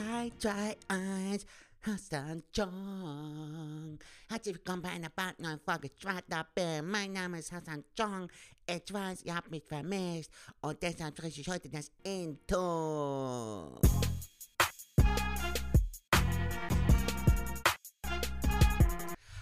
3, 2, 1. Hassan Jong. Herzlich willkommen bei einer neuen Folge Schwartappe. Mein Name ist Hassan Jong. Ich weiß, ihr habt mich vermisst und deshalb spreche ich heute das Intro.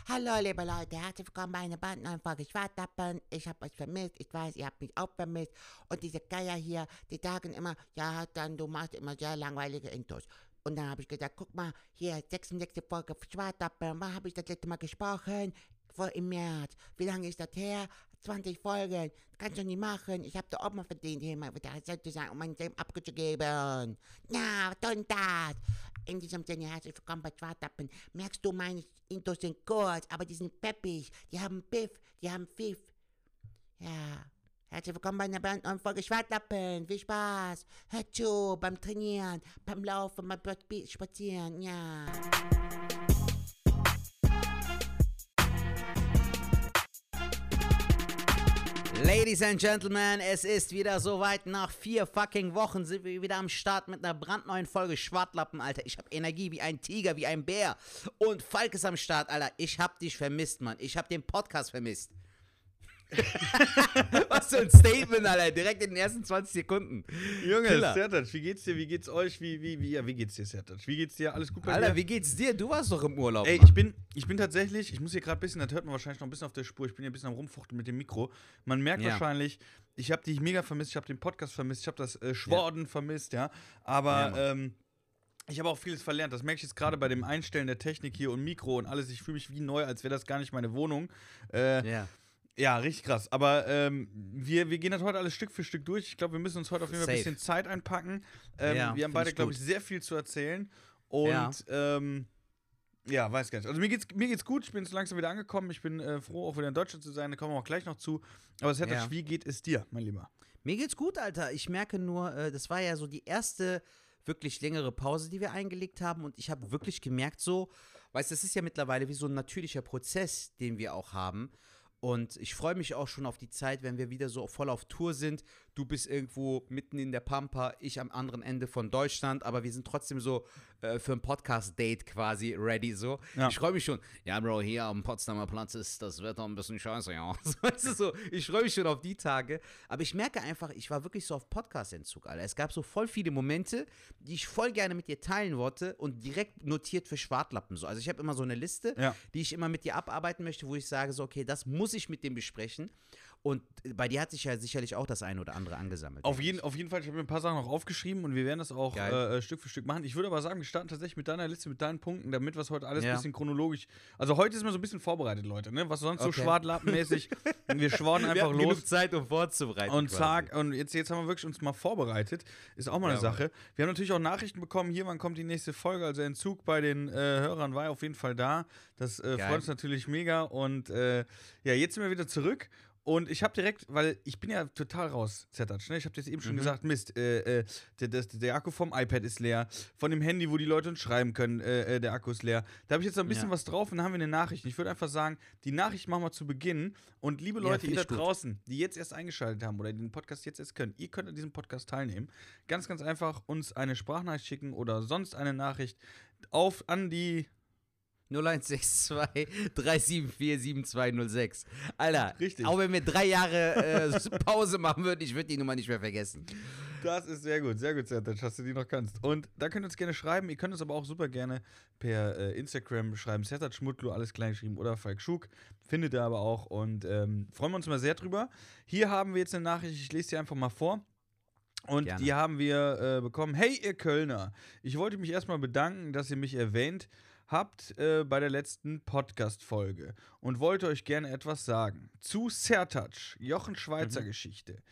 Hallo liebe Leute, herzlich willkommen bei einer neuen Folge Schwartappen. Ich habe euch vermisst, ich weiß, ihr habt mich auch vermisst. Und diese Geier hier, die sagen immer, ja, dann du machst immer sehr langweilige Intros. Und dann habe ich gesagt, guck mal, hier, 66. Folge Schwartappen, wann habe ich das letzte Mal gesprochen? Vor im März. Wie lange ist das her? 20 Folgen. Das kannst du nicht machen. Ich habe da auch mal verdient, hier mal wieder zu sein, um mein Leben abzugeben. Na, was tun das? In diesem Sinne, herzlich willkommen bei Schwartappen. Merkst du, meine Intros sind kurz, aber die sind peppig. Die haben Piff, die haben Pfiff. Ja. Herzlich willkommen bei einer neuen Folge Schwartlappen. Viel Spaß. Hört zu beim Trainieren, beim Laufen, beim Spazieren. Ja. Ladies and Gentlemen, es ist wieder soweit. Nach vier fucking Wochen sind wir wieder am Start mit einer brandneuen Folge Schwartlappen, Alter. Ich habe Energie wie ein Tiger, wie ein Bär. Und Falk ist am Start, Alter. Ich hab dich vermisst, Mann. Ich hab den Podcast vermisst. Was für ein Statement, Alter. Direkt in den ersten 20 Sekunden. Junge, Sertac, wie geht's dir? Wie geht's euch? Wie, wie, wie, ja, wie geht's dir, Sertac? Wie geht's dir? Alles gut bei Alter, dir? wie geht's dir? Du warst doch im Urlaub. Ey, ich bin, ich bin tatsächlich, ich muss hier gerade ein bisschen, das hört man wahrscheinlich noch ein bisschen auf der Spur, ich bin hier ein bisschen am Rumfuchten mit dem Mikro. Man merkt ja. wahrscheinlich, ich habe dich mega vermisst, ich habe den Podcast vermisst, ich habe das äh, Schworden ja. vermisst, ja. Aber, ähm, ich habe auch vieles verlernt. Das merke ich jetzt gerade bei dem Einstellen der Technik hier und Mikro und alles. Ich fühle mich wie neu, als wäre das gar nicht meine Wohnung. Äh, ja. Ja, richtig krass. Aber ähm, wir, wir gehen das heute alles Stück für Stück durch. Ich glaube, wir müssen uns heute auf jeden Fall ein bisschen Zeit einpacken. Ähm, ja, wir haben beide, glaube ich, sehr viel zu erzählen. Und ja. Ähm, ja, weiß gar nicht. Also mir geht's, mir geht's gut, ich bin jetzt langsam wieder angekommen. Ich bin äh, froh, auch wieder in Deutschland zu sein. Da kommen wir auch gleich noch zu. Aber es ja. wie geht es dir, mein Lieber? Mir geht's gut, Alter. Ich merke nur, äh, das war ja so die erste wirklich längere Pause, die wir eingelegt haben. Und ich habe wirklich gemerkt, so, weißt du, das ist ja mittlerweile wie so ein natürlicher Prozess, den wir auch haben. Und ich freue mich auch schon auf die Zeit, wenn wir wieder so voll auf Tour sind. Du bist irgendwo mitten in der Pampa, ich am anderen Ende von Deutschland, aber wir sind trotzdem so äh, für ein Podcast-Date quasi ready so. Ja. Ich freue mich schon. Ja, Bro, hier am Potsdamer Platz ist das Wetter ein bisschen scheiße, ja. so, ich freue mich schon auf die Tage. Aber ich merke einfach, ich war wirklich so auf Podcast-Entzug, Alter. Es gab so voll viele Momente, die ich voll gerne mit dir teilen wollte und direkt notiert für Schwartlappen so. Also ich habe immer so eine Liste, ja. die ich immer mit dir abarbeiten möchte, wo ich sage so, okay, das muss ich mit dem besprechen. Und bei dir hat sich ja sicherlich auch das eine oder andere angesammelt. Auf jeden, auf jeden Fall, ich habe mir ein paar Sachen noch aufgeschrieben und wir werden das auch äh, äh, Stück für Stück machen. Ich würde aber sagen, wir starten tatsächlich mit deiner Liste, mit deinen Punkten, damit wir es heute alles ein bisschen chronologisch. Also heute ist man so ein bisschen vorbereitet, Leute, ne? Was sonst okay. so schwartlappenmäßig. wir schworden einfach wir los. genug Zeit, um vorzubereiten. Und zack, und jetzt, jetzt haben wir wirklich uns mal vorbereitet. Ist auch mal eine ja, Sache. Wir haben natürlich auch Nachrichten bekommen, hier, wann kommt die nächste Folge. Also Entzug bei den äh, Hörern war auf jeden Fall da. Das äh, freut uns natürlich mega. Und äh, ja, jetzt sind wir wieder zurück und ich habe direkt, weil ich bin ja total raus, Zettatsch, ne? Ich habe jetzt eben schon mhm. gesagt, Mist, äh, äh, der, der, der, Akku vom iPad ist leer, von dem Handy, wo die Leute uns schreiben können, äh, äh der Akku ist leer. Da habe ich jetzt noch ein bisschen ja. was drauf und dann haben wir eine Nachricht. Ich würde einfach sagen, die Nachricht machen wir zu Beginn. Und liebe Leute, ja, ihr da draußen, die jetzt erst eingeschaltet haben oder den Podcast jetzt erst können, ihr könnt an diesem Podcast teilnehmen. Ganz, ganz einfach uns eine Sprachnachricht schicken oder sonst eine Nachricht auf an die 0162 374 7206. Alter, Richtig. auch wenn wir drei Jahre äh, Pause machen würden, ich würde die Nummer nicht mehr vergessen. Das ist sehr gut, sehr gut, Sertac, dass du die noch kannst. Und da könnt ihr uns gerne schreiben. Ihr könnt uns aber auch super gerne per äh, Instagram schreiben. Sertac Schmutlu, alles klein geschrieben oder Falk Schug. Findet ihr aber auch und ähm, freuen wir uns mal sehr drüber. Hier haben wir jetzt eine Nachricht, ich lese die einfach mal vor. Und Gerne. die haben wir äh, bekommen. Hey, ihr Kölner, ich wollte mich erstmal bedanken, dass ihr mich erwähnt habt äh, bei der letzten Podcast-Folge und wollte euch gerne etwas sagen. Zu Sertac, Jochen Schweizer mhm. Geschichte.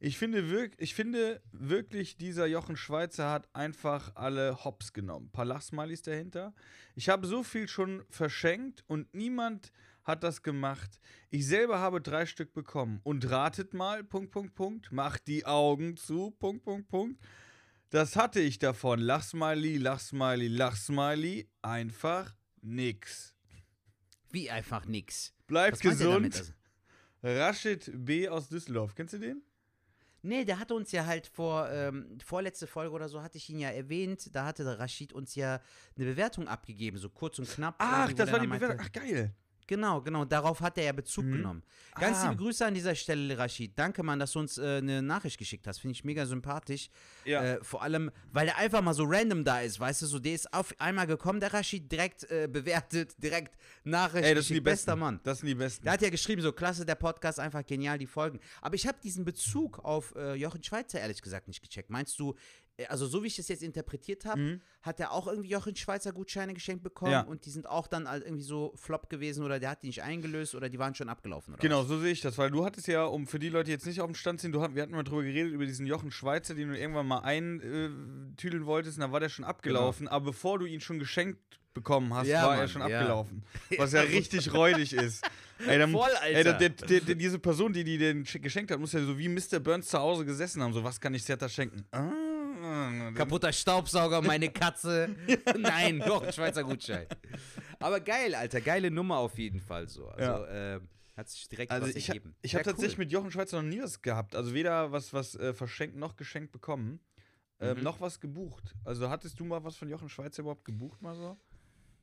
Ich finde, wirk ich finde wirklich, dieser Jochen Schweizer hat einfach alle Hops genommen. Ein paar Lachsmalies dahinter. Ich habe so viel schon verschenkt und niemand hat das gemacht. Ich selber habe drei Stück bekommen. Und ratet mal, Punkt, Punkt, Punkt, macht die Augen zu, Punkt, Punkt, Punkt. Das hatte ich davon. Lachsmiley, Lachsmiley, Lachsmiley. Einfach nix. Wie einfach nix? Bleibt gesund. Rashid B. aus Düsseldorf. Kennst du den? Nee, der hatte uns ja halt vor, ähm, vorletzte Folge oder so hatte ich ihn ja erwähnt, da hatte der Rashid uns ja eine Bewertung abgegeben, so kurz und knapp. Ach, das war die meinte- Bewertung. Ach, geil. Genau, genau, darauf hat er ja Bezug Mhm. genommen. Ganz Ah. liebe Grüße an dieser Stelle, Rashid. Danke, Mann, dass du uns äh, eine Nachricht geschickt hast. Finde ich mega sympathisch. Ja. Äh, vor allem, weil der einfach mal so random da ist, weißt du, so der ist auf einmal gekommen, der Rashid, direkt äh, bewertet, direkt Nachricht Ey, das sind die besten. Bester Mann. Das sind die besten. Der hat ja geschrieben, so klasse, der Podcast, einfach genial, die Folgen. Aber ich habe diesen Bezug auf äh, Jochen Schweizer ehrlich gesagt nicht gecheckt. Meinst du, also so wie ich das jetzt interpretiert habe, hat er auch irgendwie Jochen Schweizer Gutscheine geschenkt bekommen Mhm. Ja. und die sind auch dann halt irgendwie so flop gewesen oder der hat die nicht eingelöst oder die waren schon abgelaufen Genau, was? so sehe ich das, weil du hattest ja, um für die Leute jetzt nicht auf dem Stand sind, du, wir hatten mal drüber geredet, über diesen Jochen Schweizer, den du irgendwann mal eintüdeln wolltest, und da war der schon abgelaufen, aber bevor du ihn schon geschenkt bekommen hast, Genau. Ja, war er Mann, schon ja. abgelaufen. Was ja richtig räudig ist. Ey, dann, Voll, Ey, Alter. der, der, diese Person, die, die den sch- geschenkt hat, muss ja so wie Mr. Burns zu Hause gesessen haben, so, was kann ich Zeta schenken? Ah, Kaputter Staubsauger, meine Katze. Nein, doch, ein Schweizer Gutschein. Aber geil, Alter, geile Nummer auf jeden Fall so. Also, äh, hat sich direkt Also was ich, ergeben. ich Ja, habe tatsächlich cool. mit Jochen Schweizer noch nie was gehabt. Also weder was, was äh, verschenkt noch geschenkt bekommen. Ähm, Mhm. Noch was gebucht. Also hattest du mal was von Jochen Schweizer überhaupt gebucht mal so?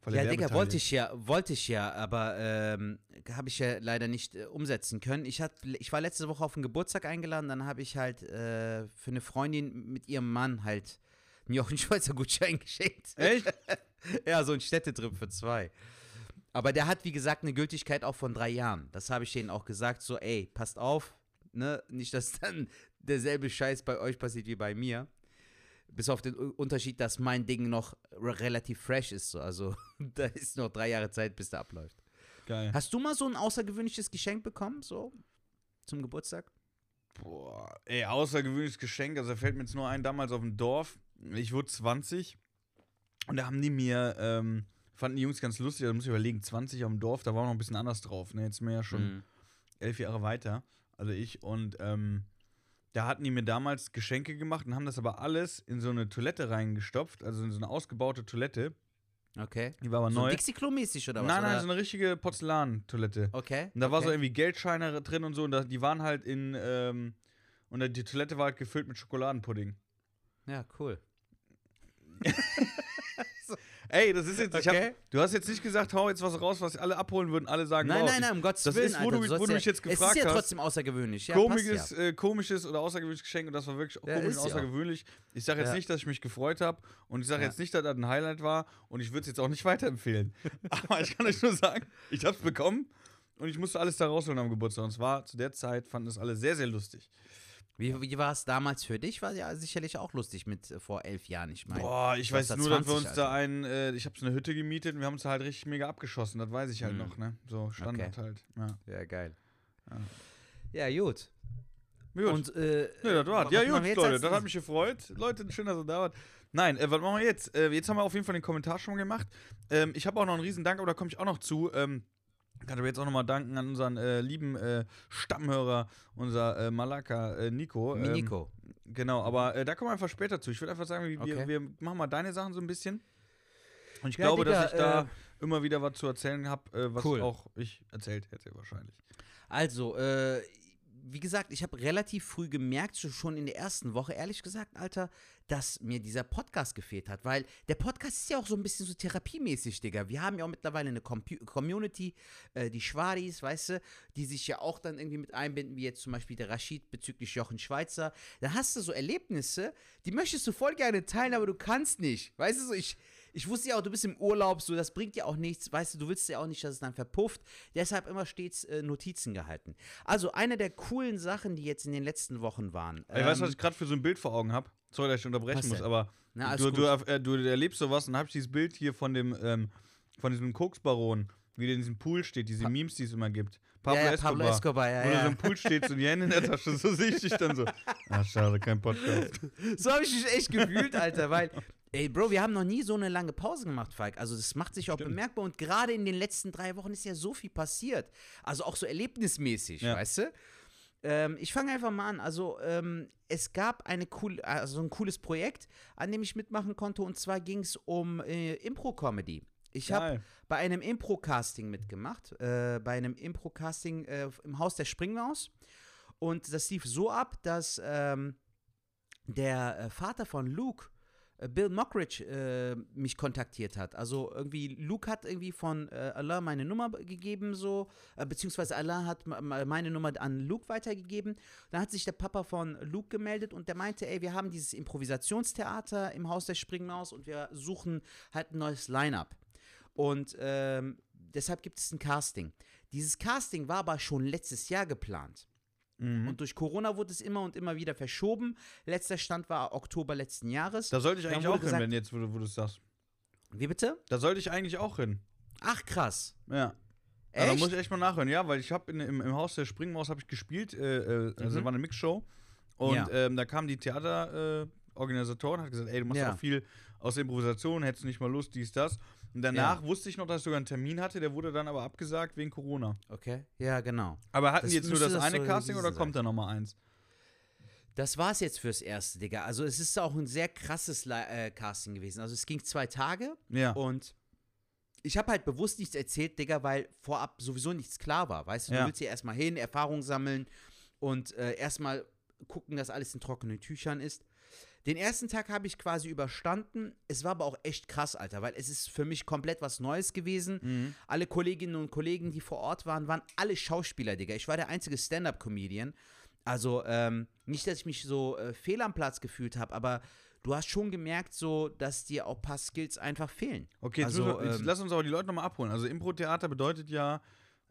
Ja, der Digga, Werbeteil wollte ich ja, wollte ich ja, aber ähm, habe ich ja leider nicht äh, umsetzen können. Ich, hat, ich war letzte Woche auf einen Geburtstag eingeladen, dann habe ich halt äh, für eine Freundin mit ihrem Mann halt einen Jochen Schweizer Gutschein geschenkt. Echt? ja, so ein Städtetrip für zwei. Aber der hat, wie gesagt, eine Gültigkeit auch von drei Jahren. Das habe ich denen auch gesagt, so, ey, passt auf, ne? Nicht, dass dann derselbe Scheiß bei euch passiert wie bei mir. Bis auf den Unterschied, dass mein Ding noch re- relativ fresh ist. So. Also, da ist noch drei Jahre Zeit, bis der abläuft. Geil. Hast du mal so ein außergewöhnliches Geschenk bekommen, so? Zum Geburtstag? Boah, ey, außergewöhnliches Geschenk. Also da fällt mir jetzt nur ein, damals auf dem Dorf. Ich wurde 20 und da haben die mir, ähm, fanden die Jungs ganz lustig, da muss ich überlegen, 20 auf dem Dorf, da war noch ein bisschen anders drauf. Ne? Jetzt sind wir ja schon Mhm. elf Jahre weiter, also ich. Und ähm, da hatten die mir damals Geschenke gemacht und haben das aber alles in so eine Toilette reingestopft, also in so eine ausgebaute Toilette. Okay. Die war aber So neu. Dixie-Klo-mäßig oder was? nein, nein, oder? so eine richtige Porzellantoilette. Okay. Und da war okay. so irgendwie Geldscheine drin und so. Und da, die waren halt in. Ähm, und die Toilette war halt gefüllt mit Schokoladenpudding. Ja, cool. Ey, das ist jetzt. Ich Okay. hab, du hast jetzt nicht gesagt, hau jetzt was raus, was alle abholen würden, alle sagen, Nein, wow, nein, nein, um Gottes das Willen. ist, wo Alter, du- wo du ja, mich jetzt Es ist gefragt ja hast. trotzdem außergewöhnlich. Ja, komisches, ja. äh, komisches oder außergewöhnliches Geschenk und das war wirklich Ja, komisch ist ja außergewöhnlich. Ich sage jetzt Ja. nicht, dass ich mich gefreut habe und ich sage Ja. jetzt nicht, dass das ein Highlight war und ich würde es jetzt auch nicht weiterempfehlen. Aber ich kann euch nur sagen, ich habe es bekommen und ich musste alles da rausholen am Geburtstag. Und zwar zu der Zeit fanden das alle sehr, sehr lustig. Wie, wie war es damals für dich? War ja sicherlich auch lustig mit äh, vor elf Jahren, ich meine. Boah, ich weiß nur, dass wir 20, uns da ein, äh, ich habe so eine Hütte gemietet und wir haben uns da halt richtig mega abgeschossen. Das weiß ich halt Mhm. noch, ne? So Standard halt. Ja. Ja, geil. Ja, gut. Gut. Und, äh, Ja, das war's. Ja, gut, Leute, das hat mich gefreut. Leute, schön, dass ihr da wart. Nein, äh, was machen wir jetzt? Äh, jetzt haben wir auf jeden Fall den Kommentar schon gemacht. Ähm, ich habe auch noch einen riesen Dank, aber da komme ich auch noch zu. Ähm, kann aber jetzt auch nochmal danken an unseren äh, lieben äh, Stammhörer, unser äh, Malaka äh, Nico. Ähm, Nico. Genau, aber äh, da kommen wir einfach später zu. Ich würde einfach sagen, wir, Okay. wir machen mal deine Sachen so ein bisschen. Und ich Ja, glaube, Digga, dass ich da äh, immer wieder was zu erzählen habe, was Cool. auch ich erzählt hätte wahrscheinlich. Also, wie gesagt, ich habe relativ früh gemerkt, schon in der ersten Woche, ehrlich gesagt, Alter, dass mir dieser Podcast gefehlt hat, weil der Podcast ist ja auch so ein bisschen so therapiemäßig, Digga. Wir haben ja auch mittlerweile eine Compu Community, äh, die Schwadis, weißt du, die sich ja auch dann irgendwie mit einbinden, wie jetzt zum Beispiel der Rashid bezüglich Jochen Schweizer. Da hast du so Erlebnisse, die möchtest du voll gerne teilen, aber du kannst nicht. Weißt du, so ich. Ich wusste ja auch, du bist im Urlaub, so, das bringt ja auch nichts, weißt du, du willst ja auch nicht, dass es dann verpufft. Deshalb immer stets äh, Notizen gehalten. Also, eine der coolen Sachen, die jetzt in den letzten Wochen waren. Ey, weißt du, was ähm, ich gerade für so ein Bild vor Augen habe? Sorry, dass ich unterbrechen muss, denn? aber Na, du, du, äh, du erlebst sowas und dann hab ich dieses Bild hier von dem, ähm, von diesem Koksbaron, wie der in diesem Pool steht, diese Memes, die es immer gibt. Pablo ja, ja, Escobar. Pablo Escobar, ja, wo du so im Pool stehst und die Hände in der Tasche, so sehe ich dich dann so. Ah, schade, kein Podcast. So habe ich mich echt gefühlt, Alter, weil, ey, Bro, wir haben noch nie so eine lange Pause gemacht, Falk. Also, das macht sich auch Stimmt. bemerkbar und gerade in den letzten drei Wochen ist ja so viel passiert. Also auch so erlebnismäßig, Ja. weißt du? Ähm, ich fange einfach mal an. Also, ähm, es gab eine cool, also ein cooles Projekt, an dem ich mitmachen konnte und zwar ging es um äh, Impro-Comedy. Ich habe bei einem Impro-Casting mitgemacht, äh, bei einem Impro-Casting äh, im Haus der Springmaus. Und das lief so ab, dass ähm, der äh, Vater von Luke, Bill Mockridge, äh, mich kontaktiert hat. Also irgendwie, Luke hat irgendwie von äh, Allah meine Nummer gegeben, so, äh, beziehungsweise Allah hat meine Nummer an Luke weitergegeben. Dann hat sich der Papa von Luke gemeldet und der meinte, ey, wir haben dieses Improvisationstheater im Haus der Springmaus und wir suchen halt ein neues Line-Up. Und ähm, deshalb gibt es ein Casting. Dieses Casting war aber schon letztes Jahr geplant. Mhm. Und durch Corona wurde es immer und immer wieder verschoben. Letzter Stand war Oktober letzten Jahres. Da sollte ich eigentlich auch hin, gesagt- wenn jetzt, wo du wo du es sagst. Wie bitte? Da sollte ich eigentlich auch hin. Ach, krass. Ja. Ja, da Echt? muss ich echt mal nachhören, ja, weil ich habe im, im Haus der Springmaus habe ich gespielt, äh, äh, also Mhm. war eine Mixshow und Ja. ähm, da kam die Theaterorganisatorin äh, Organisatorin, hat gesagt, ey, du machst Ja. auch viel aus der Improvisation, hättest du nicht mal Lust, dies, das. Und danach wusste ich noch, dass ich sogar einen Termin hatte, der wurde dann aber abgesagt wegen Corona. Okay. Ja, genau. Aber hatten Das die jetzt nur das, das eine Casting oder kommt da nochmal eins? Das war es jetzt fürs Erste, Digga. Also es ist auch ein sehr krasses äh, Casting gewesen. Also es ging zwei Tage Ja. und ich habe halt bewusst nichts erzählt, Digga, weil vorab sowieso nichts klar war. Weißt du, Ja. du willst hier erstmal hin, Erfahrung sammeln und äh, erstmal gucken, dass alles in trockenen Tüchern ist. Den ersten Tag habe ich quasi überstanden. Es war aber auch echt krass, Alter, weil es ist für mich komplett was Neues gewesen. Mhm. Alle Kolleginnen und Kollegen, die vor Ort waren, waren alle Schauspieler, Digga. Ich war der einzige Stand-Up-Comedian. Also, ähm, nicht, dass ich mich so äh, fehl am Platz gefühlt habe, aber du hast schon gemerkt, so, dass dir auch ein paar Skills einfach fehlen. Okay, also, wir, jetzt ähm, lass uns aber die Leute nochmal abholen. Also Impro-Theater bedeutet ja,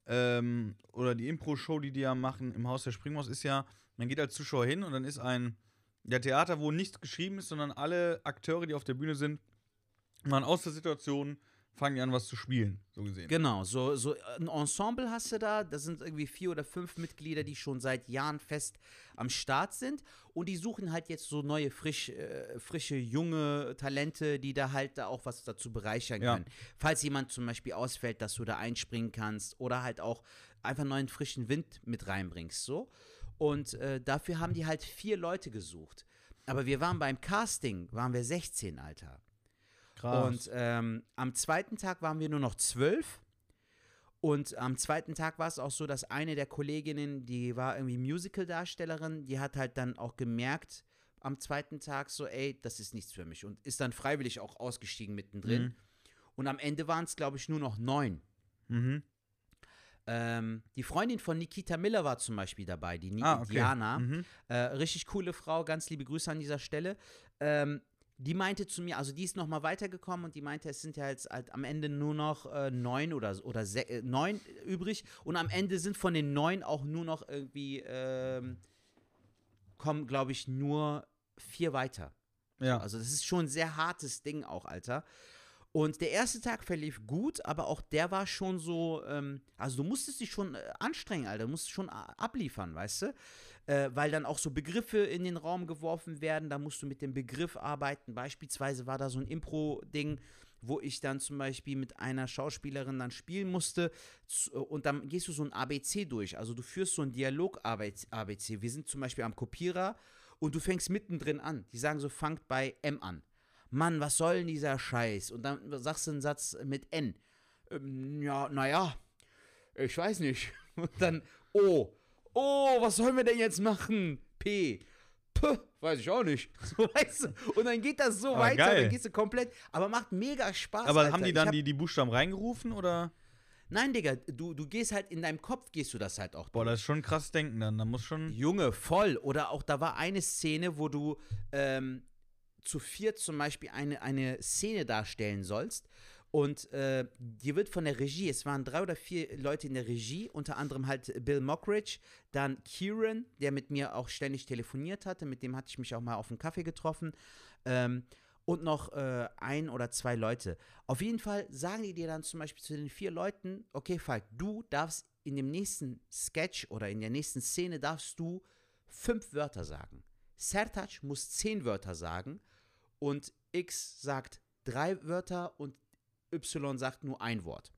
ähm, oder die Impro-Show, die die ja machen im Haus der Springmaus, ist ja, man geht als Zuschauer hin und dann ist ein ja, Theater, wo nichts geschrieben ist, sondern alle Akteure, die auf der Bühne sind, machen aus der Situation, fangen die an, was zu spielen, so gesehen. Genau, so, so ein Ensemble hast du da. Da sind irgendwie vier oder fünf Mitglieder, die schon seit Jahren fest am Start sind. Und die suchen halt jetzt so neue, frisch, äh, frische, junge Talente, die da halt da auch was dazu bereichern Ja. können. Falls jemand zum Beispiel ausfällt, dass du da einspringen kannst oder halt auch einfach neuen frischen Wind mit reinbringst. So. Und äh, dafür haben die halt vier Leute gesucht. Aber wir waren beim Casting, waren wir 16, Alter. Krass. Und ähm, am zweiten Tag waren wir nur noch zwölf. Und am zweiten Tag war es auch so, dass eine der Kolleginnen, die war irgendwie Musical-Darstellerin, die hat halt dann auch gemerkt am zweiten Tag so, ey, das ist nichts für mich. Und ist dann freiwillig auch ausgestiegen mittendrin. Mhm. Und am Ende waren es, glaube ich, nur noch neun. mhm. Ähm, die Freundin von Nikita Miller war zum Beispiel dabei, die Ni Ah, okay. Diana. Mhm. Äh, richtig coole Frau, ganz liebe Grüße an dieser Stelle. Ähm, die meinte zu mir, also die ist nochmal weitergekommen und die meinte, es sind ja jetzt halt am Ende nur noch äh, neun oder, oder äh, neun übrig und am Ende sind von den neun auch nur noch irgendwie, ähm, kommen glaube ich nur vier weiter. Ja. Also das ist schon ein sehr hartes Ding auch, Alter. Und der erste Tag verlief gut, aber auch der war schon so, ähm, also du musstest dich schon äh, anstrengen, Alter, du musst schon a- abliefern, weißt du? Äh, weil dann auch so Begriffe in den Raum geworfen werden, da musst du mit dem Begriff arbeiten. Beispielsweise war da so ein Impro-Ding, wo ich dann zum Beispiel mit einer Schauspielerin dann spielen musste zu- und dann gehst du so ein ABC durch. Also du führst so ein Dialog-ABC. Wir sind zum Beispiel am Kopierer und du fängst mittendrin an. Die sagen so, fangt bei M an. Mann, was soll denn dieser Scheiß? Und dann sagst du einen Satz mit N. Ähm, ja, naja, ich weiß nicht. Und dann O. Oh, was sollen wir denn jetzt machen? P. P, weiß ich auch nicht. So, weißt du? Und dann geht das so Aber weiter, geil. dann gehst du komplett, aber macht mega Spaß. Aber Alter. haben die dann hab, die, die Buchstaben reingerufen oder? Nein, Digga, du, du gehst halt in deinem Kopf, gehst du das halt auch Boah, das ist schon krass denken dann. Da muss schon. Junge, voll. Oder auch da war eine Szene, wo du ähm, zu viert zum Beispiel eine, eine Szene darstellen sollst. Und äh, die wird von der Regie, es waren drei oder vier Leute in der Regie, unter anderem halt Bill Mockridge, dann Kieran, der mit mir auch ständig telefoniert hatte, mit dem hatte ich mich auch mal auf einen Kaffee getroffen. Ähm, und noch äh, ein oder zwei Leute. Auf jeden Fall sagen die dir dann zum Beispiel zu den vier Leuten, okay, Falk, du darfst in dem nächsten Sketch oder in der nächsten Szene darfst du fünf Wörter sagen. Sertac muss zehn Wörter sagen und X sagt drei Wörter und Y sagt nur ein Wort.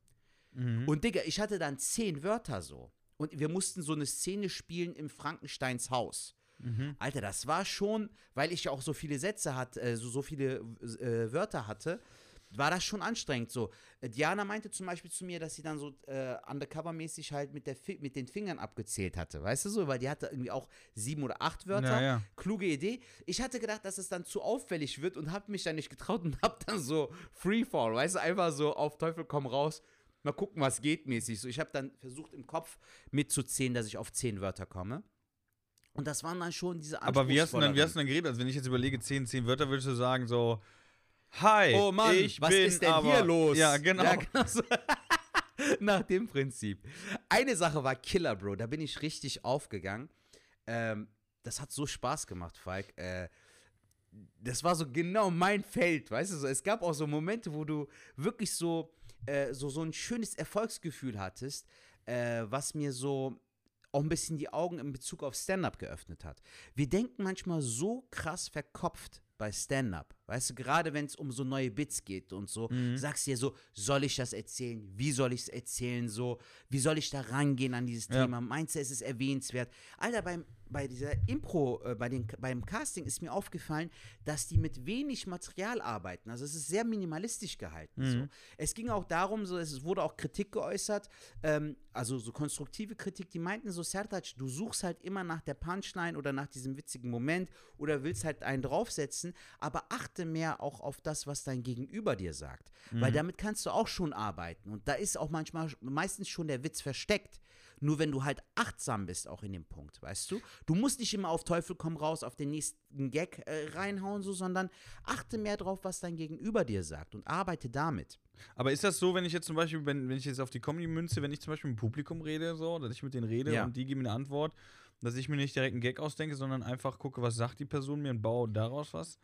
Mhm. Und Digga, ich hatte dann zehn Wörter so. Und wir mussten so eine Szene spielen im Frankensteins Haus. Mhm. Alter, das war schon, weil ich ja auch so viele Sätze hatte, äh, so, so viele äh, Wörter hatte, war das schon anstrengend. So, Äh, Diana meinte zum Beispiel zu mir, dass sie dann so äh, undercover-mäßig halt mit, der Fi mit den Fingern abgezählt hatte, weißt du so, weil die hatte irgendwie auch sieben oder acht Wörter. Ja, ja. Kluge Idee. Ich hatte gedacht, dass es dann zu auffällig wird und habe mich dann nicht getraut und habe dann so Freefall, weißt du, einfach so auf Teufel komm raus. Mal gucken, was geht mäßig. So, ich habe dann versucht im Kopf mitzuzählen, dass ich auf zehn Wörter komme. Und das waren dann schon diese Aber wie hast, du dann, wie hast du dann geredet? Also wenn ich jetzt überlege, 10, 10 Wörter, würdest du sagen so, Hi, Oh Mann, ich was bin ist denn aber, hier los? Ja, genau. Ja, genau so. Nach dem Prinzip. Eine Sache war Killer, Bro. Da bin ich richtig aufgegangen. Ähm, das hat so Spaß gemacht, Falk. Äh, das war so genau mein Feld, weißt du so. Es gab auch so Momente, wo du wirklich so, äh, so, so ein schönes Erfolgsgefühl hattest, äh, was mir so auch ein bisschen die Augen in Bezug auf Stand-up geöffnet hat. Wir denken manchmal so krass verkopft bei Stand-up. Weißt du, gerade wenn es um so neue Bits geht und so, sagst du dir so, soll ich das erzählen? Wie soll ich es erzählen? So, wie soll ich da rangehen an dieses Ja. Thema? Meinst du, es ist erwähnenswert? Alter, beim, bei dieser Impro, äh, bei den, beim Casting ist mir aufgefallen, dass die mit wenig Material arbeiten. Also es ist sehr minimalistisch gehalten. So. Es ging auch darum, so, es wurde auch Kritik geäußert, ähm, also so konstruktive Kritik, die meinten so, Sertac, du suchst halt immer nach der Punchline oder nach diesem witzigen Moment oder willst halt einen draufsetzen, aber achte mehr auch auf das, was dein Gegenüber dir sagt. Weil damit kannst du auch schon arbeiten. Und da ist auch manchmal, meistens schon der Witz versteckt. Nur wenn du halt achtsam bist, auch in dem Punkt, weißt du? Du musst nicht immer auf Teufel komm raus, auf den nächsten Gag äh, reinhauen, so, sondern achte mehr drauf, was dein Gegenüber dir sagt und arbeite damit. Aber ist das so, wenn ich jetzt zum Beispiel, wenn, wenn ich jetzt auf die Comedy münze, wenn ich zum Beispiel mit dem Publikum rede, so, dass ich mit denen rede Ja. und die geben mir eine Antwort, dass ich mir nicht direkt einen Gag ausdenke, sondern einfach gucke, was sagt die Person mir und baue daraus was?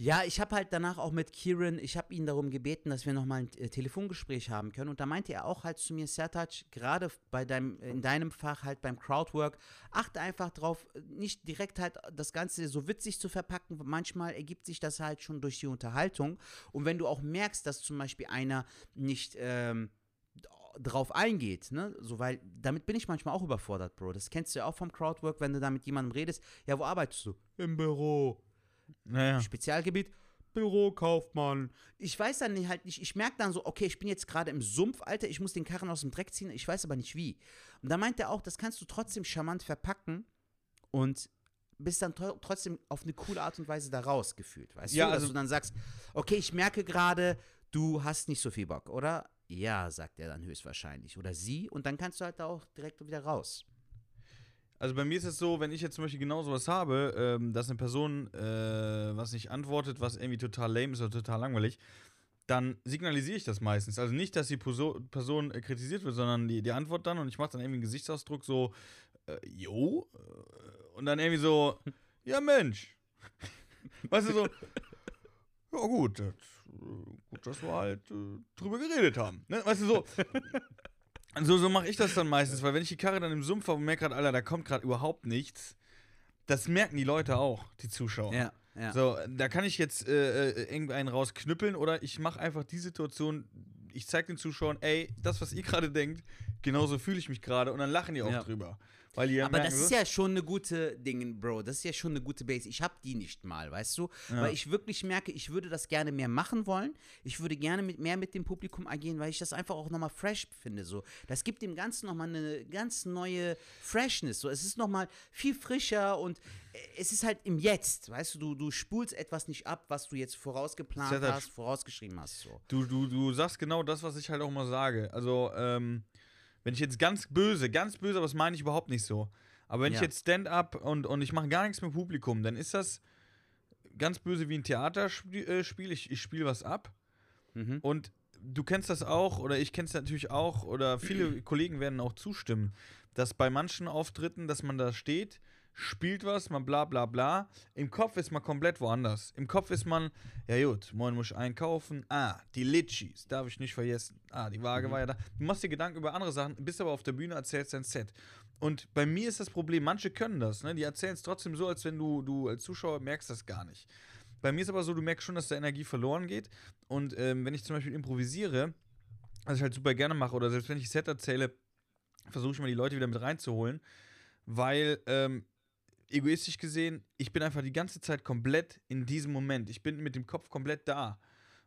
Ja, ich habe halt danach auch mit Kieran, ich habe ihn darum gebeten, dass wir nochmal ein äh, Telefongespräch haben können. Und da meinte er auch halt zu mir, Sertac, gerade bei deinem, in deinem Fach halt beim Crowdwork, achte einfach drauf, nicht direkt halt das Ganze so witzig zu verpacken. Manchmal ergibt sich das halt schon durch die Unterhaltung. Und wenn du auch merkst, dass zum Beispiel einer nicht ähm, drauf eingeht, ne, so weil damit bin ich manchmal auch überfordert, Bro. Das kennst du ja auch vom Crowdwork, wenn du da mit jemandem redest. Ja, wo arbeitest du? Im Büro. Naja. Spezialgebiet Bürokaufmann. Ich weiß dann nicht- halt nicht, ich merke dann so, okay, ich bin jetzt gerade im Sumpf, Alter, ich muss den Karren aus dem Dreck ziehen, ich weiß aber nicht wie. Und da meint er auch, das kannst du trotzdem charmant verpacken und bist dann tro- trotzdem auf eine coole Art und Weise da rausgefühlt, weißt Ja, du? Dass also- du dann sagst, okay, ich merke gerade, du hast nicht so viel Bock, oder? Ja, sagt er dann höchstwahrscheinlich. Oder sie, und dann kannst du halt da auch direkt wieder raus. Also bei mir ist es so, wenn ich jetzt zum Beispiel genau sowas habe, ähm, dass eine Person äh, was nicht antwortet, was irgendwie total lame ist oder total langweilig, dann signalisiere ich das meistens. Also nicht, dass die Perso Person äh, kritisiert wird, sondern die, die Antwort dann und ich mache dann irgendwie einen Gesichtsausdruck so, äh, jo, äh, und dann irgendwie so, ja Mensch. Weißt du so, ja gut, das, äh, gut, dass wir halt äh, drüber geredet haben. Ne? Weißt du so, so, so mache ich das dann meistens, weil wenn ich die Karre dann im Sumpf habe und merke gerade, Alter, da kommt gerade überhaupt nichts, das merken die Leute auch, die Zuschauer. Ja, ja. So, da kann ich jetzt äh, äh, irgendeinen rausknüppeln oder ich mache einfach die Situation, ich zeige den Zuschauern, ey, das, was ihr gerade denkt, genauso fühle ich mich gerade und dann lachen die auch Ja. drüber. Weil ja Aber das ist ja schon eine gute Ding, Bro. Das ist ja schon eine gute Base. Ich habe die nicht mal, weißt du? Weil ich wirklich merke, ich würde das gerne mehr machen wollen. Ich würde gerne mit, mehr mit dem Publikum agieren, weil ich das einfach auch nochmal fresh finde. So. Das gibt dem Ganzen nochmal eine ganz neue Freshness. So. Es ist nochmal viel frischer und äh, es ist halt im Jetzt, weißt du? Du, du spulst etwas nicht ab, was du jetzt vorausgeplant Ja, hast, vorausgeschrieben hast. So. Du, du, du sagst genau das, was ich halt auch mal sage. Also, ähm, wenn ich jetzt ganz böse, ganz böse, aber das meine ich überhaupt nicht so. Aber wenn ich Ja. jetzt Stand-up und, und ich mache gar nichts mit Publikum, dann ist das ganz böse wie ein Theaterspiel. Äh, ich ich spiele was ab. Mhm. Und du kennst das auch, oder ich kenne es natürlich auch, oder viele Kollegen werden auch zustimmen, dass bei manchen Auftritten, dass man da steht, spielt was, man bla bla bla. Im Kopf ist man komplett woanders. Im Kopf ist man, ja gut, morgen muss ich einkaufen. Ah, die Litchis, darf ich nicht vergessen. Ah, die Waage war ja da. Du machst dir Gedanken über andere Sachen, bist aber auf der Bühne, erzählst dein Set. Und bei mir ist das Problem, manche können das, ne? Die erzählen es trotzdem so, als wenn du, du als Zuschauer merkst das gar nicht. Bei mir ist aber so, du merkst schon, dass da Energie verloren geht. Und ähm, wenn ich zum Beispiel improvisiere, was ich halt super gerne mache, oder selbst wenn ich Set erzähle, versuche ich mal die Leute wieder mit reinzuholen, weil ähm, egoistisch gesehen, ich bin einfach die ganze Zeit komplett in diesem Moment. Ich bin mit dem Kopf komplett da.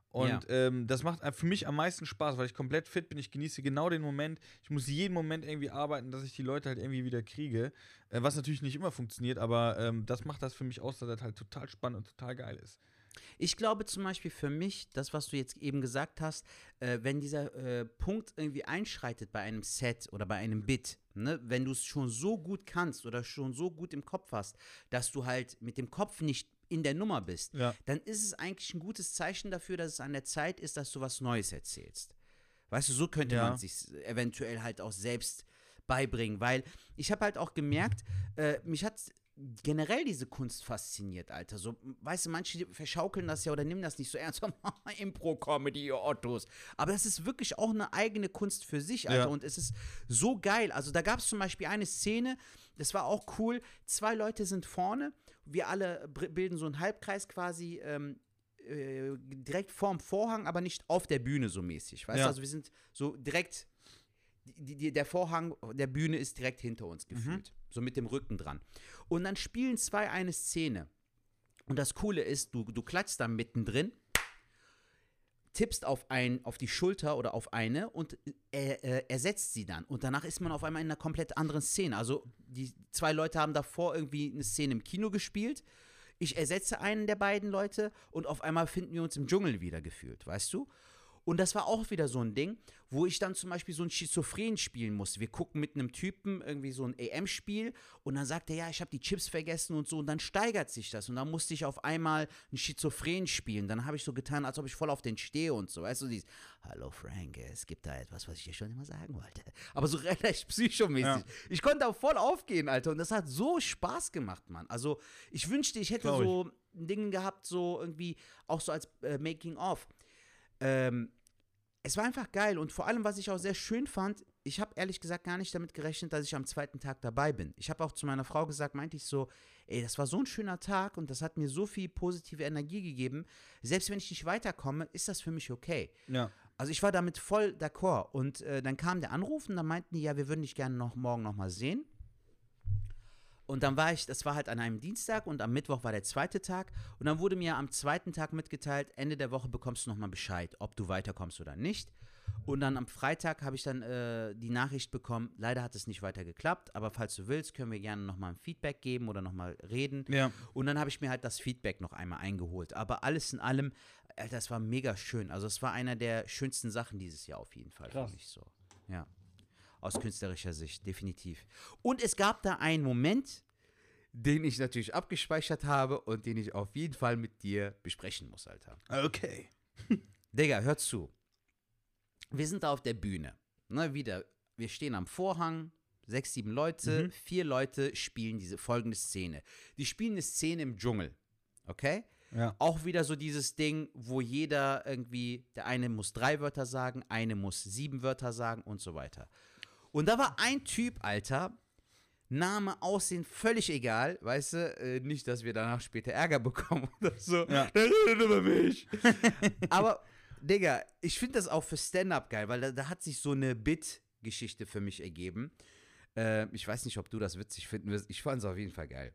Und Ja. ähm, das macht für mich am meisten Spaß, weil ich komplett fit bin. Ich genieße genau den Moment. Ich muss jeden Moment irgendwie arbeiten, dass ich die Leute halt irgendwie wieder kriege. Äh, was natürlich nicht immer funktioniert, aber ähm, das macht das für mich aus, dass das halt total spannend und total geil ist. Ich glaube zum Beispiel für mich, das, was du jetzt eben gesagt hast, äh, wenn dieser äh, Punkt irgendwie einschreitet bei einem Set oder bei einem Bit, ne, wenn du es schon so gut kannst oder schon so gut im Kopf hast, dass du halt mit dem Kopf nicht in der Nummer bist, Ja. dann ist es eigentlich ein gutes Zeichen dafür, dass es an der Zeit ist, dass du was Neues erzählst. Weißt du, so könnte Ja. man sich eventuell halt auch selbst beibringen, weil ich habe halt auch gemerkt, äh, mich hat generell diese Kunst fasziniert, Alter. So, weißt du, manche verschaukeln das ja oder nehmen das nicht so ernst. Impro-Comedy, ihr Ottos. Aber das ist wirklich auch eine eigene Kunst für sich, Alter. Ja. Und es ist so geil. Also da gab es zum Beispiel eine Szene, das war auch cool. Zwei Leute sind vorne, wir alle bilden so einen Halbkreis quasi. Ähm, äh, direkt vorm Vorhang, aber nicht auf der Bühne so mäßig. Weißt Ja. du, also wir sind so direkt, die, die, der Vorhang der Bühne ist direkt hinter uns gefühlt. So mit dem Rücken dran. Und dann spielen zwei eine Szene. Und das Coole ist, du, du klatschst da mittendrin, tippst auf, ein, auf die Schulter oder auf eine und er, äh, ersetzt sie dann. Und danach ist man auf einmal in einer komplett anderen Szene. Also die zwei Leute haben davor irgendwie eine Szene im Kino gespielt. Ich ersetze einen der beiden Leute und auf einmal finden wir uns im Dschungel wieder gefühlt, weißt du? Und das war auch wieder so ein Ding, wo ich dann zum Beispiel so ein Schizophren spielen musste. Wir gucken mit einem Typen irgendwie so ein EM-Spiel und dann sagt er, ja, ich habe die Chips vergessen und so und dann steigert sich das und dann musste ich auf einmal ein Schizophren spielen. Dann habe ich so getan, als ob ich voll auf den stehe und so. Weißt du, dieses, hallo Frank, es gibt da etwas, was ich dir schon immer sagen wollte. Aber so relativ psychomäßig. Ja. Ich konnte auch voll aufgehen, Alter. Und das hat so Spaß gemacht, Mann. Also ich wünschte, ich hätte Glaub ich. so ein Ding gehabt, so irgendwie, auch so als äh, Making-of. Ähm, es war einfach geil und vor allem, was ich auch sehr schön fand, ich habe ehrlich gesagt gar nicht damit gerechnet, dass ich am zweiten Tag dabei bin. Ich habe auch zu meiner Frau gesagt, meinte ich so, ey, das war so ein schöner Tag und das hat mir so viel positive Energie gegeben. Selbst wenn ich nicht weiterkomme, ist das für mich okay. Ja. Also ich war damit voll d'accord. Und äh, dann kam der Anruf und dann meinten die, ja, wir würden dich gerne noch morgen noch mal sehen. Und dann war ich, das war halt an einem Dienstag und am Mittwoch war der zweite Tag. Und dann wurde mir am zweiten Tag mitgeteilt, Ende der Woche bekommst du nochmal Bescheid, ob du weiterkommst oder nicht. Und dann am Freitag habe ich dann äh, die Nachricht bekommen, leider hat es nicht weiter geklappt, aber falls du willst, können wir gerne nochmal ein Feedback geben oder nochmal reden. Ja. Und dann habe ich mir halt das Feedback noch einmal eingeholt. Aber alles in allem, Alter, das war mega schön. Also es war einer der schönsten Sachen dieses Jahr auf jeden Fall Krass. für mich so. Ja. Aus künstlerischer Sicht, definitiv. Und es gab da einen Moment, den ich natürlich abgespeichert habe und den ich auf jeden Fall mit dir besprechen muss, Alter. Okay. Digga, hör zu. Wir sind da auf der Bühne. Ne, wieder, wir stehen am Vorhang, sechs, sieben Leute, Mhm. vier Leute spielen diese folgende Szene. Die spielen eine Szene im Dschungel. Okay? Ja. Auch wieder so dieses Ding, wo jeder irgendwie, der eine muss drei Wörter sagen, eine muss sieben Wörter sagen und so weiter. Und da war ein Typ, Alter, Name, Aussehen, völlig egal, weißt du, äh, nicht, dass wir danach später Ärger bekommen oder so. Ja. Der redet über mich. Aber, Digga, ich finde das auch für Stand-Up geil, weil da, da hat sich so eine Bit-Geschichte für mich ergeben. Äh, ich weiß nicht, ob du das witzig finden wirst. Ich fand es auf jeden Fall geil.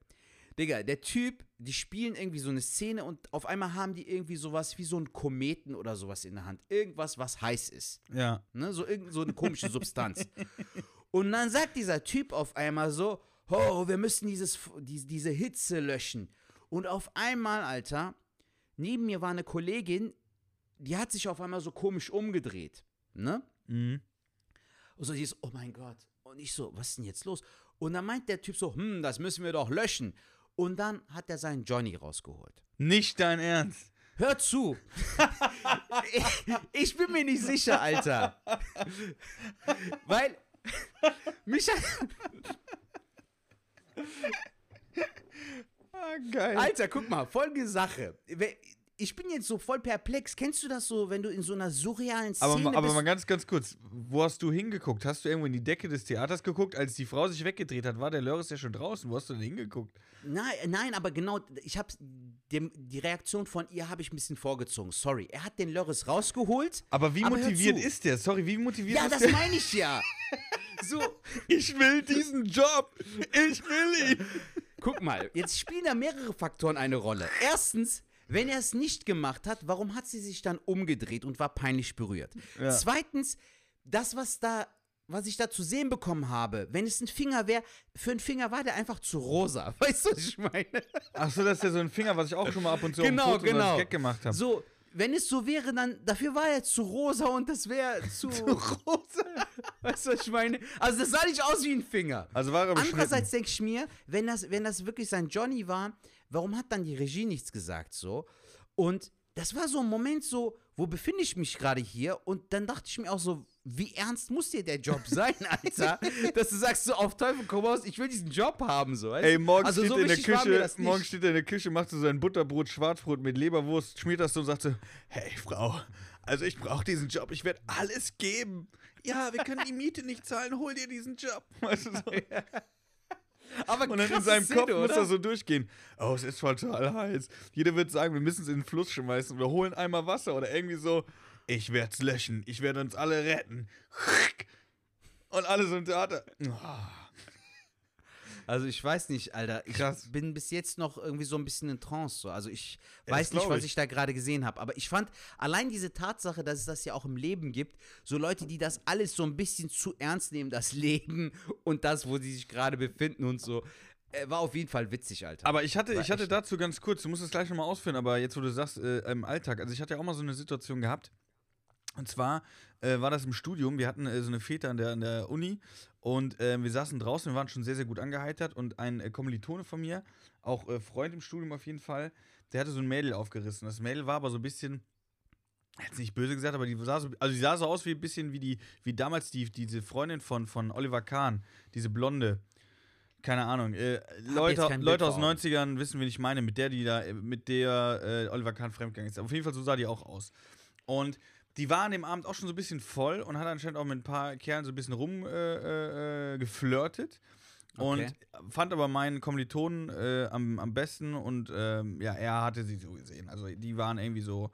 Digga, der Typ, die spielen irgendwie so eine Szene und auf einmal haben die irgendwie sowas wie so einen Kometen oder sowas in der Hand. Irgendwas, was heiß ist. Ja. Ne? So, irgend so eine komische Substanz. Und dann sagt dieser Typ auf einmal so, oh, wir müssen dieses, die, diese Hitze löschen. Und auf einmal, Alter, neben mir war eine Kollegin, die hat sich auf einmal so komisch umgedreht. Ne? Mhm. Und so, die ist, oh mein Gott. Und ich so, was ist denn jetzt los? Und dann meint der Typ so, hm, das müssen wir doch löschen. Und dann hat er seinen Johnny rausgeholt. Nicht dein Ernst. Hör zu. ich, ich bin mir nicht sicher, Alter. Weil mich hat, Ah, geil. Alter, guck mal, folgende Sache. Ich bin jetzt so voll perplex. Kennst du das so, wenn du in so einer surrealen Szene aber, ma- aber bist? mal ganz, ganz kurz. Wo hast du hingeguckt? Hast du irgendwo in die Decke des Theaters geguckt? Als die Frau sich weggedreht hat, war der Lörres ja schon draußen. Wo hast du denn hingeguckt? Nein, nein, aber genau, ich habe die Reaktion von ihr habe ich ein bisschen vorgezogen. Sorry, er hat den Lörres rausgeholt. Aber wie Aber motiviert ist der? Sorry, wie motiviert Ja, ist das der? meine ich ja. So, Ich will diesen Job. Ich will ihn. Guck mal, jetzt spielen da mehrere Faktoren eine Rolle. Erstens, Wenn er es nicht gemacht hat, warum hat sie sich dann umgedreht und war peinlich berührt? Ja. Zweitens, das, was da, was ich da zu sehen bekommen habe, wenn es ein Finger wäre, für einen Finger war der einfach zu rosa. Weißt du, was ich meine? Achso, das ist ja so ein Finger, was ich auch schon mal ab und zu Genau, auf genau. Gag gemacht habe. So, wenn es so wäre, dann, dafür war er zu rosa und das wäre zu, rosa. Weißt du, was ich meine? Also, das sah nicht aus wie ein Finger. Also war er. Andererseits denke ich mir, wenn das, wenn das wirklich sein Johnny war, warum hat dann die Regie nichts gesagt so? Und das war so ein Moment so, wo befinde ich mich gerade hier? Und dann dachte ich mir auch so, wie ernst muss dir der Job sein, Alter? Dass du sagst so, auf Teufel komm raus, ich will diesen Job haben, so. Weißt? Ey, morgen also, steht so er in der Küche, morgen steht er in der Küche, macht so sein Butterbrot, Schwarzbrot mit Leberwurst, schmiert das so und sagt so, hey Frau, also ich brauche diesen Job, ich werde alles geben. Ja, wir können die Miete nicht zahlen, hol dir diesen Job. Weißt du, so. Aber Und dann in seinem Szene, Kopf muss oder? er so durchgehen. Oh, es ist total heiß. Jeder wird sagen, wir müssen es in den Fluss schmeißen. Wir holen einmal Wasser oder irgendwie so. Ich werde es löschen. Ich werde uns alle retten. Und alle so im Theater. Oh. Also ich weiß nicht, Alter. Ich Krass. bin bis jetzt noch irgendwie so ein bisschen in Trance. So. Also ich weiß nicht, was ich. ich da gerade gesehen habe. Aber ich fand allein diese Tatsache, dass es das ja auch im Leben gibt, so Leute, die das alles so ein bisschen zu ernst nehmen, das Leben und das, wo sie sich gerade befinden und so, äh, war auf jeden Fall witzig, Alter. Aber ich hatte, War ich hatte dazu ganz kurz, du musst es gleich nochmal ausführen, aber jetzt, wo du sagst, äh, im Alltag, also ich hatte ja auch mal so eine Situation gehabt. Und zwar äh, war das im Studium, wir hatten äh, so eine Fete an der, an der Uni und äh, wir saßen draußen, wir waren schon sehr, sehr gut angeheitert und ein äh, Kommilitone von mir, auch äh, Freund im Studium auf jeden Fall, der hatte so ein Mädel aufgerissen. Das Mädel war aber so ein bisschen, jetzt nicht böse gesagt, aber die sah so, also die sah so aus wie ein bisschen wie die, wie damals die, diese Freundin von, von Oliver Kahn, diese Blonde. Keine Ahnung. Äh, Leute, Leute aus den Augen. 90ern wissen, wen ich meine, mit der, die da, äh, mit der äh, Oliver Kahn fremdgegangen ist. Auf jeden Fall so sah die auch aus. Und die war an dem Abend auch schon so ein bisschen voll und hat anscheinend auch mit ein paar Kerlen so ein bisschen rumgeflirtet. Äh, äh. Und Okay. fand aber meinen Kommilitonen äh, am, am besten und ähm, ja, er hatte sie so gesehen. Also die waren irgendwie so,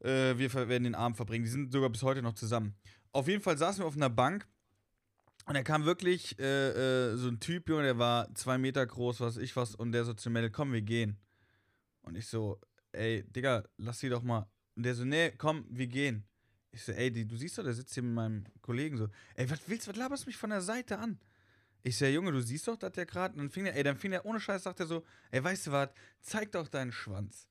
äh, wir werden den Abend verbringen. Die sind sogar bis heute noch zusammen. Auf jeden Fall saßen wir auf einer Bank und da kam wirklich äh, äh, so ein Typ, Junge, der war zwei Meter groß, was ich was, und der so zu mir meldete, komm, wir gehen. Und ich so, ey, Digga, lass sie doch mal. Und der so, nee, komm, wir gehen. Ich so, ey, die, du siehst doch, der sitzt hier mit meinem Kollegen so. Ey, was willst du, was laberst du mich von der Seite an? Ich so, ja, Junge, du siehst doch, dass der gerade. Und dann fing der, ey, dann fing der ohne Scheiß, sagt er so, ey, weißt du was, zeig doch deinen Schwanz.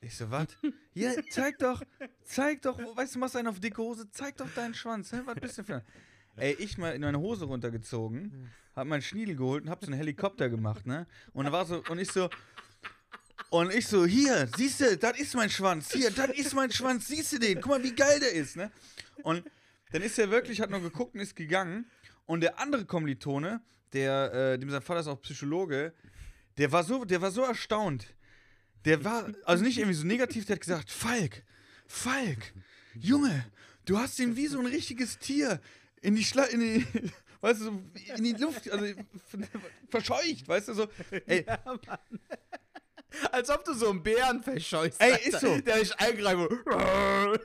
Ich so, was? ja, zeig doch, zeig doch, weißt du, machst einen auf dicke Hose, zeig doch deinen Schwanz. Hä, was bist du für ein- Ey, ich mal in meine Hose runtergezogen, hab meinen Schniedel geholt und hab so einen Helikopter gemacht, ne? Und da war so, und ich so, und ich so, hier, siehst du, das ist mein Schwanz, hier, das ist mein Schwanz, siehst du den? Guck mal, wie geil der ist, ne? Und dann ist er wirklich, hat nur geguckt und ist gegangen. Und der andere Kommilitone, der, äh, dem sein Vater ist auch Psychologe, der war so, der war so erstaunt. Der war, also nicht irgendwie so negativ, der hat gesagt, Falk, Falk, Junge, du hast ihn wie so ein richtiges Tier in die Schla in die, weißt du, in die Luft, also verscheucht, weißt du, so, ey, Als ob du so einen Bären verscheust. Ey, Alter, ist so. Der dich eingreift.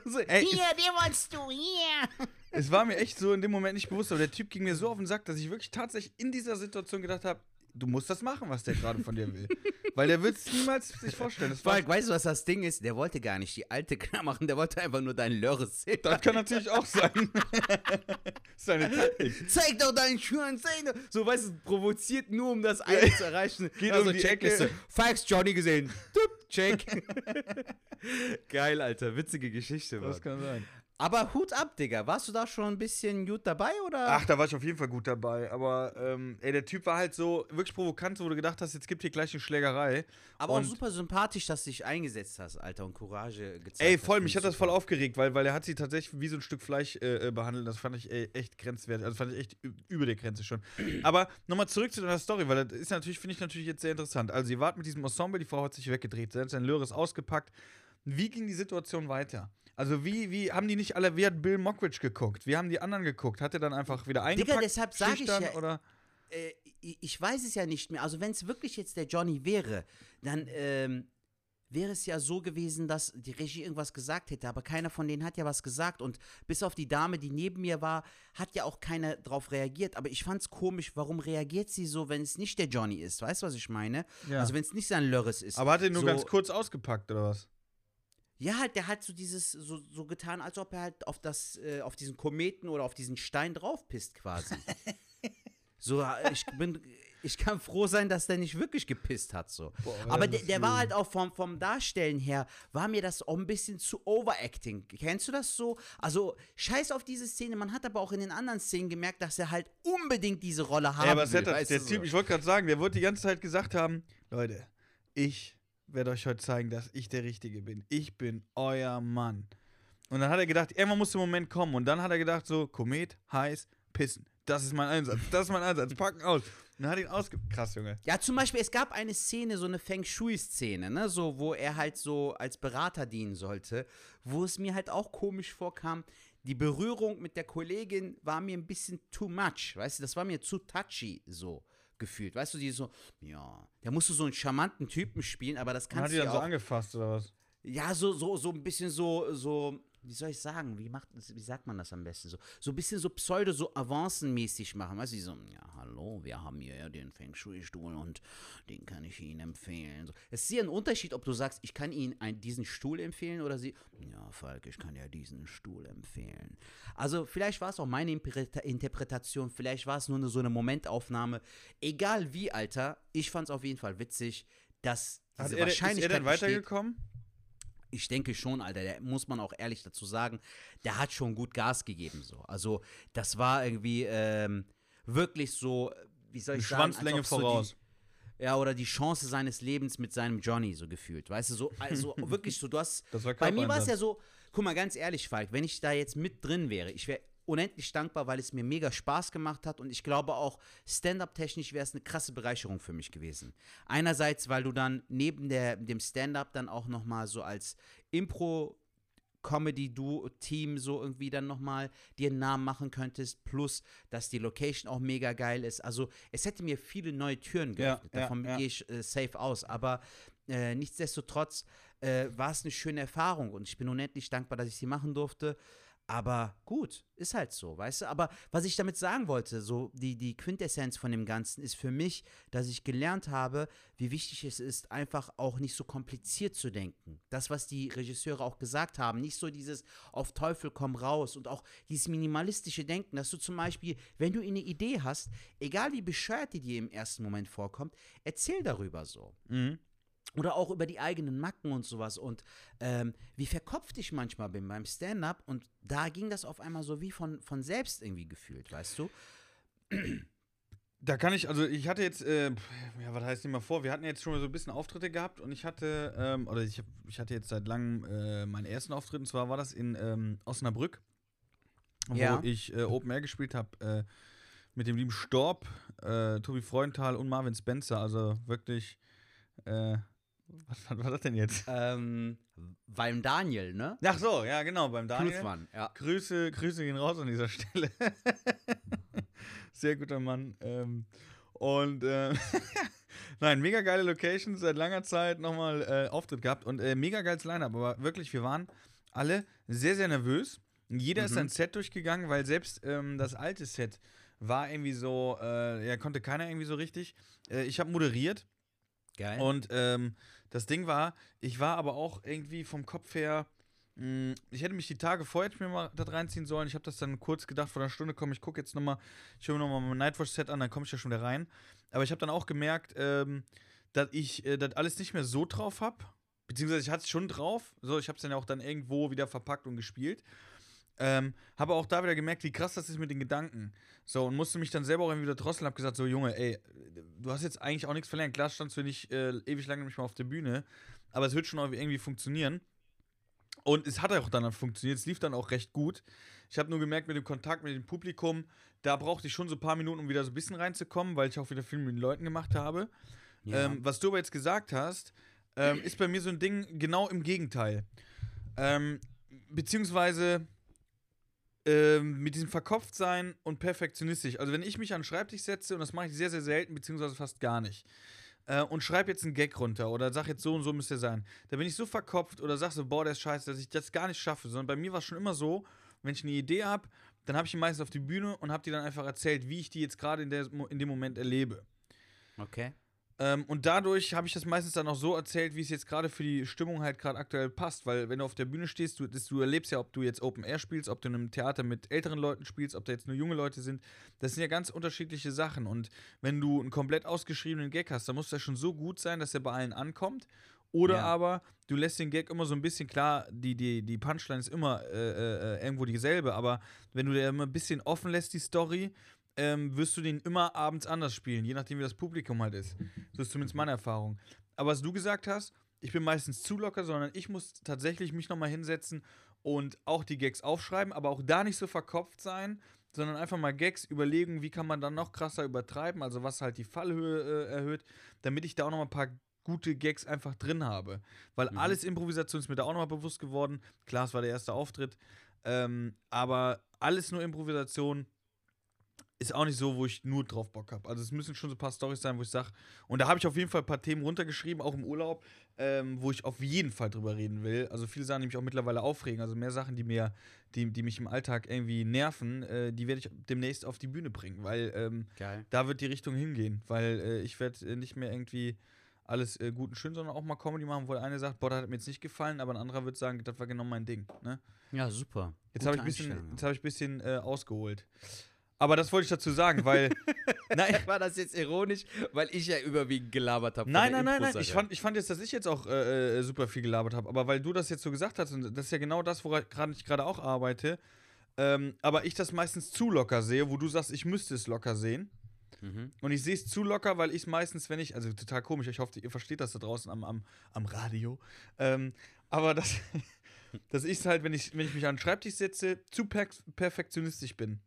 So, ey, Hier, den wolltest du, hier. Es war mir echt so in dem Moment nicht bewusst, aber der Typ ging mir so auf den Sack, dass ich wirklich tatsächlich in dieser Situation gedacht habe, du musst das machen, was der gerade von dir will. Weil der wird es niemals sich vorstellen. Falk, weißt du, was das Ding ist? Der wollte gar nicht die alte klar machen, der wollte einfach nur deinen Lörres sehen. das kann natürlich auch sein. Seine Taktik. Zeig doch deinen Schwanz, zeig doch. So, weißt du, provoziert nur, um das eine zu erreichen. Geht also um die Checkliste. Ecke. Falks Johnny gesehen. Tup, check. Geil, Alter. Witzige Geschichte, Mann. Das kann sein. Aber Hut ab, Digga. Warst du da schon ein bisschen gut dabei, oder? Ach, da war ich auf jeden Fall gut dabei. Aber ähm, ey, der Typ war halt so wirklich provokant, wo du gedacht hast, jetzt gibt hier gleich eine Schlägerei. Aber und- auch super sympathisch, dass du dich eingesetzt hast, Alter, und Courage gezeigt Ey, voll, mich ich hat das voll aufgeregt, weil, weil er hat sie tatsächlich wie so ein Stück Fleisch äh, äh, behandelt. Das fand ich ey, echt grenzwertig. Also fand ich echt über der Grenze schon. Aber nochmal zurück zu deiner Story, weil das ist natürlich, finde ich natürlich jetzt sehr interessant. Also, ihr wart mit diesem Ensemble, die Frau hat sich weggedreht, sein Löres ausgepackt. Wie ging die Situation weiter? Also, wie, wie haben die nicht alle, wie hat Bill Mockridge geguckt? Wie haben die anderen geguckt? Hat er dann einfach wieder eingepackt? deshalb sag ich ja- Oder? äh, ich ich weiß es ja nicht mehr. Also wenn es wirklich jetzt der Johnny wäre, dann ähm, wäre es ja so gewesen, dass die Regie irgendwas gesagt hätte, aber keiner von denen hat ja was gesagt und bis auf die Dame, die neben mir war, hat ja auch keiner drauf reagiert. Aber ich fand's komisch, warum reagiert sie so, wenn es nicht der Johnny ist? Weißt du, was ich meine? Ja. Also wenn es nicht sein Lörres ist. Aber hat er nur so, ganz kurz ausgepackt, oder was? Ja, halt, der hat so dieses, so, so getan, als ob er halt auf das, äh, auf diesen Kometen oder auf diesen Stein draufpisst quasi. so, äh, ich bin, ich kann froh sein, dass der nicht wirklich gepisst hat, so. Boah, Aber das der, der war halt auch vom, vom Darstellen her, war mir das auch ein bisschen zu overacting. Kennst du das so? Also, scheiß auf diese Szene. Man hat aber auch in den anderen Szenen gemerkt, dass er halt unbedingt diese Rolle haben Ja, aber will. Setter, weißt der Typ, so. ich wollte gerade sagen, der wollte die ganze Zeit gesagt haben, Leute, ich werde euch heute zeigen, dass ich der Richtige bin. Ich bin euer Mann. Und dann hat er gedacht, irgendwann muss der Moment kommen. Und dann hat er gedacht so, Komet, heiß, pissen. Das ist mein Einsatz. Das ist mein Einsatz. Packen aus. Und dann hat ihn ausge... Krass, Junge. Ja, zum Beispiel, es gab eine Szene, so eine Feng Shui-Szene, ne, so, wo er halt so als Berater dienen sollte, wo es mir halt auch komisch vorkam. Die Berührung mit der Kollegin war mir ein bisschen too much, weißt du, das war mir zu touchy, so gefühlt. Weißt du, die so, ja, da musst du so einen charmanten Typen spielen, aber das Und hat kannst die du dann ja so auch angefasst, oder was? ja, so, so, so ein bisschen so, so, wie soll ich sagen, wie macht, wie sagt man das am besten so? So ein bisschen so pseudo, so avancenmäßig machen, weißt du, so, ja, hallo, wir haben hier ja den Feng Shui-Stuhl und den kann ich Ihnen empfehlen. So. Es ist ja ein Unterschied, ob du sagst, ich kann Ihnen ein, diesen Stuhl empfehlen oder sie, ja, Falk, ich kann ja diesen Stuhl empfehlen. Also, vielleicht war es auch meine Interpretation, vielleicht war es nur eine, so eine Momentaufnahme. Egal wie, Alter, ich fand es auf jeden Fall witzig, dass Hat diese er, ist er Wahrscheinlichkeit denn besteht- weitergekommen? Ich denke schon, Alter, der muss man auch ehrlich dazu sagen, der hat schon gut Gas gegeben so. Also das war irgendwie ähm, wirklich so, wie soll ich Eine sagen, Schwanzlänge ob so voraus. Die, ja, oder die Chance seines Lebens mit seinem Johnny so gefühlt, weißt du, so, also wirklich so, du hast, Das war bei mir war es ja so, guck mal, ganz ehrlich, Falk, wenn ich da jetzt mit drin wäre, ich wäre unendlich dankbar, weil es mir mega Spaß gemacht hat und ich glaube auch, Stand-up-technisch wäre es eine krasse Bereicherung für mich gewesen. Einerseits, weil du dann neben der, dem Stand-up dann auch nochmal so als Impro- Comedy-Duo-Team so irgendwie dann nochmal dir einen Namen machen könntest, plus, dass die Location auch mega geil ist. Also, es hätte mir viele neue Türen geöffnet. ja, Davon ja. gehe ich äh, safe aus. Aber äh, nichtsdestotrotz äh, war es eine schöne Erfahrung und ich bin unendlich dankbar, dass ich sie machen durfte. Aber gut, ist halt so, weißt du? Aber was ich damit sagen wollte, so die, die Quintessenz von dem Ganzen ist für mich, dass ich gelernt habe, wie wichtig es ist, einfach auch nicht so kompliziert zu denken. Das, was die Regisseure auch gesagt haben, nicht so dieses auf Teufel komm raus und auch dieses minimalistische Denken, dass du zum Beispiel, wenn du eine Idee hast, egal wie bescheuert die dir im ersten Moment vorkommt, erzähl darüber so Mhm. Oder auch über die eigenen Macken und sowas. Und ähm, wie verkopft ich manchmal bin beim Stand-up. Und da ging das auf einmal so wie von, von selbst irgendwie gefühlt, weißt du? Da kann ich, also ich hatte jetzt, äh, ja, was heißt nicht mal vor, wir hatten jetzt schon so ein bisschen Auftritte gehabt und ich hatte, ähm, oder ich, hab, ich hatte jetzt seit langem äh, meinen ersten Auftritt. Und zwar war das in ähm, Osnabrück, wo Ja. ich äh, Open Air gespielt habe äh, mit dem lieben Storb, äh, Tobi Freudenthal und Marvin Spencer, also wirklich, äh, was, war das denn jetzt? Ähm, beim Daniel, ne? Ach so, ja genau, beim Daniel. Klutzmann, ja. Grüße, Grüße gehen raus an dieser Stelle. Sehr guter Mann. Ähm, und äh, nein, mega geile Location, seit langer Zeit nochmal äh, Auftritt gehabt und äh, mega geiles Line-Up. Aber wirklich, wir waren alle sehr, sehr nervös. Jeder ist Mhm. sein Set durchgegangen, weil selbst ähm, das alte Set war irgendwie so, äh, ja, konnte keiner irgendwie so richtig. Äh, ich habe moderiert Geil. und ähm, das Ding war, ich war aber auch irgendwie vom Kopf her, mh, ich hätte mich die Tage vorher mir mal das reinziehen sollen. Ich habe das dann kurz gedacht, vor einer Stunde komm, ich gucke jetzt nochmal, ich höre mir nochmal mein Nightwatch-Set an, dann komme ich ja schon wieder rein. Aber ich habe dann auch gemerkt, ähm, dass ich äh, das alles nicht mehr so drauf habe. Beziehungsweise ich hatte es schon drauf. So, ich habe es dann ja auch dann irgendwo wieder verpackt und gespielt. Ähm, habe auch da wieder gemerkt, wie krass das ist mit den Gedanken. So, und musste mich dann selber auch irgendwie wieder drosseln. Hab gesagt, so, Junge, ey, du hast jetzt eigentlich auch nichts verlernt. Klar standst du nicht äh, ewig lange nicht mal auf der Bühne, aber es wird schon irgendwie funktionieren. Und es hat auch dann funktioniert. Es lief dann auch recht gut. Ich habe nur gemerkt, mit dem Kontakt mit dem Publikum, da brauchte ich schon so ein paar Minuten, um wieder so ein bisschen reinzukommen, weil ich auch wieder viel mit den Leuten gemacht habe. ja. Ähm, was du aber jetzt gesagt hast, ähm, ist bei mir so ein Ding genau im Gegenteil. Ähm, beziehungsweise ähm, mit diesem Verkopftsein und perfektionistisch. Also wenn ich mich an den Schreibtisch setze, und das mache ich sehr, sehr selten, beziehungsweise fast gar nicht. äh, und schreib jetzt einen Gag runter oder sag jetzt so und so müsste er sein. Da bin ich so verkopft oder sag so, boah, der ist scheiße, dass ich das gar nicht schaffe. Sondern bei mir war es schon immer so, wenn ich eine Idee habe, dann habe ich die meistens auf die Bühne und habe die dann einfach erzählt, wie ich die jetzt gerade in, in dem Moment erlebe. Okay. Ähm, und dadurch habe ich das meistens dann auch so erzählt, wie es jetzt gerade für die Stimmung halt gerade aktuell passt. Weil wenn du auf der Bühne stehst, du, das, du erlebst ja, ob du jetzt Open Air spielst, ob du in einem Theater mit älteren Leuten spielst, ob da jetzt nur junge Leute sind. Das sind ja ganz unterschiedliche Sachen. Und wenn du einen komplett ausgeschriebenen Gag hast, dann muss der schon so gut sein, dass er bei allen ankommt. Oder Ja. aber du lässt den Gag immer so ein bisschen klar, die, die, die Punchline ist immer äh, äh, irgendwo dieselbe, aber wenn du der immer ein bisschen offen lässt, die Story, ähm, wirst du den immer abends anders spielen, je nachdem, wie das Publikum halt ist. So ist zumindest meine Erfahrung. Aber was du gesagt hast, ich bin meistens zu locker, sondern ich muss tatsächlich mich nochmal hinsetzen und auch die Gags aufschreiben, aber auch da nicht so verkopft sein, sondern einfach mal Gags überlegen, wie kann man dann noch krasser übertreiben, also was halt die Fallhöhe äh, erhöht, damit ich da auch nochmal ein paar gute Gags einfach drin habe. Weil Mhm. alles Improvisation ist mir da auch nochmal bewusst geworden. Klar, es war der erste Auftritt, ähm, aber alles nur Improvisation ist auch nicht so, wo ich nur drauf Bock habe. Also es müssen schon so ein paar Storys sein, wo ich sage, und da habe ich auf jeden Fall ein paar Themen runtergeschrieben, auch im Urlaub, ähm, wo ich auf jeden Fall drüber reden will. Also viele Sachen, die mich auch mittlerweile aufregen, also mehr Sachen, die mir, die, die mich im Alltag irgendwie nerven, äh, die werde ich demnächst auf die Bühne bringen, weil ähm, da wird die Richtung hingehen, weil äh, ich werde äh, nicht mehr irgendwie alles äh, gut und schön, sondern auch mal Comedy machen, wo der eine sagt, boah, das hat mir jetzt nicht gefallen, aber ein anderer wird sagen, das war genau mein Ding. Ne? Ja, super. Jetzt habe ich ein bisschen, jetzt hab ich bisschen äh, ausgeholt. Aber das wollte ich dazu sagen, weil. nein, War das jetzt ironisch, weil ich ja überwiegend gelabert habe? nein, nein, nein, nein. Ich fand, ich fand jetzt, dass ich jetzt auch äh, äh, super viel gelabert habe. Aber weil du das jetzt so gesagt hast, und das ist ja genau das, woran ich gerade auch arbeite, ähm, aber ich das meistens zu locker sehe, wo du sagst, ich müsste es locker sehen. Mhm. Und ich sehe es zu locker, weil ich meistens, wenn ich, also total komisch, ich hoffe, ihr versteht das da draußen am, am, am Radio. Ähm, aber dass, dass ich es halt, wenn ich, wenn ich mich an den Schreibtisch setze, zu per perfektionistisch bin.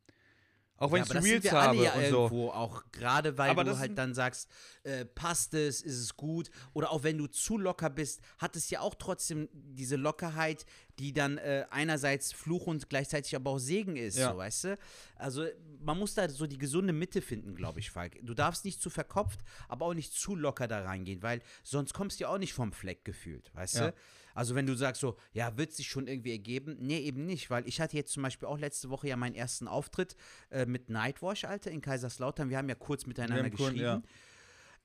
Auch wenn ja, ich aber das sind Reels wir alle habe ja und so. irgendwo, auch gerade weil Aber du das halt dann sagst, äh, passt es, ist es gut, oder auch wenn du zu locker bist, hat es ja auch trotzdem diese Lockerheit, die dann äh, einerseits Fluch und gleichzeitig aber auch Segen ist, Ja. so, weißt du? Also man muss da so die gesunde Mitte finden, glaube ich, Falk. Du darfst nicht zu verkopft, aber auch nicht zu locker da reingehen, weil sonst kommst du ja auch nicht vom Fleck gefühlt, weißt Ja. du? Also wenn du sagst so, ja, wird sich schon irgendwie ergeben? Nee, eben nicht, weil ich hatte jetzt zum Beispiel auch letzte Woche ja meinen ersten Auftritt äh, mit Nightwash, Alter, in Kaiserslautern. Wir haben ja kurz miteinander haben kurz- geschrieben.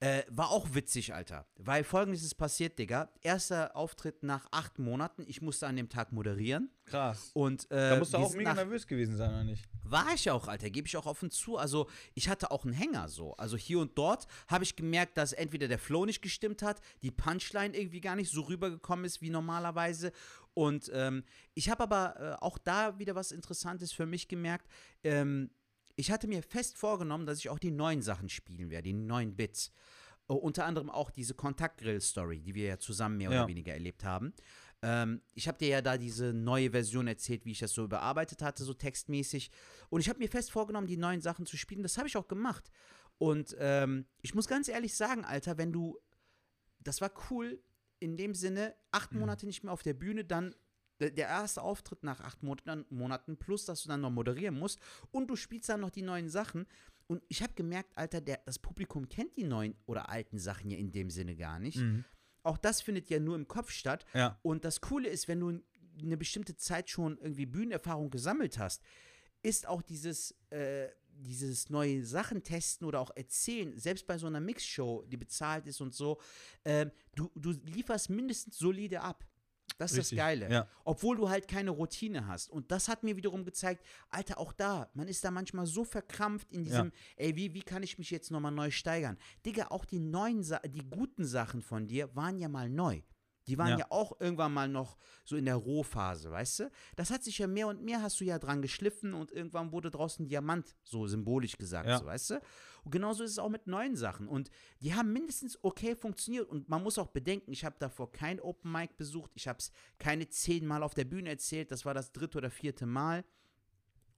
Äh, war auch witzig, Alter. Weil folgendes ist passiert, Digga. Erster Auftritt nach acht Monaten. Ich musste an dem Tag moderieren. Krass. Und, äh, Da musst du auch mega nervös gewesen sein, oder nicht? war ich auch, Alter, gebe ich auch offen zu. Also, ich hatte auch einen Hänger so. Also, hier und dort habe ich gemerkt, dass entweder der Flow nicht gestimmt hat, die Punchline irgendwie gar nicht so rübergekommen ist wie normalerweise. Und ähm, ich habe aber äh, auch da wieder was Interessantes für mich gemerkt. Ähm, ich hatte mir fest vorgenommen, dass ich auch die neuen Sachen spielen werde, die neuen Bits. Äh, unter anderem auch diese Kontaktgrill-Story, die wir ja zusammen mehr Ja. oder weniger erlebt haben. Ähm, ich habe dir ja da diese neue Version erzählt, wie ich das so überarbeitet hatte, so textmäßig. Und ich habe mir fest vorgenommen, die neuen Sachen zu spielen. Das habe ich auch gemacht. Und ähm, ich muss ganz ehrlich sagen, Alter, wenn du, das war cool in dem Sinne, acht Monate nicht mehr auf der Bühne, dann der erste Auftritt nach acht Monaten, plus, dass du dann noch moderieren musst und du spielst dann noch die neuen Sachen. Und ich habe gemerkt, Alter, der, das Publikum kennt die neuen oder alten Sachen ja in dem Sinne gar nicht. Mhm. Auch das findet ja nur im Kopf statt. Ja. Und das Coole ist, wenn du eine bestimmte Zeit schon irgendwie Bühnenerfahrung gesammelt hast, ist auch dieses, äh, dieses neue Sachen testen oder auch erzählen, selbst bei so einer Mixshow, die bezahlt ist und so, ähm, du, du lieferst mindestens solide ab. Das ist Richtig, das Geile. ja. Obwohl du halt keine Routine hast. Und das hat mir wiederum gezeigt, Alter, auch da, man ist da manchmal so verkrampft in diesem, ey, wie, wie kann ich mich jetzt nochmal neu steigern? Digga, auch die neuen, Sa die guten Sachen von dir waren ja mal neu. Die waren Ja. ja. auch irgendwann mal noch so in der Rohphase, weißt du? Das hat sich ja mehr und mehr hast du ja dran geschliffen und irgendwann wurde draußen Diamant, so symbolisch gesagt, Ja. so, weißt du? Und genauso ist es auch mit neuen Sachen. Und die haben mindestens okay funktioniert. Und man muss auch bedenken, ich habe davor kein Open Mic besucht. Ich habe es keine zehnmal auf der Bühne erzählt. Das war das dritte oder vierte Mal.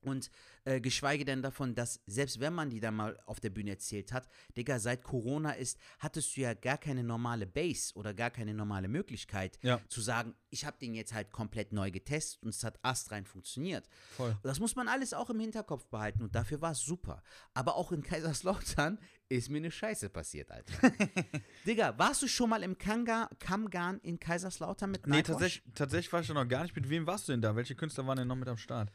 Und äh, geschweige denn davon, dass selbst wenn man die dann mal auf der Bühne erzählt hat, Digga, seit Corona ist, hattest du ja gar keine normale Base oder gar keine normale Möglichkeit Ja. zu sagen, ich habe den jetzt halt komplett neu getestet und es hat astrein funktioniert. Voll. Das muss man alles auch im Hinterkopf behalten und dafür war es super. Aber auch in Kaiserslautern ist mir eine Scheiße passiert, Alter. Digga, warst du schon mal im Kanga, Kamgarn in Kaiserslautern mit Nee, tatsächlich, tatsächlich war ich da noch gar nicht. Mit wem warst du denn da? Welche Künstler waren denn noch mit am Start?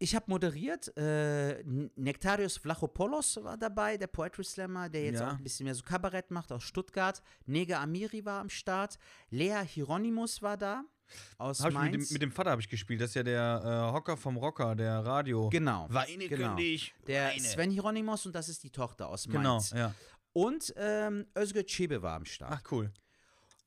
Ich habe moderiert, äh, Nektarios Vlachopoulos war dabei, der Poetry Slammer, der jetzt Ja. auch ein bisschen mehr so Kabarett macht aus Stuttgart. Nega Amiri war am Start. Lea Hieronymus war da aus Hab ich mit, dem, mit dem Vater habe ich gespielt. Das ist ja der äh, Hocker vom Rocker, der Radio. genau. Weine genau. kündig. Der Weine. Sven Hieronymus und das ist die Tochter aus Genau, Mainz. ja. Und ähm, Özgür Çebe war am Start. Ach, cool.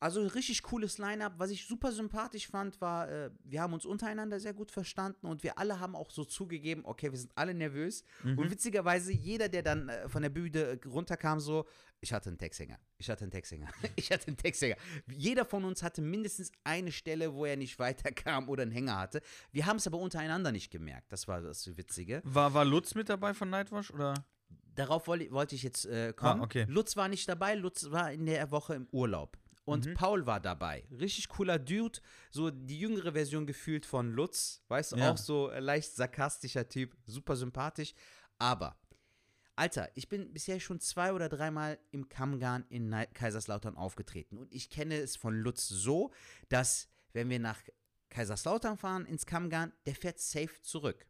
Also richtig cooles Line-Up. Was ich super sympathisch fand, war, äh, wir haben uns untereinander sehr gut verstanden und wir alle haben auch so zugegeben, okay, wir sind alle nervös. Und witzigerweise, jeder, der dann äh, von der Bühne äh, runterkam, so, ich hatte einen Texthänger, ich hatte einen Texthänger, ich hatte einen Texthänger. Jeder von uns hatte mindestens eine Stelle, wo er nicht weiterkam oder einen Hänger hatte. Wir haben es aber untereinander nicht gemerkt. Das war das Witzige. War, war Lutz mit dabei von Nightwash? Oder? Darauf woll- wollte ich jetzt äh, kommen. Ah, okay. Lutz war nicht dabei, Lutz war in der Woche im Urlaub. Und Mhm. Paul war dabei. Richtig cooler Dude. So die jüngere Version gefühlt von Lutz. Weißt du, Ja. auch so leicht sarkastischer Typ. Super sympathisch. Aber, Alter, ich bin bisher schon zwei oder dreimal im Kammgarn in Kaiserslautern aufgetreten. Und ich kenne es von Lutz so, dass, wenn wir nach Kaiserslautern fahren ins Kammgarn, der fährt safe zurück.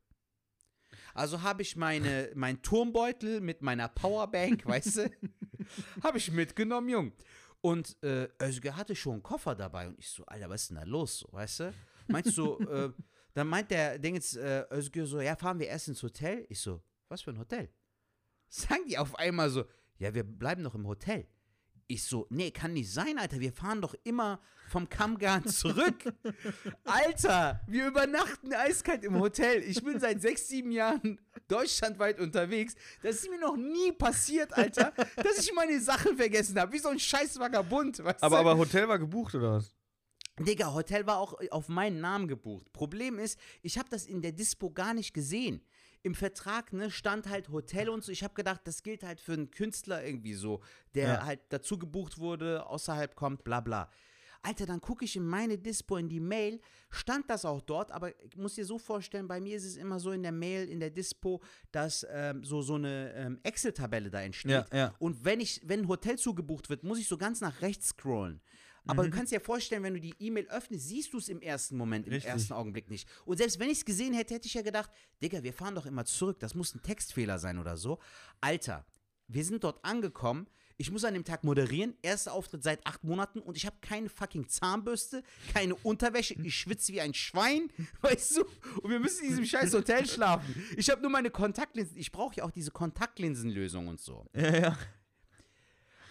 Also habe ich meine, mein Turmbeutel mit meiner Powerbank, weißt du, habe ich mitgenommen, Jung. Und äh, Özge hatte schon einen Koffer dabei und ich so, Alter, was ist denn da los, so, weißt du? Meinst du, äh, dann meint der Ding jetzt, äh, Özge so, ja, fahren wir erst ins Hotel? Ich so, was für ein Hotel? Sagen die auf einmal so, ja, wir bleiben doch im Hotel. Ich so, nee, kann nicht sein, Alter. Wir fahren doch immer vom Kammgarn zurück. Alter, wir übernachten eiskalt im Hotel. Ich bin seit sechs, sieben Jahren deutschlandweit unterwegs. Das ist mir noch nie passiert, Alter, dass ich meine Sachen vergessen habe. Wie so ein scheiß Vagabund, weißt Aber, du? aber Hotel war gebucht oder was? Digga, Hotel war auch auf meinen Namen gebucht. Problem ist, ich habe das in der Dispo gar nicht gesehen. Im Vertrag ne, stand halt Hotel und so. Ich habe gedacht, das gilt halt für einen Künstler irgendwie so, der Ja. halt dazu gebucht wurde, außerhalb kommt, bla bla. Alter, dann gucke ich in meine Dispo, in die Mail, stand das auch dort, aber ich muss dir so vorstellen, bei mir ist es immer so in der Mail, in der Dispo, dass ähm, so, so eine ähm, Excel-Tabelle da entsteht. Ja, ja. Und wenn ich, wenn ein Hotel zugebucht wird, muss ich so ganz nach rechts scrollen. Aber Mhm. du kannst dir vorstellen, wenn du die E-Mail öffnest, siehst du es im ersten Moment, im Richtig. ersten Augenblick nicht. Und selbst wenn ich es gesehen hätte, hätte ich ja gedacht, Digga, wir fahren doch immer zurück, das muss ein Textfehler sein oder so. Alter, wir sind dort angekommen. Ich muss an dem Tag moderieren. Erster Auftritt seit acht Monaten und ich habe keine fucking Zahnbürste, keine Unterwäsche. Ich schwitze wie ein Schwein, weißt du? Und wir müssen in diesem scheiß Hotel schlafen. Ich habe nur meine Kontaktlinsen. Ich brauche ja auch diese Kontaktlinsenlösung und so. Ja, ja.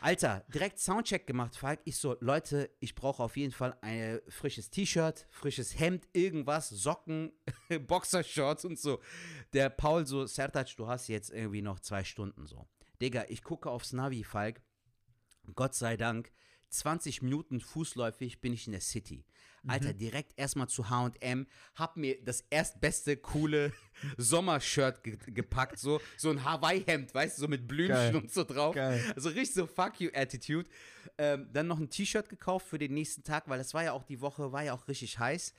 Alter, direkt Soundcheck gemacht, Falk. Ich so, Leute, ich brauche auf jeden Fall ein frisches T-Shirt, frisches Hemd, irgendwas, Socken, Boxershorts und so. Der Paul so, Sertac, du hast jetzt irgendwie noch zwei Stunden so. Digga, ich gucke aufs Navi, Falk. Gott sei Dank, 20 Minuten fußläufig bin ich in der City. Alter, direkt erstmal zu H&M, hab mir das erstbeste coole Sommershirt ge gepackt, so, so ein Hawaii-Hemd, weißt du, so mit Blümchen Geil. und so drauf. Geil. Also richtig so Fuck you Attitude. Ähm, dann noch ein T-Shirt gekauft für den nächsten Tag, weil das war ja auch die Woche, war ja auch richtig heiß.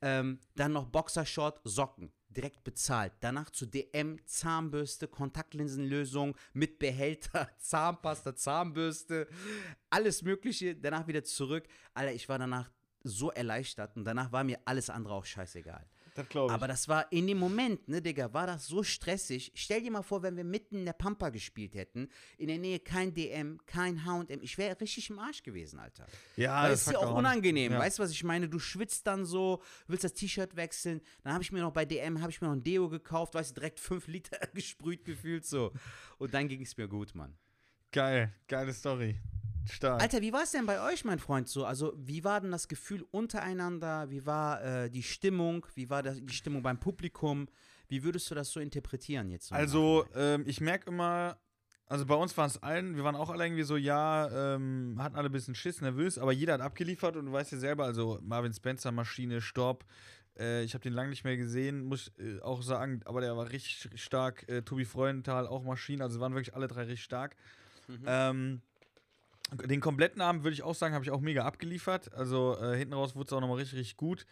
Ähm, dann noch Boxershort, Socken, direkt bezahlt. Danach zu DM, Zahnbürste, Kontaktlinsenlösung mit Behälter, Zahnpasta, Zahnbürste, alles Mögliche. Danach wieder zurück. Alter, ich war danach so erleichtert und danach war mir alles andere auch scheißegal. Das glaube ich. Aber das war in dem Moment, ne, Digga, war das so stressig. Stell dir mal vor, wenn wir mitten in der Pampa gespielt hätten, in der Nähe kein DM, kein H&M, ich wäre richtig im Arsch gewesen, Alter. ja, Weil das ist ja auch auch an. unangenehm, Ja. weißt du, was ich meine? Du schwitzt dann so, willst das T-Shirt wechseln, dann habe ich mir noch bei DM, habe ich mir noch ein Deo gekauft, weißt du, direkt 5 Liter gesprüht gefühlt so. Und dann ging es mir gut, Mann. Geil, geile Story. Stark. Alter, wie war es denn bei euch, mein Freund, so? Also, wie war denn das Gefühl untereinander? Wie war äh, die Stimmung? Wie war das, die Stimmung beim Publikum? Wie würdest du das so interpretieren jetzt? So Also, ähm, ich merke immer, also bei uns waren es allen, wir waren auch alle irgendwie so, ja, ähm, hatten alle ein bisschen Schiss, nervös, aber jeder hat abgeliefert und du weißt ja selber, also Marvin Spencer, Maschine, Stopp, Äh, ich habe den lange nicht mehr gesehen, muss ich äh, auch sagen, aber der war richtig stark. Äh, Tobi Freudenthal, auch Maschinen, also waren wirklich alle drei richtig stark. Ähm, den kompletten Abend würde ich auch sagen, habe ich auch mega abgeliefert. Also äh, hinten raus wurde es auch nochmal richtig, richtig gut.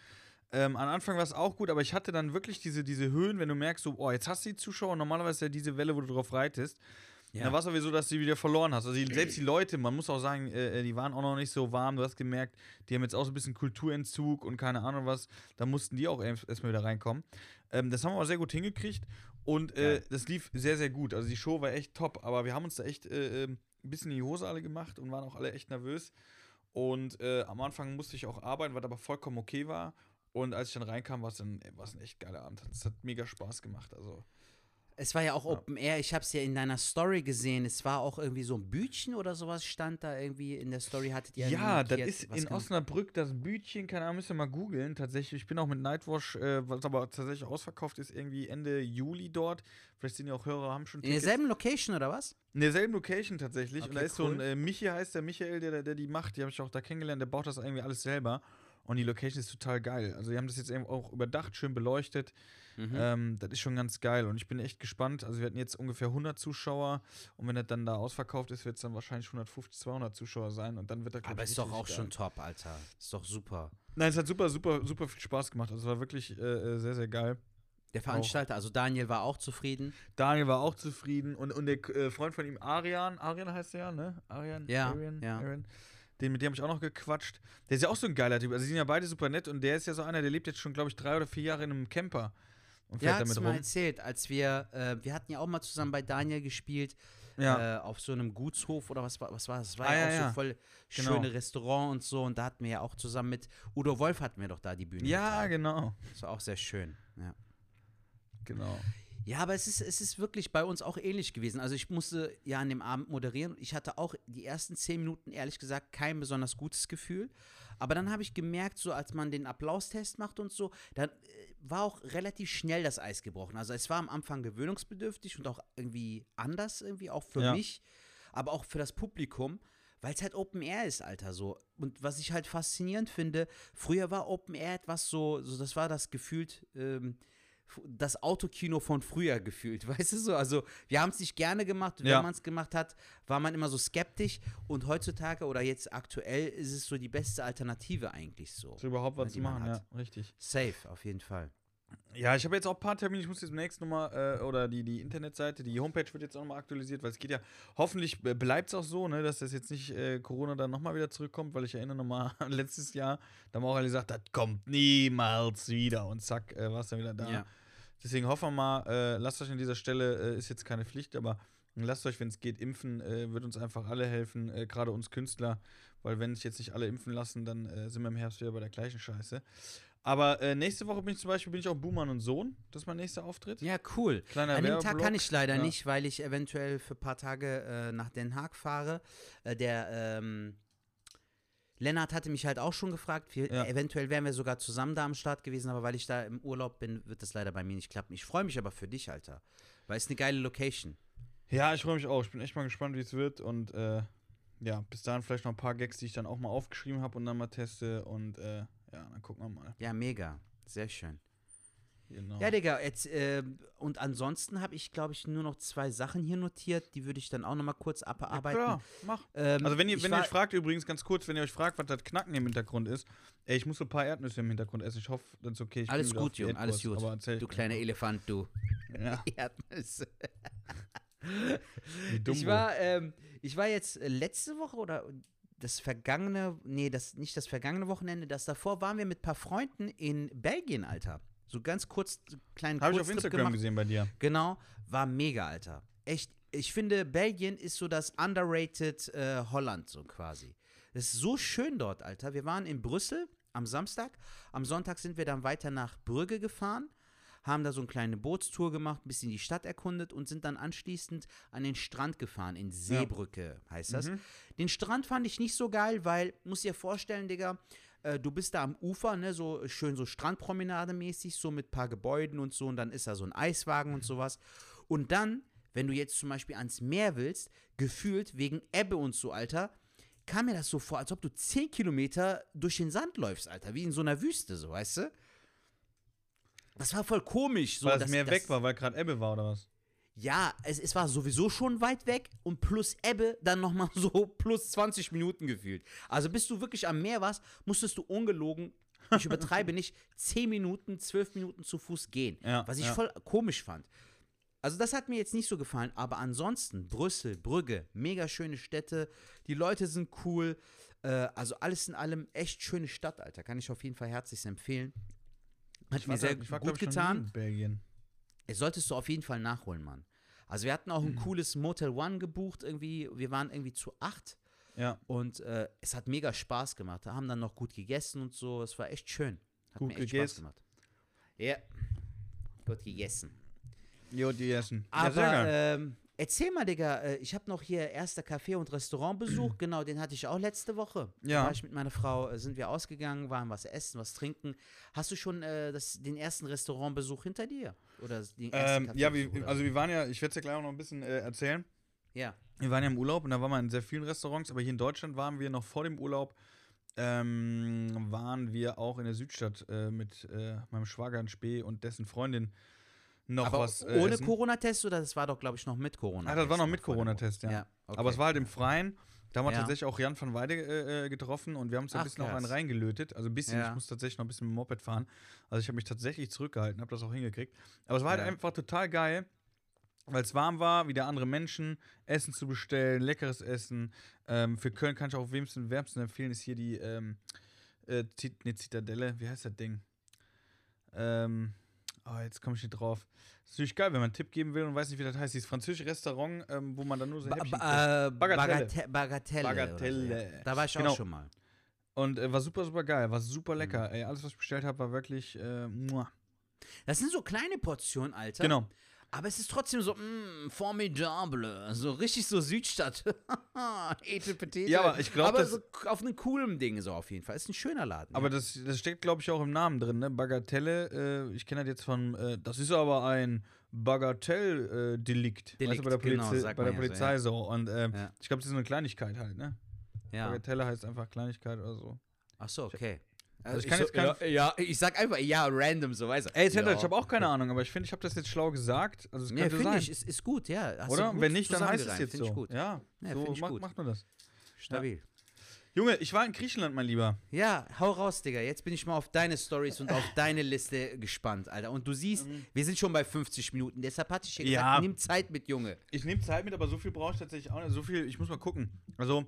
Ähm, am Anfang war es auch gut, aber ich hatte dann wirklich diese, diese Höhen, wenn du merkst, so, oh, jetzt hast du die Zuschauer, normalerweise ist ja diese Welle, wo du drauf reitest. Ja. Da war es aber so, dass du wieder verloren hast. Also die, selbst die Leute, man muss auch sagen, äh, die waren auch noch nicht so warm. Du hast gemerkt, die haben jetzt auch so ein bisschen Kulturentzug und keine Ahnung was. Da mussten die auch erst- erstmal wieder reinkommen. Ähm, das haben wir aber sehr gut hingekriegt und äh, Geil. das lief sehr, sehr gut. Also die Show war echt top, aber wir haben uns da echt äh, äh, ein bisschen in die Hose alle gemacht und waren auch alle echt nervös. Und äh, am Anfang musste ich auch arbeiten, was aber vollkommen okay war. Und als ich dann reinkam, war es es ein echt geiler Abend. Es hat mega Spaß gemacht. Also Es war ja auch Open Air, ich habe es ja in deiner Story gesehen. Es war auch irgendwie so ein Bütchen oder sowas stand da irgendwie in der Story. Hattet ihr Ja, das ist in Osnabrück das Bütchen, keine Ahnung, müsst ihr mal googeln. Tatsächlich, ich bin auch mit Nightwash, äh, was aber tatsächlich ausverkauft ist, irgendwie Ende Juli dort. Vielleicht sind ja auch Hörer, haben schon In derselben Location oder was? In derselben Location tatsächlich. und Okay, da ist so ein äh, Michi heißt der Michael, der, der die macht, die habe ich auch da kennengelernt, der baut das irgendwie alles selber. Und die Location ist total geil. Also die haben das jetzt eben auch überdacht, schön beleuchtet. Mhm. Ähm, das ist schon ganz geil und ich bin echt gespannt. Also wir hatten jetzt ungefähr 100 Zuschauer und wenn das dann da ausverkauft ist, wird es dann wahrscheinlich 150, 200 Zuschauer sein und dann wird das Aber ist doch auch richtig schon geil. top, Alter. Ist doch super. Nein, es hat super, super, super viel Spaß gemacht. Also es war wirklich äh, äh, sehr, sehr geil. Der Veranstalter, also Daniel, war auch zufrieden. Daniel war auch zufrieden und, und der äh, Freund von ihm, Arian, Arian heißt der ja, ne? Arian? Ja, Arian, ja. Arian. Den, mit dem habe ich auch noch gequatscht. Der ist ja auch so ein geiler Typ. Also, die sind ja beide super nett und der ist ja so einer, der lebt jetzt schon, glaube ich, drei oder vier Jahre in einem Camper und fährt Ja, damit mal rum. erzählt, als wir, äh, wir hatten ja auch mal zusammen bei Daniel gespielt, Ja. äh, auf so einem Gutshof oder was war, was war das? Das war Ah, ja, ja, auch so voll Genau. schöne Restaurant und so und da hatten wir ja auch zusammen mit Udo Wolf hatten wir doch da die Bühne. ja, getragen. genau. Das war auch sehr schön, ja. Genau. Ja, aber es ist, es ist wirklich bei uns auch ähnlich gewesen. Also ich musste ja an dem Abend moderieren. Ich hatte auch die ersten zehn Minuten, ehrlich gesagt, kein besonders gutes Gefühl. Aber dann habe ich gemerkt, so als man den Applaustest macht und so, dann äh, war auch relativ schnell das Eis gebrochen. Also es war am Anfang gewöhnungsbedürftig und auch irgendwie anders irgendwie, auch für Ja. mich, aber auch für das Publikum. Weil es halt Open Air ist, Alter, so. Und was ich halt faszinierend finde, früher war Open Air etwas so, so das war das gefühlt, ähm, das Autokino von früher gefühlt, weißt du so? Also, wir haben es nicht gerne gemacht. und Ja. Wenn man es gemacht hat, war man immer so skeptisch. Und heutzutage oder jetzt aktuell ist es so die beste Alternative eigentlich so. So überhaupt was die zu machen, ja, richtig. Safe, auf jeden Fall. Ja, ich habe jetzt auch ein paar Termine. Ich muss jetzt demnächst nochmal, äh, oder die, die Internetseite, die Homepage wird jetzt auch nochmal aktualisiert, weil es geht ja, hoffentlich bleibt es auch so, ne, dass das jetzt nicht äh, Corona dann nochmal wieder zurückkommt, weil ich erinnere nochmal an letztes Jahr, da haben auch alle gesagt, das kommt niemals wieder und zack, äh, war es dann wieder da. Ja. Deswegen hoffen wir mal, äh, lasst euch an dieser Stelle, äh, ist jetzt keine Pflicht, aber lasst euch, wenn es geht, impfen, äh, wird uns einfach alle helfen, äh, gerade uns Künstler, weil wenn sich jetzt nicht alle impfen lassen, dann äh, sind wir im Herbst wieder bei der gleichen Scheiße. Aber äh, nächste Woche bin ich zum Beispiel bin ich auch Buhmann und Sohn. Das ist mein nächster Auftritt. Ja, cool. Kleiner An dem Tag kann ich leider Ja. nicht, weil ich eventuell für ein paar Tage äh, nach Den Haag fahre. Äh, der ähm, Lennart hatte mich halt auch schon gefragt. Wir, Ja. Eventuell wären wir sogar zusammen da am Start gewesen, aber weil ich da im Urlaub bin, wird das leider bei mir nicht klappen. Ich freue mich aber für dich, Alter. Weil es eine geile Location. Ja, ich freue mich auch. Ich bin echt mal gespannt, wie es wird. Und äh, ja, bis dahin vielleicht noch ein paar Gags, die ich dann auch mal aufgeschrieben habe und dann mal teste. Und äh, ja, dann gucken wir mal. Ja, mega. Sehr schön. Genau. Ja, Digga, jetzt, äh, und ansonsten habe ich, glaube ich, nur noch zwei Sachen hier notiert. Die würde ich dann auch noch mal kurz abarbeiten. Klar, mach. Ähm, Also wenn ihr, wenn ihr euch fragt, übrigens ganz kurz, wenn ihr euch fragt, was das Knacken im Hintergrund ist, ey, ich muss so ein paar Erdnüsse im Hintergrund essen. Ich hoffe, das ist okay. Ich Alles gut, Junge, alles gut. Du kleiner Elefant, du. Ja, Erdnüsse. wie dumm. Ich war, ähm, ich war jetzt äh, letzte Woche oder das vergangene, nee, das nicht das vergangene Wochenende, das davor waren wir mit ein paar Freunden in Belgien, Alter. So ganz kurz, kleinen Habe ich auf Instagram gemacht. gesehen bei dir. Genau, war mega, Alter. Echt, ich finde, Belgien ist so das underrated äh, Holland, so quasi. Es ist so schön dort, Alter. Wir waren in Brüssel am Samstag. Am Sonntag sind wir dann weiter nach Brügge gefahren, haben da so eine kleine Bootstour gemacht, ein bisschen die Stadt erkundet und sind dann anschließend an den Strand gefahren, in Seebrücke heißt das. Den Strand fand ich nicht so geil, weil, muss dir vorstellen, Digga, äh, du bist da am Ufer, ne, so schön so Strandpromenade-mäßig, so mit paar Gebäuden und so, und dann ist da so ein Eiswagen und sowas. Und dann, wenn du jetzt zum Beispiel ans Meer willst, gefühlt wegen Ebbe und so, Alter, kam mir das so vor, als ob du 10 Kilometer durch den Sand läufst, Alter, wie in so einer Wüste, so, weißt du? Das war voll komisch. So, weil mehr dass- weg war, weil gerade Ebbe war oder was? Ja, es, es war sowieso schon weit weg und plus Ebbe dann nochmal so plus 20 Minuten gefühlt. Also bis du wirklich am Meer warst, musstest du ungelogen, ich übertreibe nicht, 10 Minuten, 12 Minuten zu Fuß gehen. Ja, was ich ja. voll komisch fand. Also das hat mir jetzt nicht so gefallen, aber ansonsten Brüssel, Brügge, mega schöne Städte, die Leute sind cool, äh, also alles in allem echt schöne Stadt, Alter, kann ich auf jeden Fall herzlich empfehlen. Hat mir war sehr ich war, gut ich, getan. in Belgien. Es solltest du auf jeden Fall nachholen, Mann. Also wir hatten auch ein cooles Motel One gebucht, irgendwie, wir waren irgendwie zu acht Ja. und äh, es hat mega Spaß gemacht. Da haben dann noch gut gegessen und so, es war echt schön. Hat Gut mir echt Spaß gegessen. gemacht. Ja, gut gegessen. Jo, die essen. Aber ähm, erzähl mal, Digga, äh, ich habe noch hier erster Café- und Restaurantbesuch, genau, den hatte ich auch letzte Woche. Ja. Da war ich mit meiner Frau, äh, sind wir ausgegangen, waren was essen, was trinken. Hast du schon äh, das, den ersten Restaurantbesuch hinter dir? Oder den ersten Ähm, ja, wir, oder also so? wir waren ja, ich werde es ja gleich auch noch ein bisschen äh, erzählen. ja. Wir waren ja im Urlaub und da waren wir in sehr vielen Restaurants, aber hier in Deutschland waren wir noch vor dem Urlaub, ähm, waren wir auch in der Südstadt äh, mit äh, meinem Schwager in Spee und dessen Freundin noch Aber was. äh, ohne. Corona-Test oder das war doch, glaube ich, noch mit Corona? Ah, das war noch mit Corona-Test, ja. okay. Aber es war halt im Freien. Da haben wir Ja. tatsächlich auch Jan van Weide äh, äh, getroffen und wir haben uns ein bisschen auf krass. einen reingelötet. Also ein bisschen, Ja. ich muss tatsächlich noch ein bisschen mit dem Moped fahren. Also ich habe mich tatsächlich zurückgehalten, habe das auch hingekriegt. Aber es war halt Ja. einfach total geil, weil es warm war, wieder andere Menschen, Essen zu bestellen, leckeres Essen. Ähm, für Köln kann ich auch wärmsten, wärmsten empfehlen, ist hier die ähm, äh, Zit ne, Zitadelle, wie heißt das Ding? Ähm, oh, jetzt komme ich nicht drauf. ist natürlich geil, wenn man einen Tipp geben will und weiß nicht, wie das heißt. Dieses französische Restaurant, ähm, wo man dann nur so Häppchen ba äh, Bagatelle. Bagate- Bagatelle. Bagatelle. Ja. Da war ich Genau. auch schon mal. Und äh, war super, super geil, war super lecker. Mhm. Ey, alles, was ich bestellt habe, war wirklich. Äh. Das sind so kleine Portionen, Alter. genau. Aber es ist trotzdem so, mh, formidable. So richtig so Südstadt. Ete Petete. Ja, aber ich glaub, Aber das- so auf einem coolen Ding so auf jeden Fall. Ist ein schöner Laden. Aber ja. das, das steckt, glaube ich, auch im Namen drin, ne? Bagatelle. Äh, ich kenne das jetzt von. Äh, das ist aber ein Bagatell-Delikt. Delikt, bei der, genau, Polizei, bei der ja so, Polizei so. Und ähm, Ja. ich glaube, das ist so eine Kleinigkeit halt, ne? ja. Bagatelle heißt einfach Kleinigkeit oder so. Ach so, okay. Also ich ich kann so, jetzt kein- ja, ja, ich sag einfach ja random so, weißt du. Ey, Zender, ja. ich habe auch keine Ahnung, aber ich finde, ich habe das jetzt schlau gesagt. Also, es Nee, könnte finde sein. ich, ist, ist gut, ja. Hast oder? gut Wenn nicht, dann heißt es jetzt so. Gut. Ja, Ja, so ich macht, gut. macht nur das. Stabil. Junge, ich war in Griechenland, mein Lieber. Ja, hau raus, Digga. Jetzt bin ich mal auf deine Stories und auf deine Liste gespannt, Alter. Und du siehst, wir sind schon bei 50 Minuten. Deshalb hatte ich dir gesagt, Ja. nimm Zeit mit, Junge. Ich nehme Zeit mit, aber so viel brauche ich tatsächlich auch nicht. So viel, ich muss mal gucken. Also,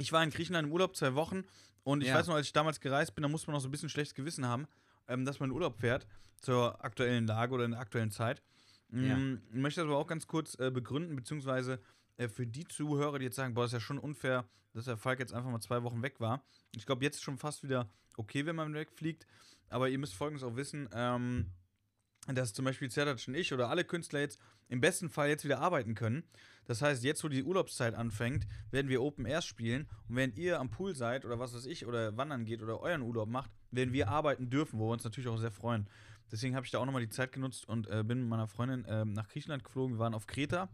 ich war in Griechenland im Urlaub zwei Wochen und ich Ja. weiß noch, als ich damals gereist bin, da muss man noch so ein bisschen schlechtes Gewissen haben, ähm, dass man in Urlaub fährt zur aktuellen Lage oder in der aktuellen Zeit. Ja. Mm, Ich möchte das aber auch ganz kurz äh, begründen, beziehungsweise äh, für die Zuhörer, die jetzt sagen, boah, das ist ja schon unfair, dass der Falk jetzt einfach mal zwei Wochen weg war. Ich glaube, jetzt ist schon fast wieder okay, wenn man wegfliegt. Aber ihr müsst Folgendes auch wissen, ähm, dass zum Beispiel Zerdac und ich oder alle Künstler jetzt im besten Fall jetzt wieder arbeiten können. Das heißt, jetzt, wo die Urlaubszeit anfängt, werden wir Open Air spielen. Und wenn ihr am Pool seid oder was weiß ich, oder wandern geht oder euren Urlaub macht, werden wir arbeiten dürfen, wo wir uns natürlich auch sehr freuen. Deswegen habe ich da auch nochmal die Zeit genutzt und äh, bin mit meiner Freundin ähm, nach Griechenland geflogen. Wir waren auf Kreta.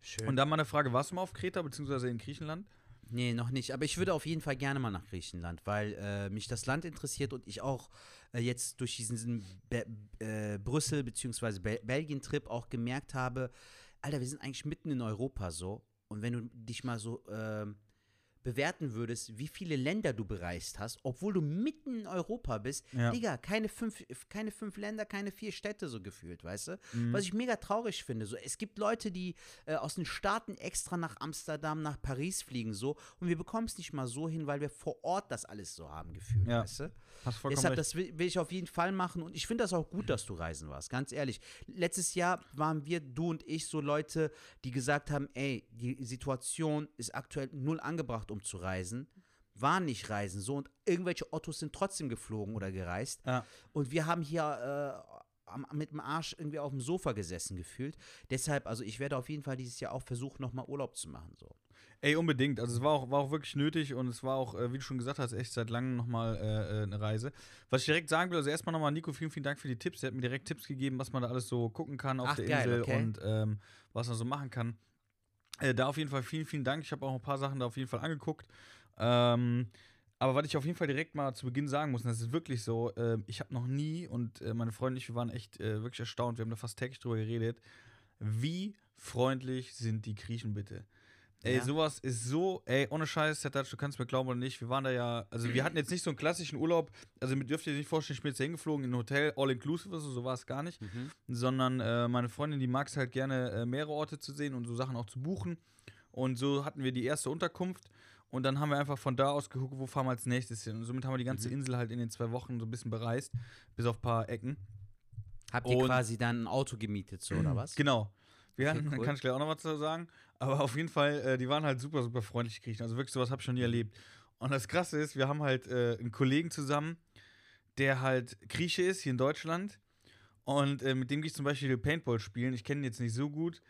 Schön. Und dann mal eine Frage: Warst du mal auf Kreta, beziehungsweise in Griechenland? Nee, noch nicht. Aber ich würde auf jeden Fall gerne mal nach Griechenland, weil äh, mich das Land interessiert und ich auch äh, jetzt durch diesen Be äh, Brüssel- bzw. Bel Belgien-Trip auch gemerkt habe, Alter, wir sind eigentlich mitten in Europa so. Und wenn du dich mal so ähm, bewerten würdest, wie viele Länder du bereist hast, obwohl du mitten in Europa bist, Ja. Digga, keine fünf, keine fünf Länder, keine vier Städte so gefühlt, weißt du? Mhm. Was ich mega traurig finde. So, es gibt Leute, die äh, aus den Staaten extra nach Amsterdam, nach Paris fliegen, so, und wir bekommen es nicht mal so hin, weil wir vor Ort das alles so haben gefühlt, Ja. weißt du? Hast vollkommen Deshalb, recht. das will, will ich auf jeden Fall machen und ich finde das auch gut, dass du reisen warst, ganz ehrlich. Letztes Jahr waren wir, du und ich, so Leute, die gesagt haben, ey, die Situation ist aktuell null angebracht, um zu reisen. War nicht reisen, so und irgendwelche Ottos sind trotzdem geflogen oder gereist. Ja. Und wir haben hier äh, am, mit dem Arsch irgendwie auf dem Sofa gesessen gefühlt. Deshalb, also ich werde auf jeden Fall dieses Jahr auch versuchen, nochmal Urlaub zu machen. So. Ey, unbedingt. Also es war auch, war auch wirklich nötig und es war auch, äh, wie du schon gesagt hast, echt seit langem nochmal äh, äh, eine Reise. Was ich direkt sagen will, also erstmal nochmal, Nico, vielen, vielen Dank für die Tipps. Er hat mir direkt Tipps gegeben, was man da alles so gucken kann auf Ach, der geil, Insel okay. und ähm, was man so machen kann. Äh, da auf jeden Fall vielen, vielen Dank. Ich habe auch ein paar Sachen da auf jeden Fall angeguckt. Ähm, Aber was ich auf jeden Fall direkt mal zu Beginn sagen muss, und das ist wirklich so, äh, ich habe noch nie, und äh, meine Freunde und ich, wir waren echt äh, wirklich erstaunt, wir haben da fast täglich drüber geredet, wie freundlich sind die Griechen bitte. Ey, Ja. sowas ist so, ey, ohne Scheiß, Sertac, du kannst mir glauben oder nicht, wir waren da ja, also wir hatten jetzt nicht so einen klassischen Urlaub, also mir dürft ihr nicht vorstellen, ich bin jetzt hier hingeflogen in ein Hotel, all-inclusive, oder so, so war es gar nicht, Mhm. sondern äh, meine Freundin, die mag es halt gerne, äh, mehrere Orte zu sehen und so Sachen auch zu buchen. Und so hatten wir die erste Unterkunft und dann haben wir einfach von da aus geguckt, wo fahren wir als nächstes hin. Und somit haben wir die ganze Mhm. Insel halt in den zwei Wochen so ein bisschen bereist, bis auf ein paar Ecken. Habt ihr Und- quasi dann ein Auto gemietet, so, oder was? Genau. Wir Okay, cool. kann ich gleich auch noch was dazu sagen. Aber auf jeden Fall, äh, die waren halt super, super freundlich, Griechen. Also wirklich, sowas habe ich schon nie erlebt. Und das Krasse ist, wir haben halt äh, einen Kollegen zusammen, der halt Grieche ist, hier in Deutschland. Und äh, mit dem gehe ich zum Beispiel Paintball spielen. Ich kenne ihn jetzt nicht so gut.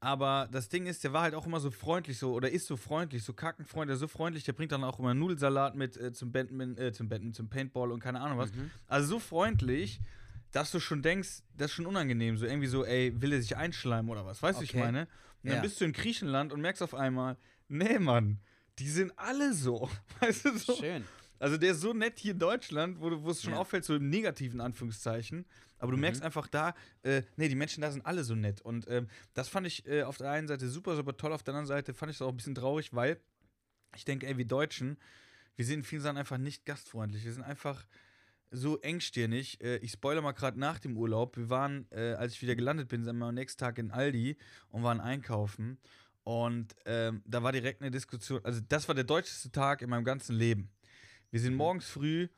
Aber das Ding ist, der war halt auch immer so freundlich, so, oder ist so freundlich, so kackenfreundlich, der ist so freundlich, der bringt dann auch immer Nudelsalat mit äh, zum Badminton, äh, zum Badminton, zum Paintball und keine Ahnung was. Mhm. Also so freundlich, dass du schon denkst, das ist schon unangenehm. So irgendwie so, ey, will er sich einschleimen oder was? Weißt du, wie Okay. ich meine? Und dann Ja. bist du in Griechenland und merkst auf einmal, nee, Mann, die sind alle so. Weißt du, so. Schön. Also der ist so nett hier in Deutschland, wo, du- wo es schon Ja. auffällt, so im negativen Anführungszeichen. Aber du Mhm. merkst einfach da, äh, nee, die Menschen da sind alle so nett. Und ähm, das fand ich äh, auf der einen Seite super, super toll, auf der anderen Seite fand ich es auch ein bisschen traurig, weil ich denke, ey, wir Deutschen, wir sind in vielen Sachen einfach nicht gastfreundlich. Wir sind einfach so engstirnig. Äh, ich spoilere mal gerade nach dem Urlaub. Wir waren, äh, als ich wieder gelandet bin, sind wir am nächsten Tag in Aldi und waren einkaufen. Und ähm, da war direkt eine Diskussion. Also, das war der deutscheste Tag in meinem ganzen Leben. Wir sind morgens früh.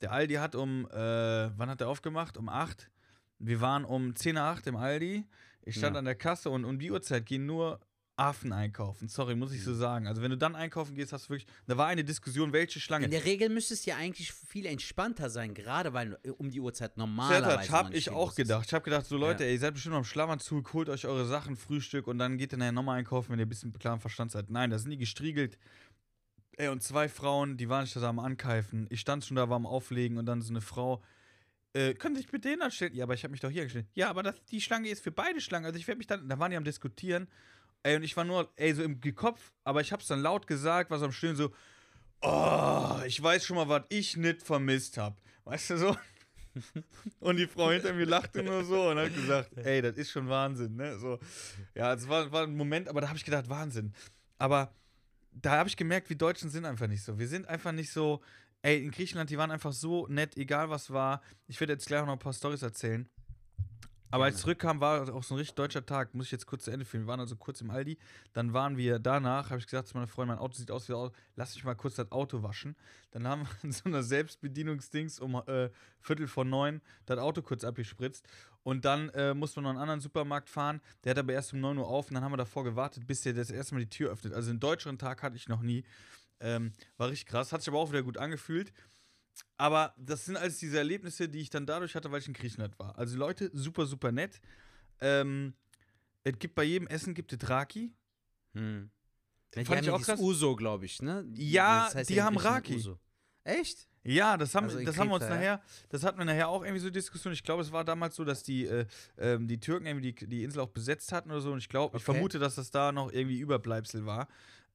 Der Aldi hat um, äh, wann hat er aufgemacht? Um 8. Wir waren um 10 nach 8 im Aldi. Ich stand Ja. an der Kasse und um die Uhrzeit gehen nur Affen einkaufen. Sorry, muss ich so sagen. Also, wenn du dann einkaufen gehst, hast du wirklich. Da war eine Diskussion, welche Schlange. In der Regel müsste es ja eigentlich viel entspannter sein, gerade weil äh, um die Uhrzeit normalerweise. Sertac, noch hab nicht ich auch gedacht. Ich habe gedacht, so Leute, Ja. ey, ihr seid bestimmt noch im Schlafanzug, holt euch eure Sachen, Frühstück und dann geht ihr nachher nochmal einkaufen, wenn ihr ein bisschen klaren Verstand seid. Nein, da sind die gestriegelt. Ey, und zwei Frauen, die waren nicht da am Ankeifen. Ich stand schon da, war am Auflegen und dann so eine Frau, äh, können Sie sich bitte hin anstellen? Ja, aber ich habe mich doch hier gestellt. Ja, aber das, die Schlange ist für beide Schlangen. Also ich werde mich dann, da waren die am Diskutieren. Ey, und ich war nur, ey, so im Kopf, aber ich hab's dann laut gesagt, war so am Stillen so, oh, ich weiß schon mal, was ich nicht vermisst hab. Weißt du so? Und die Frau hinter mir lachte nur so und hat gesagt, ey, das ist schon Wahnsinn, ne? So, ja, es war, war ein Moment, aber da habe ich gedacht, Wahnsinn. Aber da habe ich gemerkt, wir Deutschen sind einfach nicht so. Wir sind einfach nicht so, ey, in Griechenland, die waren einfach so nett, egal was war. Ich werde jetzt gleich noch ein paar Storys erzählen. Aber als ich zurückkam, war auch so ein richtig deutscher Tag. Muss ich jetzt kurz zu Ende führen. Wir waren also kurz im Aldi. Dann waren wir danach, habe ich gesagt zu meiner Freundin, mein Auto sieht aus wie Auto. Lass mich mal kurz das Auto waschen. Dann haben wir in so einer Selbstbedienungsdings um äh, Viertel vor neun das Auto kurz abgespritzt. Und dann äh, mussten wir noch in einen anderen Supermarkt fahren. Der hat aber erst um 9 Uhr auf. Und dann haben wir davor gewartet, bis der das erste Mal die Tür öffnet. Also einen deutscheren Tag hatte ich noch nie. Ähm, war richtig krass. Hat sich aber auch wieder gut angefühlt. Aber das sind alles diese Erlebnisse, die ich dann dadurch hatte, weil ich in Griechenland war. Also Leute, super, super nett. Ähm, es gibt bei jedem Essen gibt es Raki. Hm. Ja, Fand ich ja auch krass. Uso, glaube ich, ne? Ja, die in haben Raki. Uso. Echt? Ja, das haben, Also das haben wir uns Kreta, ja? nachher, das hatten wir nachher auch irgendwie so Diskussion. Ich glaube, es war damals so, dass die, äh, ähm, die Türken irgendwie die, die Insel auch besetzt hatten oder so. Und ich glaube, ich Okay. vermute, dass das da noch irgendwie Überbleibsel war.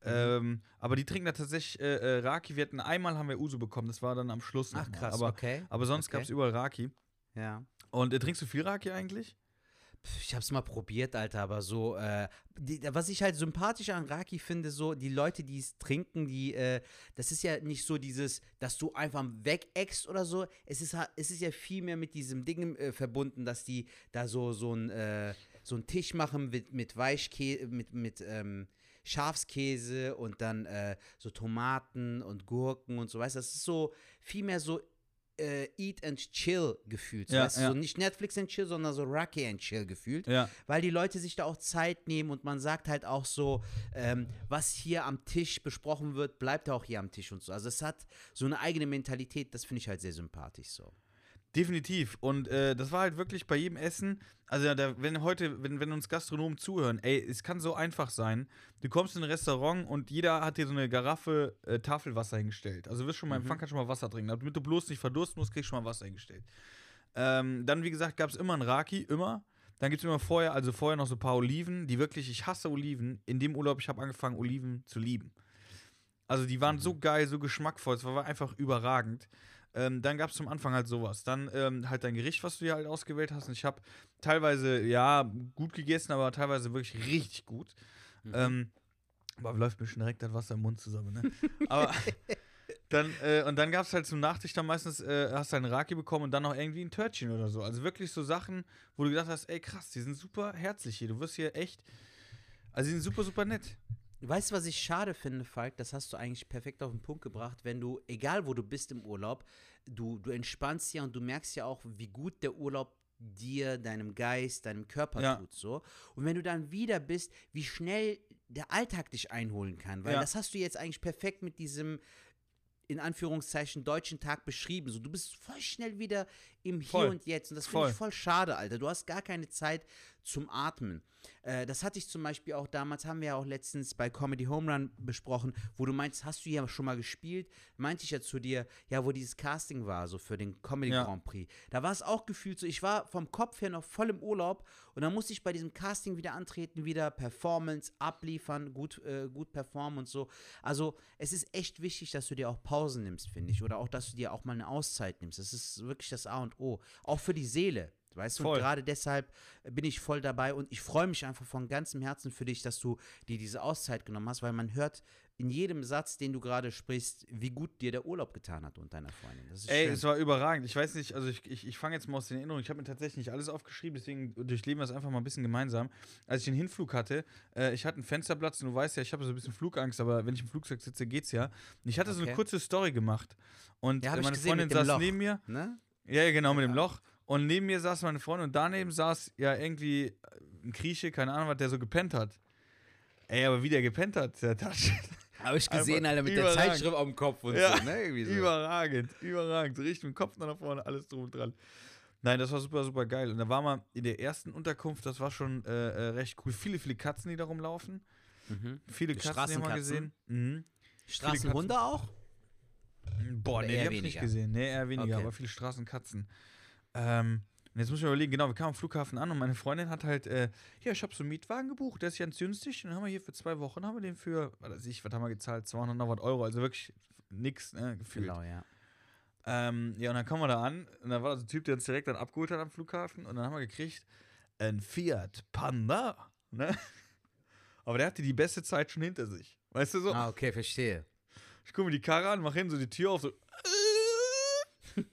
Mhm. Ähm, aber die trinken da tatsächlich äh, äh, Raki. Wir hatten einmal haben wir Uso bekommen, das war dann am Schluss. Ach krass, Aber, okay. aber sonst okay. gab es überall Raki. Ja. Und äh, trinkst du viel Raki eigentlich? Ich hab's mal probiert, Alter, aber so, äh, die, was ich halt sympathisch an Raki finde, so, die Leute, die es trinken, die, äh, das ist ja nicht so dieses, dass du einfach wegeckst oder so. Es ist, es ist ja viel mehr mit diesem Ding äh, verbunden, dass die da so, so ein, äh, so einen Tisch machen mit, mit Weichkäse, mit, mit, ähm, Schafskäse und dann äh, so Tomaten und Gurken und so, weißt du, das ist so viel mehr so äh, Eat and Chill gefühlt. Ja, weißt du, ja. so nicht Netflix and Chill, sondern so Rocky and Chill gefühlt. Ja. Weil die Leute sich da auch Zeit nehmen und man sagt halt auch so, ähm, was hier am Tisch besprochen wird, bleibt auch hier am Tisch und so. Also es hat so eine eigene Mentalität, das finde ich halt sehr sympathisch so. Definitiv. Und äh, das war halt wirklich bei jedem Essen. Also, da, wenn heute, wenn, wenn uns Gastronomen zuhören, ey, es kann so einfach sein. Du kommst in ein Restaurant und jeder hat dir so eine Garaffe äh, Tafelwasser hingestellt. Also, du wirst schon mal im Empfang, kannst schon mal Wasser trinken. Damit du bloß nicht verdursten musst, kriegst du schon mal Wasser hingestellt. Ähm, dann, wie gesagt, gab es immer ein Raki, immer. Dann gibt es immer vorher, also vorher noch so ein paar Oliven, die wirklich, ich hasse Oliven. In dem Urlaub, ich habe angefangen, Oliven zu lieben. Also die waren so geil, so geschmackvoll, es war einfach überragend. Ähm, dann gab es zum Anfang halt sowas. Dann ähm, halt dein Gericht, was du dir halt ausgewählt hast. Und ich habe teilweise, ja, gut gegessen, aber teilweise wirklich richtig gut. Ähm, aber läuft mir schon direkt das Wasser im Mund zusammen, ne? aber dann, äh, und dann gab es halt zum Nachtisch dann meistens, äh, hast du einen Raki bekommen und dann noch irgendwie ein Törtchen oder so. Also wirklich so Sachen, wo du gedacht hast, ey krass, die sind super herzlich hier. Du wirst hier echt, also die sind super, super nett. Weißt du, was ich schade finde, Falk? Das hast du eigentlich perfekt auf den Punkt gebracht, wenn du, egal wo du bist im Urlaub, du, du entspannst ja und du merkst ja auch, wie gut der Urlaub dir, deinem Geist, deinem Körper Ja. tut so. Und wenn du dann wieder bist, wie schnell der Alltag dich einholen kann, weil Ja. das hast du jetzt eigentlich perfekt mit diesem in Anführungszeichen deutschen Tag beschrieben. So, du bist voll schnell wieder im Hier Voll. und Jetzt und das finde ich voll schade, Alter. Du hast gar keine Zeit zum Atmen. Äh, das hatte ich zum Beispiel auch damals, haben wir ja auch letztens bei Comedy Home Run besprochen, wo du meinst, hast du ja schon mal gespielt? Meinte ich ja zu dir, ja, wo dieses Casting war, so für den Comedy Ja. Grand Prix. Da war es auch gefühlt so, ich war vom Kopf her noch voll im Urlaub und dann musste ich bei diesem Casting wieder antreten, wieder Performance abliefern, gut, äh, gut performen und so. Also es ist echt wichtig, dass du dir auch Pausen nimmst, finde ich. Oder auch, dass du dir auch mal eine Auszeit nimmst. Das ist wirklich das A und O. Auch für die Seele. Weißt du, Voll. gerade deshalb bin ich voll dabei und ich freue mich einfach von ganzem Herzen für dich, dass du dir diese Auszeit genommen hast, weil man hört in jedem Satz, den du gerade sprichst, wie gut dir der Urlaub getan hat und deiner Freundin. Das ist Ey, schön. es war überragend. Ich weiß nicht, also ich, ich, ich fange jetzt mal aus den Erinnerungen. Ich habe mir tatsächlich nicht alles aufgeschrieben, deswegen durchleben wir es einfach mal ein bisschen gemeinsam. Als ich den Hinflug hatte, äh, ich hatte einen Fensterplatz und du weißt ja, ich habe so ein bisschen Flugangst, aber wenn ich im Flugzeug sitze, geht's ja. Und ich hatte so eine Okay. kurze Story gemacht. Und Ja, äh, ich meine gesehen Freundin saß Loch. neben mir. ne? Ja, ja, genau, mit dem Loch. Und neben mir saß meine Freundin und daneben saß ja irgendwie äh, ein Grieche, keine Ahnung, was der so gepennt hat. Ey, aber wie der gepennt hat, der Tasche. Habe ich gesehen, Alter, mit der überragend. Zeitschrift auf dem Kopf und Ja, so, ne? So. Überragend, überragend. Richtig mit dem Kopf nach vorne, alles drum und dran. Nein, das war super, super geil. Und da war man in der ersten Unterkunft, das war schon äh, äh, recht cool. Viele, viele Katzen, die da rumlaufen. Mhm. Viele Katzen haben wir gesehen. Mhm. Straßenhunde auch? Boah, Oder nee, die hab ich nicht gesehen. Nee, eher weniger, Okay. aber viele Straßenkatzen. Ähm, und jetzt muss ich mir überlegen, genau, wir kamen am Flughafen an und meine Freundin hat halt, äh, ja, ich habe so einen Mietwagen gebucht, der ist ganz günstig. Und dann haben wir hier für zwei Wochen, haben wir den für, was weiß ich, was haben wir gezahlt? 200 noch was Euro, also wirklich nix, ne, gefühlt. Genau, ja. Ähm, ja, und dann kommen wir da an und dann war da so ein Typ, der uns direkt dann abgeholt hat am Flughafen und dann haben wir gekriegt ein Fiat Panda, ne? Aber der hatte die beste Zeit schon hinter sich. Weißt du so? Ah, okay, verstehe. Ich gucke mir die Karre an, mach hin, so die Tür auf, so.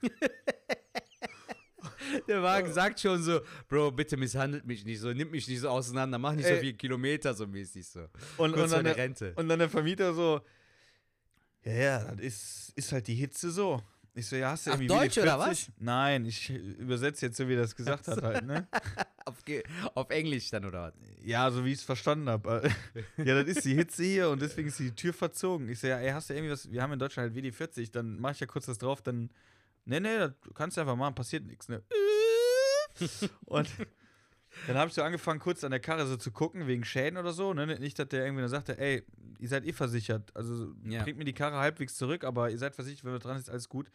Der Wagen sagt schon so, Bro, bitte misshandelt mich nicht so, nimm mich nicht so auseinander, mach nicht so Ey. viele Kilometer so mäßig so. Und, Kurz und, dann der Rente. und dann der Vermieter so, ja, ja, das ist, ist halt die Hitze so. Ich so, ja, hast du Ach, irgendwie Deutsch WD-40? oder was? Nein, ich übersetze jetzt so, wie er das gesagt hat halt, ne? Auf, Ge- auf Englisch dann, oder was? Ja, so wie ich es verstanden habe. ja, das ist die Hitze hier und deswegen ist die Tür verzogen. Ich so, ja, ey, hast du irgendwie was, wir haben in Deutschland halt WD-40, dann mach ich ja kurz das drauf, dann, nee, nee, das kannst du einfach machen, passiert nichts, ne? und dann habe ich so angefangen, kurz an der Karre so zu gucken, wegen Schäden oder so, ne? Nicht, dass der irgendwie dann sagte, ey, ihr seid eh versichert, also Ja. bringt mir die Karre halbwegs zurück, aber ihr seid versichert, wenn wir dran ist, alles gut.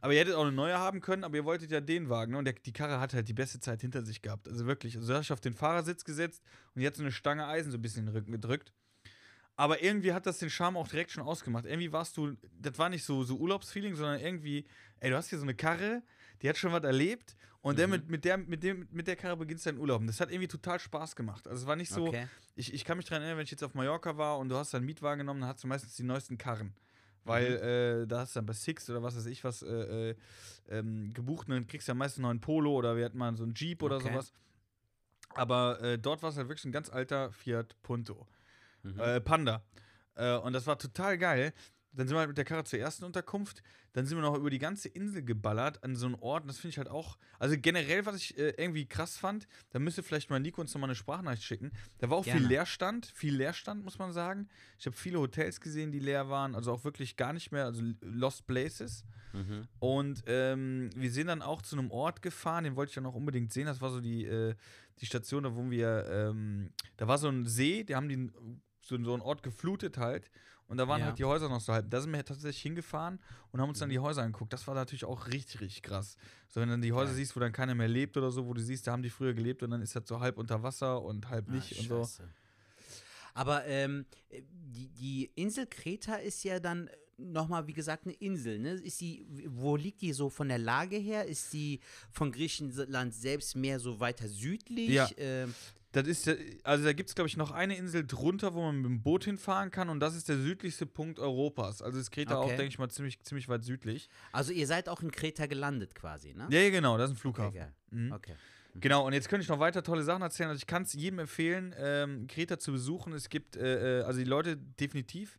Aber ihr hättet auch eine neue haben können, aber ihr wolltet ja den Wagen. Ne? Und der, die Karre hat halt die beste Zeit hinter sich gehabt. Also wirklich. Also da hast du auf den Fahrersitz gesetzt und die hat so eine Stange Eisen so ein bisschen in den Rücken gedrückt. Aber irgendwie hat das den Charme auch direkt schon ausgemacht. Irgendwie warst du, das war nicht so, so Urlaubsfeeling, sondern irgendwie, ey, du hast hier so eine Karre, die hat schon was erlebt und der mit, mit, der, mit, dem, mit der Karre beginnst du deinen Urlaub. Und das hat irgendwie total Spaß gemacht. Also es war nicht so, Okay. ich, ich kann mich daran erinnern, wenn ich jetzt auf Mallorca war und du hast einen Mietwagen genommen, dann hast du meistens die neuesten Karren. Weil äh, da hast du dann bei Six oder was weiß ich was äh, äh, ähm, gebucht und dann kriegst du ja meistens noch einen Polo oder wir hatten mal so einen Jeep oder Okay. sowas. Aber äh, dort war es halt wirklich ein ganz alter Fiat Punto. Mhm. Äh, Panda. Äh, und das war total geil. Dann sind wir halt mit der Karre zur ersten Unterkunft. Dann sind wir noch über die ganze Insel geballert an so einen Ort. Und das finde ich halt auch. Also generell, was ich äh, irgendwie krass fand, da müsste vielleicht mal Nico uns nochmal eine Sprachnachricht schicken. Da war auch viel Gerne. Leerstand. Viel Leerstand, muss man sagen. Ich habe viele Hotels gesehen, die leer waren. Also auch wirklich gar nicht mehr. Also Lost Places. Mhm. Und ähm, wir sind dann auch zu einem Ort gefahren, den wollte ich dann auch unbedingt sehen. Das war so die, äh, die Station, da wo wir, ähm, da war so ein See, die haben den, so, so einen Ort geflutet halt. Und da waren Ja. halt die Häuser noch so halb. Da sind wir tatsächlich hingefahren und haben uns dann die Häuser angeguckt. Das war natürlich auch richtig, richtig krass. So, wenn du dann die Häuser Geil. siehst, wo dann keiner mehr lebt oder so, wo du siehst, da haben die früher gelebt und dann ist das so halb unter Wasser und halb nicht Ah, und so. Aber ähm, die, die Insel Kreta ist ja dann nochmal, wie gesagt, eine Insel. Ne? Ist die, wo liegt die so von der Lage her? Ist die von Griechenland selbst mehr so weiter südlich? Ja. Ähm, Das ist ja, also da gibt es, glaube ich, noch eine Insel drunter, wo man mit dem Boot hinfahren kann und das ist der südlichste Punkt Europas. Also ist Kreta auch, Okay. denke ich mal, ziemlich, ziemlich weit südlich. also ihr seid auch in Kreta gelandet quasi, ne? Ja, genau, das ist ein okay, Flughafen. geil. Mhm. okay. Genau, und jetzt könnte ich noch weiter tolle Sachen erzählen. Also ich kann es jedem empfehlen, ähm, Kreta zu besuchen. Es gibt, äh, äh, also die Leute definitiv,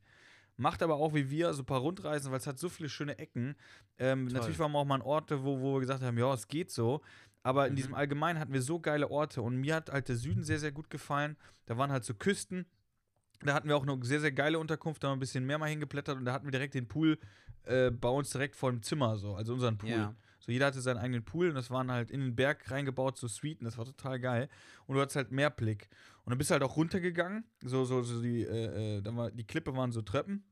macht aber auch wie wir so ein paar Rundreisen, weil es hat so viele schöne Ecken. Ähm, natürlich waren wir auch mal an Orte, wo, wo wir gesagt haben, ja, es geht so. Aber in Mhm. diesem Allgemeinen hatten wir so geile Orte und mir hat halt der Süden sehr, sehr gut gefallen. Da waren halt so Küsten. Da hatten wir auch eine sehr, sehr geile Unterkunft, da haben wir ein bisschen mehr mal hingeplättert und da hatten wir direkt den Pool äh, bei uns direkt vor dem Zimmer, so, also unseren Pool. Ja. So, jeder hatte seinen eigenen Pool und das waren halt in den Berg reingebaut, so Suiten, das war total geil. Und du hattest halt mehr Blick. Und dann bist du halt auch runtergegangen, so, so, so die, äh, äh, dann war, die Klippe waren so Treppen.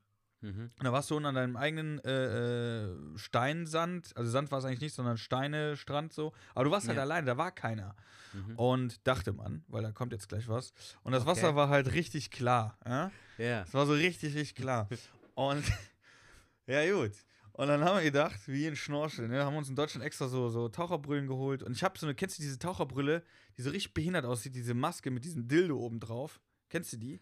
Mhm. Und da warst du unten an deinem eigenen äh, äh, Steinsand, also Sand war es eigentlich nicht, sondern Steine, Strand so. Aber du warst halt Ja. alleine, da war keiner. Mhm. Und dachte man, weil da kommt jetzt gleich was. Und das Okay. Wasser war halt richtig klar. Ja? Ja. Es war so richtig, richtig klar. Und ja, gut. Und dann haben wir gedacht, wie ein Schnorchel, ne? haben uns in Deutschland extra so, so Taucherbrüllen geholt. Und ich habe so eine, kennst du diese Taucherbrille, die so richtig behindert aussieht, diese Maske mit diesem Dildo oben drauf? Kennst du die?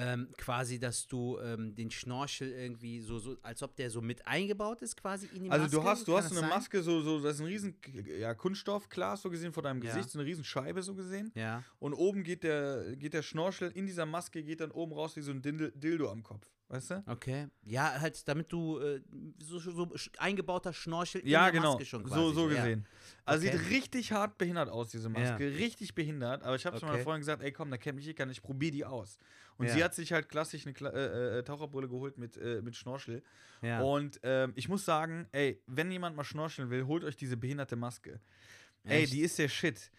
Ähm, quasi, dass du ähm, den Schnorchel irgendwie so, so, als ob der so mit eingebaut ist, quasi in die Also Maske. du hast, du Kann hast so eine sein? Maske, so, so, das ist ein riesen ja, Kunststoffglas so gesehen vor deinem Ja. Gesicht, so eine riesen Scheibe so gesehen. Ja. Und oben geht der, geht der Schnorchel in dieser Maske, geht dann oben raus wie so ein Dindel- Dildo am Kopf. Weißt du? Okay. Ja, halt, damit du äh, so, so eingebauter Schnorchel in Ja, der genau. Maske schon quasi. so, so ja. gesehen. Also Okay. sieht richtig hart behindert aus, diese Maske. Richtig behindert. Aber ich habe zu meiner Okay. Freundin gesagt, ey komm, da kennt mich eh keiner, ich probiere die aus. Und Ja. sie hat sich halt klassisch eine Kla äh, äh, Taucherbrille geholt mit, äh, mit Schnorchel. Ja. Und ähm, ich muss sagen, ey, wenn jemand mal schnorcheln will, holt euch diese behinderte Maske. Ey, Echt? die ist der Shit.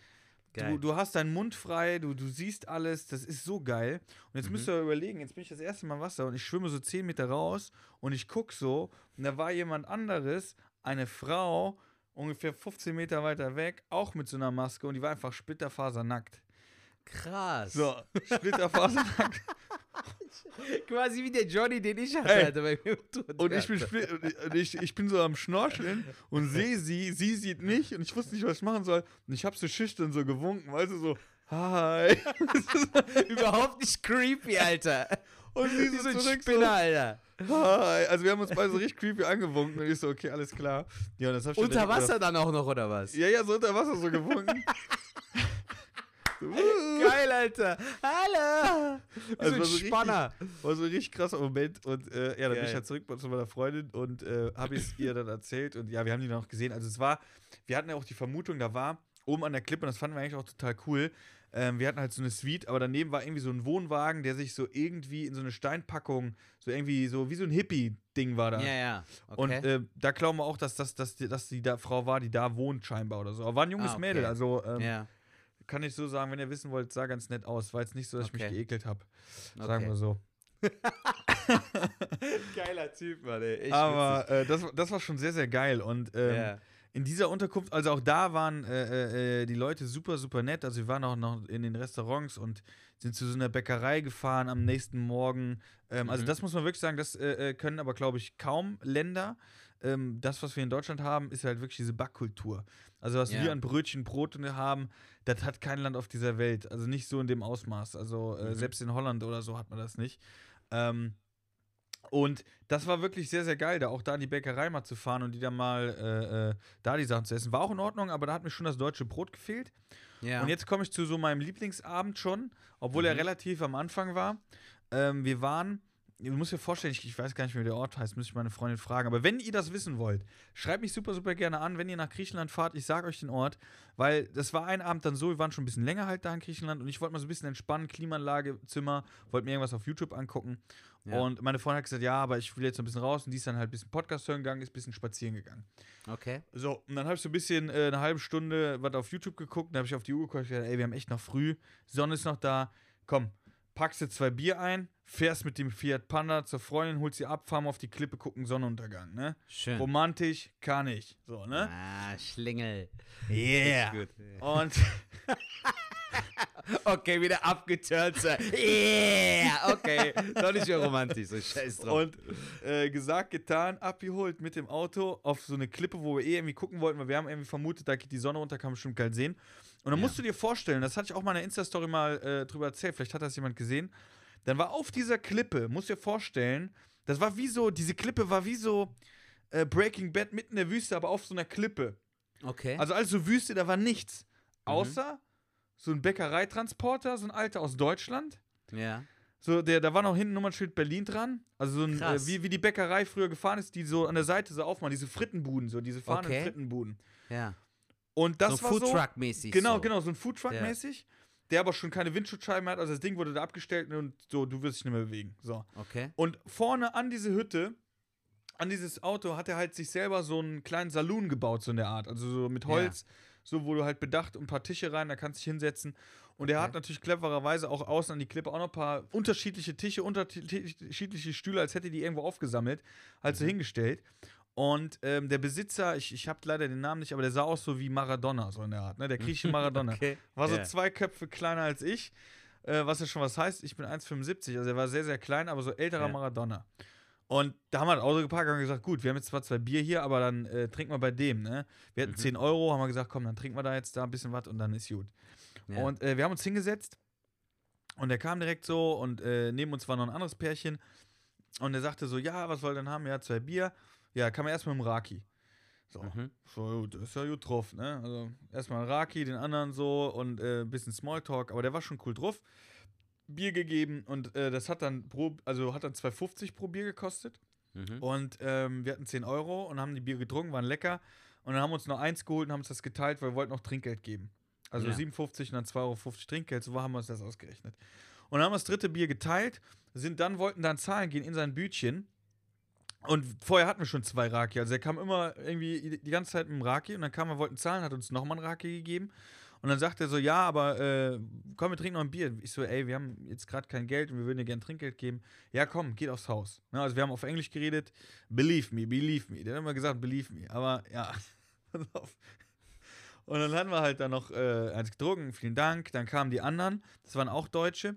Du, du hast deinen Mund frei, du, du siehst alles, das ist so geil. Und jetzt Mhm. müsst ihr überlegen, jetzt bin ich das erste Mal im Wasser und ich schwimme so 10 Meter raus und ich guck so und da war jemand anderes, eine Frau, ungefähr 15 Meter weiter weg, auch mit so einer Maske und die war einfach splitterfasernackt. Krass. So, splitterfasernackt. Quasi wie der Johnny, den ich hatte. Ey. Alter, bei mir Und ich bin, und ich- ich, bin so am Schnorcheln und sehe sie, sie sieht mich und ich wusste nicht, was ich machen soll. Und ich habe so schüchtern so gewunken, weißt du, so, hi. Überhaupt nicht creepy, Alter. Und sie so so ein zurück so, Spinner, Alter. Hi. Also wir haben uns beide so richtig creepy angewunken und ich so, okay, alles klar. Ja, Unter Wasser dann auch noch, oder was? Ja, ja, so unter Wasser so gewunken. Geil, Alter. Hallo. Wie Also so ein war so richtig- Spanner. war so ein richtig krasser Moment und äh, ja, dann bin ich Geil. halt zurück zu meiner Freundin und äh, habe es ihr dann erzählt und ja, wir haben die dann auch gesehen. Also es war, wir hatten ja auch die Vermutung, da war oben an der Klippe und das fanden wir eigentlich auch total cool. Ähm, wir hatten halt so eine Suite, aber daneben war irgendwie so ein Wohnwagen, der sich so irgendwie in so eine Steinpackung, so irgendwie so wie so ein Hippie-Ding war da. Ja, ja. Okay. Und äh, da glauben wir auch, dass das dass, die- dass die da Frau war, die da wohnt scheinbar oder so. Aber war ein junges Ah, okay. Mädel, also ähm, ja. Kann ich so sagen, wenn ihr wissen wollt, sah ganz nett aus. War jetzt nicht so, dass ich Okay. mich geekelt habe. Sagen Okay. wir so. Geiler Typ, Mann, ey. Echt Aber äh, das, das war schon sehr, sehr geil. Und ähm, Ja. in dieser Unterkunft, also auch da waren äh, äh, die Leute super, super nett. Also wir waren auch noch in den Restaurants und sind zu so einer Bäckerei gefahren am nächsten Morgen. Ähm, Also Mhm. das muss man wirklich sagen, das äh, äh, können aber, glaube ich, kaum Länder. Ähm, das, was wir in Deutschland haben, ist halt wirklich diese Backkultur. Also was Ja. wir an Brötchen, Brot haben, das hat kein Land auf dieser Welt. Also nicht so in dem Ausmaß. Also äh, Mhm. selbst in Holland oder so hat man das nicht. Ähm, und das war wirklich sehr, sehr geil, da auch da in die Bäckerei mal zu fahren und die dann mal äh, äh, da die Sachen zu essen. War auch in Ordnung, aber da hat mir schon das deutsche Brot gefehlt. ja. Und jetzt komme ich zu so meinem Lieblingsabend schon, obwohl er Mhm. relativ am Anfang war. Ähm, wir waren, du musst dir vorstellen, ich, ich weiß gar nicht, wie der Ort heißt, müsste ich meine Freundin fragen. Aber wenn ihr das wissen wollt, schreibt mich super, super gerne an, wenn ihr nach Griechenland fahrt. Ich sage euch den Ort, weil das war ein Abend dann so, wir waren schon ein bisschen länger halt da in Griechenland und ich wollte mal so ein bisschen entspannen, Klimaanlage, Zimmer, wollte mir irgendwas auf YouTube angucken. Ja. Und meine Freundin hat gesagt, ja, aber ich will jetzt noch ein bisschen raus und die ist dann halt ein bisschen Podcast hören gegangen, ist ein bisschen spazieren gegangen. okay. So, und dann habe ich so ein bisschen äh, eine halbe Stunde was auf YouTube geguckt. Dann habe ich auf die Uhr geguckt und gesagt, ey, wir haben echt noch früh. Sonne ist noch da. Komm, packst dir zwei Bier ein, fährst mit dem Fiat Panda zur Freundin, holst sie ab, fahren auf die Klippe, gucken Sonnenuntergang, ne? Schön. Romantisch, kann ich. So, ne? Ah, Schlingel. Yeah. Gut. Und Okay, wieder abgeturnt. Yeah, okay. Doch nicht mehr romantisch, so scheiß drauf. Und äh, gesagt, getan, abgeholt mit dem Auto auf so eine Klippe, wo wir eh irgendwie gucken wollten, weil wir haben irgendwie vermutet, da geht die Sonne runter, kann man bestimmt geil sehen. Und dann Ja. musst du dir vorstellen, das hatte ich auch mal in der Insta-Story mal äh, drüber erzählt, vielleicht hat das jemand gesehen. Dann war auf dieser Klippe, musst du dir vorstellen, das war wie so, diese Klippe war wie so äh, Breaking Bad mitten in der Wüste, aber auf so einer Klippe. okay. Also alles so Wüste, da war nichts. Außer so ein Bäckereitransporter, so ein alter aus Deutschland. ja. So, der, da war noch hinten Nummernschild Berlin dran. Also so ein, äh, wie, wie die Bäckerei früher gefahren ist, die so an der Seite so aufmachen, diese Frittenbuden, so diese fahrenden Okay. Frittenbuden. Ja. Und das so war so. Foodtruck-mäßig. Genau, so. genau, so ein Foodtruck-mäßig, der aber schon keine Windschutzscheiben hat. Also das Ding wurde da abgestellt und so, du wirst dich nicht mehr bewegen. So. Okay. Und vorne an diese Hütte, an dieses Auto, hat er halt sich selber so einen kleinen Saloon gebaut, so in der Art. Also so mit Holz, so wo du halt bedacht und ein paar Tische rein, da kannst du dich hinsetzen. Und er Okay. hat natürlich clevererweise auch außen an die Klippe auch noch ein paar unterschiedliche Tische, unterschiedliche Stühle, als hätte die irgendwo aufgesammelt, halt Mhm. so hingestellt. Und ähm, der Besitzer, ich, ich habe leider den Namen nicht, aber der sah aus so wie Maradona, so in der Art, ne? Der griechische Maradona. Okay. War so Ja. zwei Köpfe kleiner als ich, äh, was ja schon was heißt. Ich bin 1,75, also er war sehr, sehr klein, aber so älterer Ja. Maradona. Und da haben wir das Auto geparkt und gesagt, gut, wir haben jetzt zwar zwei Bier hier, aber dann äh, trinken wir bei dem, ne? Wir hatten Mhm. 10 Euro, haben wir gesagt, komm, dann trinken wir da jetzt da ein bisschen was und dann ist gut. Ja. Und äh, wir haben uns hingesetzt und er kam direkt so und äh, neben uns war noch ein anderes Pärchen und er sagte so, ja, was wollt ihr denn haben? Ja, zwei Bier. Ja, kam er erst mit dem Raki. So, Mhm. so gut, ist ja gut drauf, ne? Also erstmal Raki, den anderen so und äh, ein bisschen Smalltalk, aber der war schon cool drauf. Bier gegeben und äh, das hat dann pro, also hat dann 2,50 pro Bier gekostet. Mhm. Und ähm, wir hatten 10 Euro und haben die Bier getrunken, waren lecker. Und dann haben wir uns noch eins geholt und haben uns das geteilt, weil wir wollten noch Trinkgeld geben. Also Ja. 57 und dann 2,50 Euro Trinkgeld, so haben wir uns das ausgerechnet. Und dann haben wir das dritte Bier geteilt, sind dann, wollten dann zahlen gehen in sein Bütchen. Und vorher hatten wir schon zwei Raki. Also er kam immer irgendwie die ganze Zeit mit dem Raki und dann kam er, wollten zahlen, hat uns nochmal ein Raki gegeben. Und dann sagt er so, ja, aber äh, komm, wir trinken noch ein Bier. Ich so, ey, wir haben jetzt gerade kein Geld und wir würden dir gerne Trinkgeld geben. Ja, komm, geht aufs Haus. Ne, also wir haben auf Englisch geredet. Believe me, believe me. Der hat immer gesagt, believe me. Aber ja. Und dann hatten wir halt dann noch äh, eins getrunken, vielen Dank. Dann kamen die anderen, das waren auch Deutsche,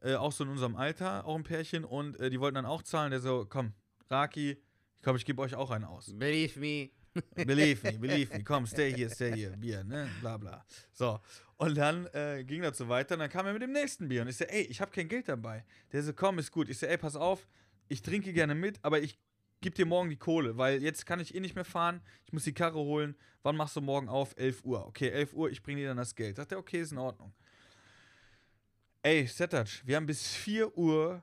äh, auch so in unserem Alter, auch ein Pärchen. Und äh, die wollten dann auch zahlen. Der so, komm, Raki, ich glaube, ich gebe euch auch einen aus. Believe me. Believe me, believe me, komm, stay here, stay here, Bier, ne, bla bla. So, und dann äh, ging das so weiter und dann kam er mit dem nächsten Bier und ich so, ey, ich habe kein Geld dabei. Der so, komm, ist gut. Ich so, ey, pass auf, ich trinke gerne mit, aber ich gebe dir morgen die Kohle, weil jetzt kann ich eh nicht mehr fahren, ich muss die Karre holen. Wann machst du morgen auf? 11 Uhr. Okay, 11 Uhr, ich bringe dir dann das Geld. Sagt er, okay, ist in Ordnung. Ey, Setac, wir haben bis 4 Uhr,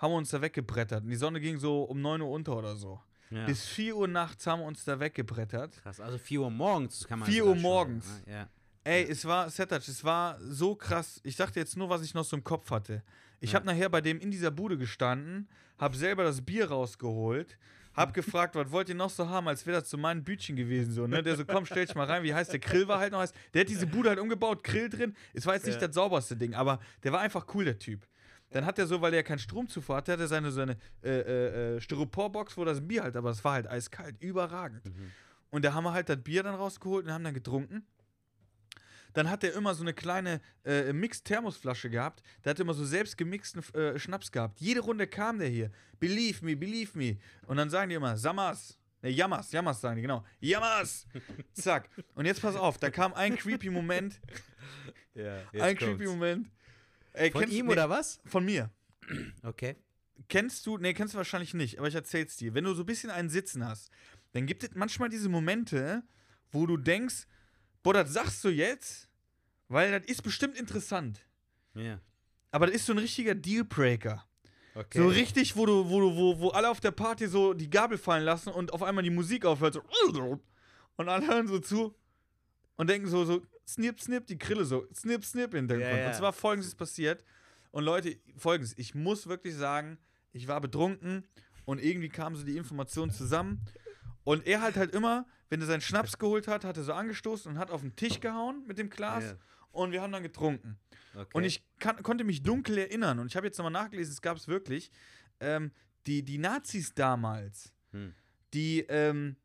haben wir uns da weggebrettert und die Sonne ging so um 9 Uhr unter oder so. Ja. Bis 4 Uhr nachts haben wir uns da weggebrettert. Krass, also 4 Uhr morgens kann man 4 sogar Uhr schon, morgens. ne? Ja. Ey, es war, Setac, es war so krass. Ich dachte jetzt nur, was ich noch so im Kopf hatte. Ich Ja. habe nachher bei dem in dieser Bude gestanden, habe selber das Bier rausgeholt, habe gefragt, was wollt ihr noch so haben, als wäre das so mein Bütchen gewesen. So, ne? Der so, komm, stell dich mal rein, wie heißt der? Grill war halt noch heiß. Der hat diese Bude halt umgebaut, Grill drin. Es war jetzt nicht Ja. das sauberste Ding, aber der war einfach cool, der Typ. Dann hat er so, weil er keinen Stromzufuhr hatte, hat er seine, seine äh, äh, äh, Styroporbox, wo das Bier halt, aber es war halt eiskalt, überragend. Mhm. Und da haben wir halt das Bier dann rausgeholt und haben dann getrunken. Dann hat er immer so eine kleine äh, Mix-Thermosflasche gehabt. Der hat immer so selbst gemixten äh, Schnaps gehabt. Jede Runde kam der hier. Believe me, believe me. Und dann sagen die immer, Samas. Ne, Yamas, Yamas sagen die, genau. Yamas! Zack. Und jetzt pass auf, da kam ein creepy Moment. ein creepy Moment. Ey, Von kennst- ihm nee, oder was? Von mir. Okay. Kennst du, nee, kennst du wahrscheinlich nicht, aber ich erzähl's dir. Wenn du so ein bisschen einen Sitzen hast, dann gibt es manchmal diese Momente, wo du denkst, boah, das sagst du jetzt, weil das ist bestimmt interessant. Ja. Aber das ist so ein richtiger Dealbreaker. Okay. So richtig, wo du, wo du, wo, wo alle auf der Party so die Gabel fallen lassen und auf einmal die Musik aufhört, so und alle hören so zu und denken so, so, snip, snip, die Grille so, snip, snip in Ja, ja. Und zwar folgendes passiert. Und Leute, folgendes, ich muss wirklich sagen, ich war betrunken und irgendwie kamen so die Informationen zusammen. Und er hat halt immer, wenn er seinen Schnaps geholt hat, hat er so angestoßen und hat auf den Tisch gehauen mit dem Glas. Ja. Und wir haben dann getrunken. okay. Und ich kann, konnte mich dunkel erinnern. Und ich habe jetzt nochmal nachgelesen, es gab es wirklich. Ähm, die, die Nazis damals, Hm. die, ähm,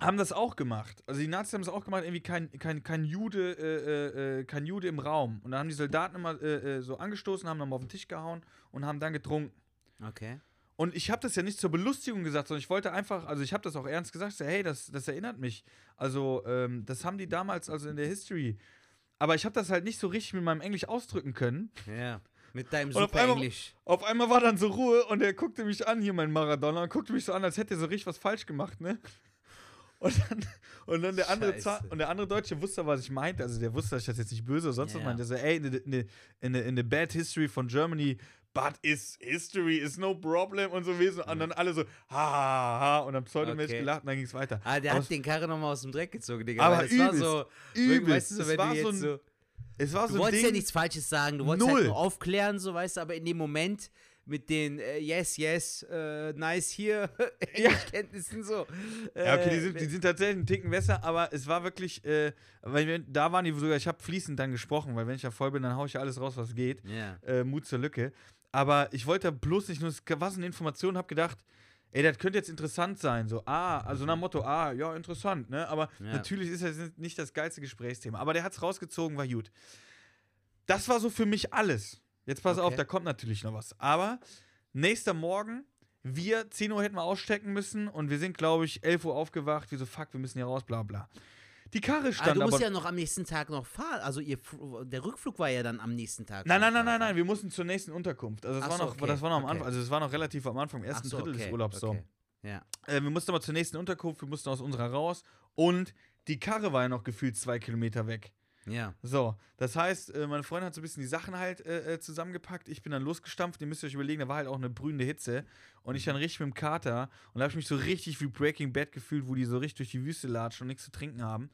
haben das auch gemacht. Also die Nazis haben es auch gemacht, irgendwie kein, kein, kein, Jude, äh, äh, kein Jude im Raum. Und dann haben die Soldaten immer äh, äh, so angestoßen, haben dann mal auf den Tisch gehauen und haben dann getrunken. Okay. Und ich habe das ja nicht zur Belustigung gesagt, sondern ich wollte einfach, also ich habe das auch ernst gesagt, so, hey, das, das erinnert mich. Also, ähm, das haben die damals, also in der History. Aber ich habe das halt nicht so richtig mit meinem Englisch ausdrücken können. Ja. Mit deinem Und auf super einmal- Englisch. Auf einmal war dann so Ruhe und er guckte mich an, hier mein Maradona, und guckte mich so an, als hätte er so richtig was falsch gemacht, ne? Und dann, und dann der andere Scheiße. und der andere Deutsche wusste, was ich meinte. Also der wusste, dass ich das jetzt nicht böse oder sonst was Ja. meinte. Der so, ey, in the, in, the, the, in the bad history von Germany, but is history is no problem und so gewesen. Und dann alle so, ha, ha, ha, und dann pseudomäßig Okay. gelacht und dann ging es weiter. Ah, der Aber hat den Karre nochmal aus dem Dreck gezogen, Digga. Aber das war so, übelst. weißt du, so, Es wenn war du so jetzt ein so, Es war so du wolltest Ding, ja nichts Falsches sagen, du wolltest Null. halt nur aufklären, so weißt du, aber in dem Moment mit den äh, Yes, Yes, äh, Nice hier, Englischkenntnissen so. Ja, okay, die äh, sind, die sind tatsächlich einen Ticken besser, aber es war wirklich, äh, weil da waren die sogar, ich habe fließend dann gesprochen, weil wenn ich ja voll bin, dann haue ich ja alles raus, was geht. Ja. Äh, Mut zur Lücke. Aber ich wollte bloß nicht nur, so eine Information, habe gedacht, ey, das könnte jetzt interessant sein. So, ah, also nach dem Motto, ah, ja, interessant, ne? Aber Ja. natürlich ist das nicht das geilste Gesprächsthema. Aber der hat es rausgezogen, war gut. Das war so für mich alles. Jetzt pass auf, Okay. da kommt natürlich noch was. Aber nächster Morgen, wir 10 Uhr hätten wir ausstecken müssen und wir sind, glaube ich, 11 Uhr aufgewacht. Wir so, fuck, wir müssen hier raus, bla bla. Die Karre Ah, stand du musst aber. ja noch am nächsten Tag noch fahren. Also ihr, der Rückflug war ja dann am nächsten Tag. Nein, nein, nein, nein, nein, wir mussten zur nächsten Unterkunft. Also das war so, noch, okay, das war noch am okay. Anfang, also es war noch relativ am Anfang, im ersten so, Drittel des okay, Urlaubs so. Ja. Äh, wir mussten aber zur nächsten Unterkunft, wir mussten aus unserer raus und die Karre war ja noch gefühlt zwei Kilometer weg. Ja. So, das heißt, äh, meine Freundin hat so ein bisschen die Sachen halt äh, äh, zusammengepackt. Ich bin dann losgestampft. Ihr müsst euch überlegen, da war halt auch eine brühende Hitze. Und ich dann richtig mit dem Kater. Und da habe ich mich so richtig wie Breaking Bad gefühlt, wo die so richtig durch die Wüste latschen und nichts zu trinken haben.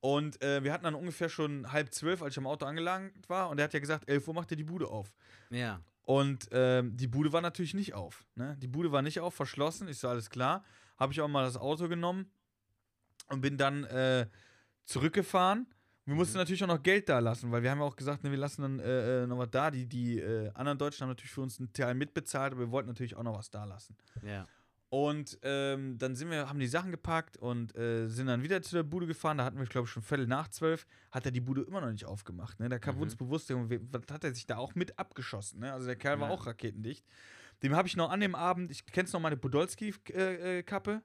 Und äh, wir hatten dann ungefähr schon halb zwölf, als ich am Auto angelangt war. Und er hat ja gesagt, 11 Uhr macht er die Bude auf. Ja. Und ähm, die Bude war natürlich nicht auf. Ne? Die Bude war nicht auf, verschlossen. Ich so, alles klar. Habe ich auch mal das Auto genommen und bin dann äh, zurückgefahren. Wir mussten natürlich auch noch Geld da lassen, weil wir haben ja auch gesagt, ne, wir lassen dann äh, äh, noch was da. Die, die äh, anderen Deutschen haben natürlich für uns einen Teil mitbezahlt, aber wir wollten natürlich auch noch was da lassen. Ja. Und ähm, dann sind wir, haben die Sachen gepackt und äh, sind dann wieder zu der Bude gefahren. Da hatten wir, glaube ich, schon Viertel nach zwölf. Hat er die Bude immer noch nicht aufgemacht. Ne? Da kam Mhm. uns bewusst, was hat er sich da auch mit abgeschossen? Ne? Also der Kerl war Ja. auch raketendicht. Dem habe ich noch an dem Abend, ich kennst noch meine Podolski-Kappe?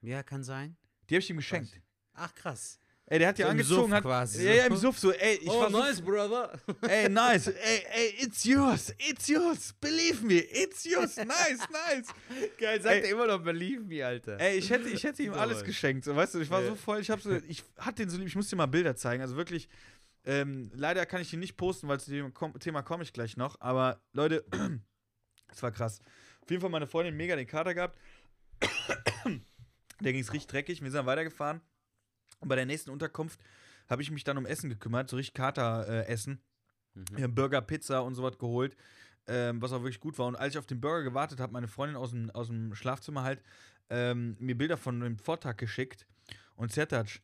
Ja, kann sein. die habe ich ihm geschenkt. Ach, krass. Ey, der hat die So im angezogen. Suff hat, quasi, Ja, ja, im Suff so, ey, ich oh, war so nice, brother. Ey, nice. Ey, ey, it's yours. It's yours. Believe me. It's yours. Nice, nice. Geil, sagt er immer noch Believe me, Alter. Ey, ich hätte, ich hätte ihm alles geschenkt. So, weißt du, ich war Ja. so voll, ich hab so, ich hatte den so lieb, ich muss dir mal Bilder zeigen. Also wirklich, ähm, leider kann ich ihn nicht posten, weil zu dem Kom Thema komme ich gleich noch. Aber Leute, es war krass. Auf jeden Fall meine Freundin mega den Kater gehabt. Der ging es richtig dreckig. Wir sind dann weitergefahren. Und bei der nächsten Unterkunft habe ich mich dann um Essen gekümmert, so richtig Kater-Essen. Mhm. Wir haben Burger, Pizza und so was geholt, ähm, was auch wirklich gut war. Und als ich auf den Burger gewartet habe, meine Freundin aus dem, aus dem Schlafzimmer halt ähm, mir Bilder von dem Vortag geschickt. Und Zertac,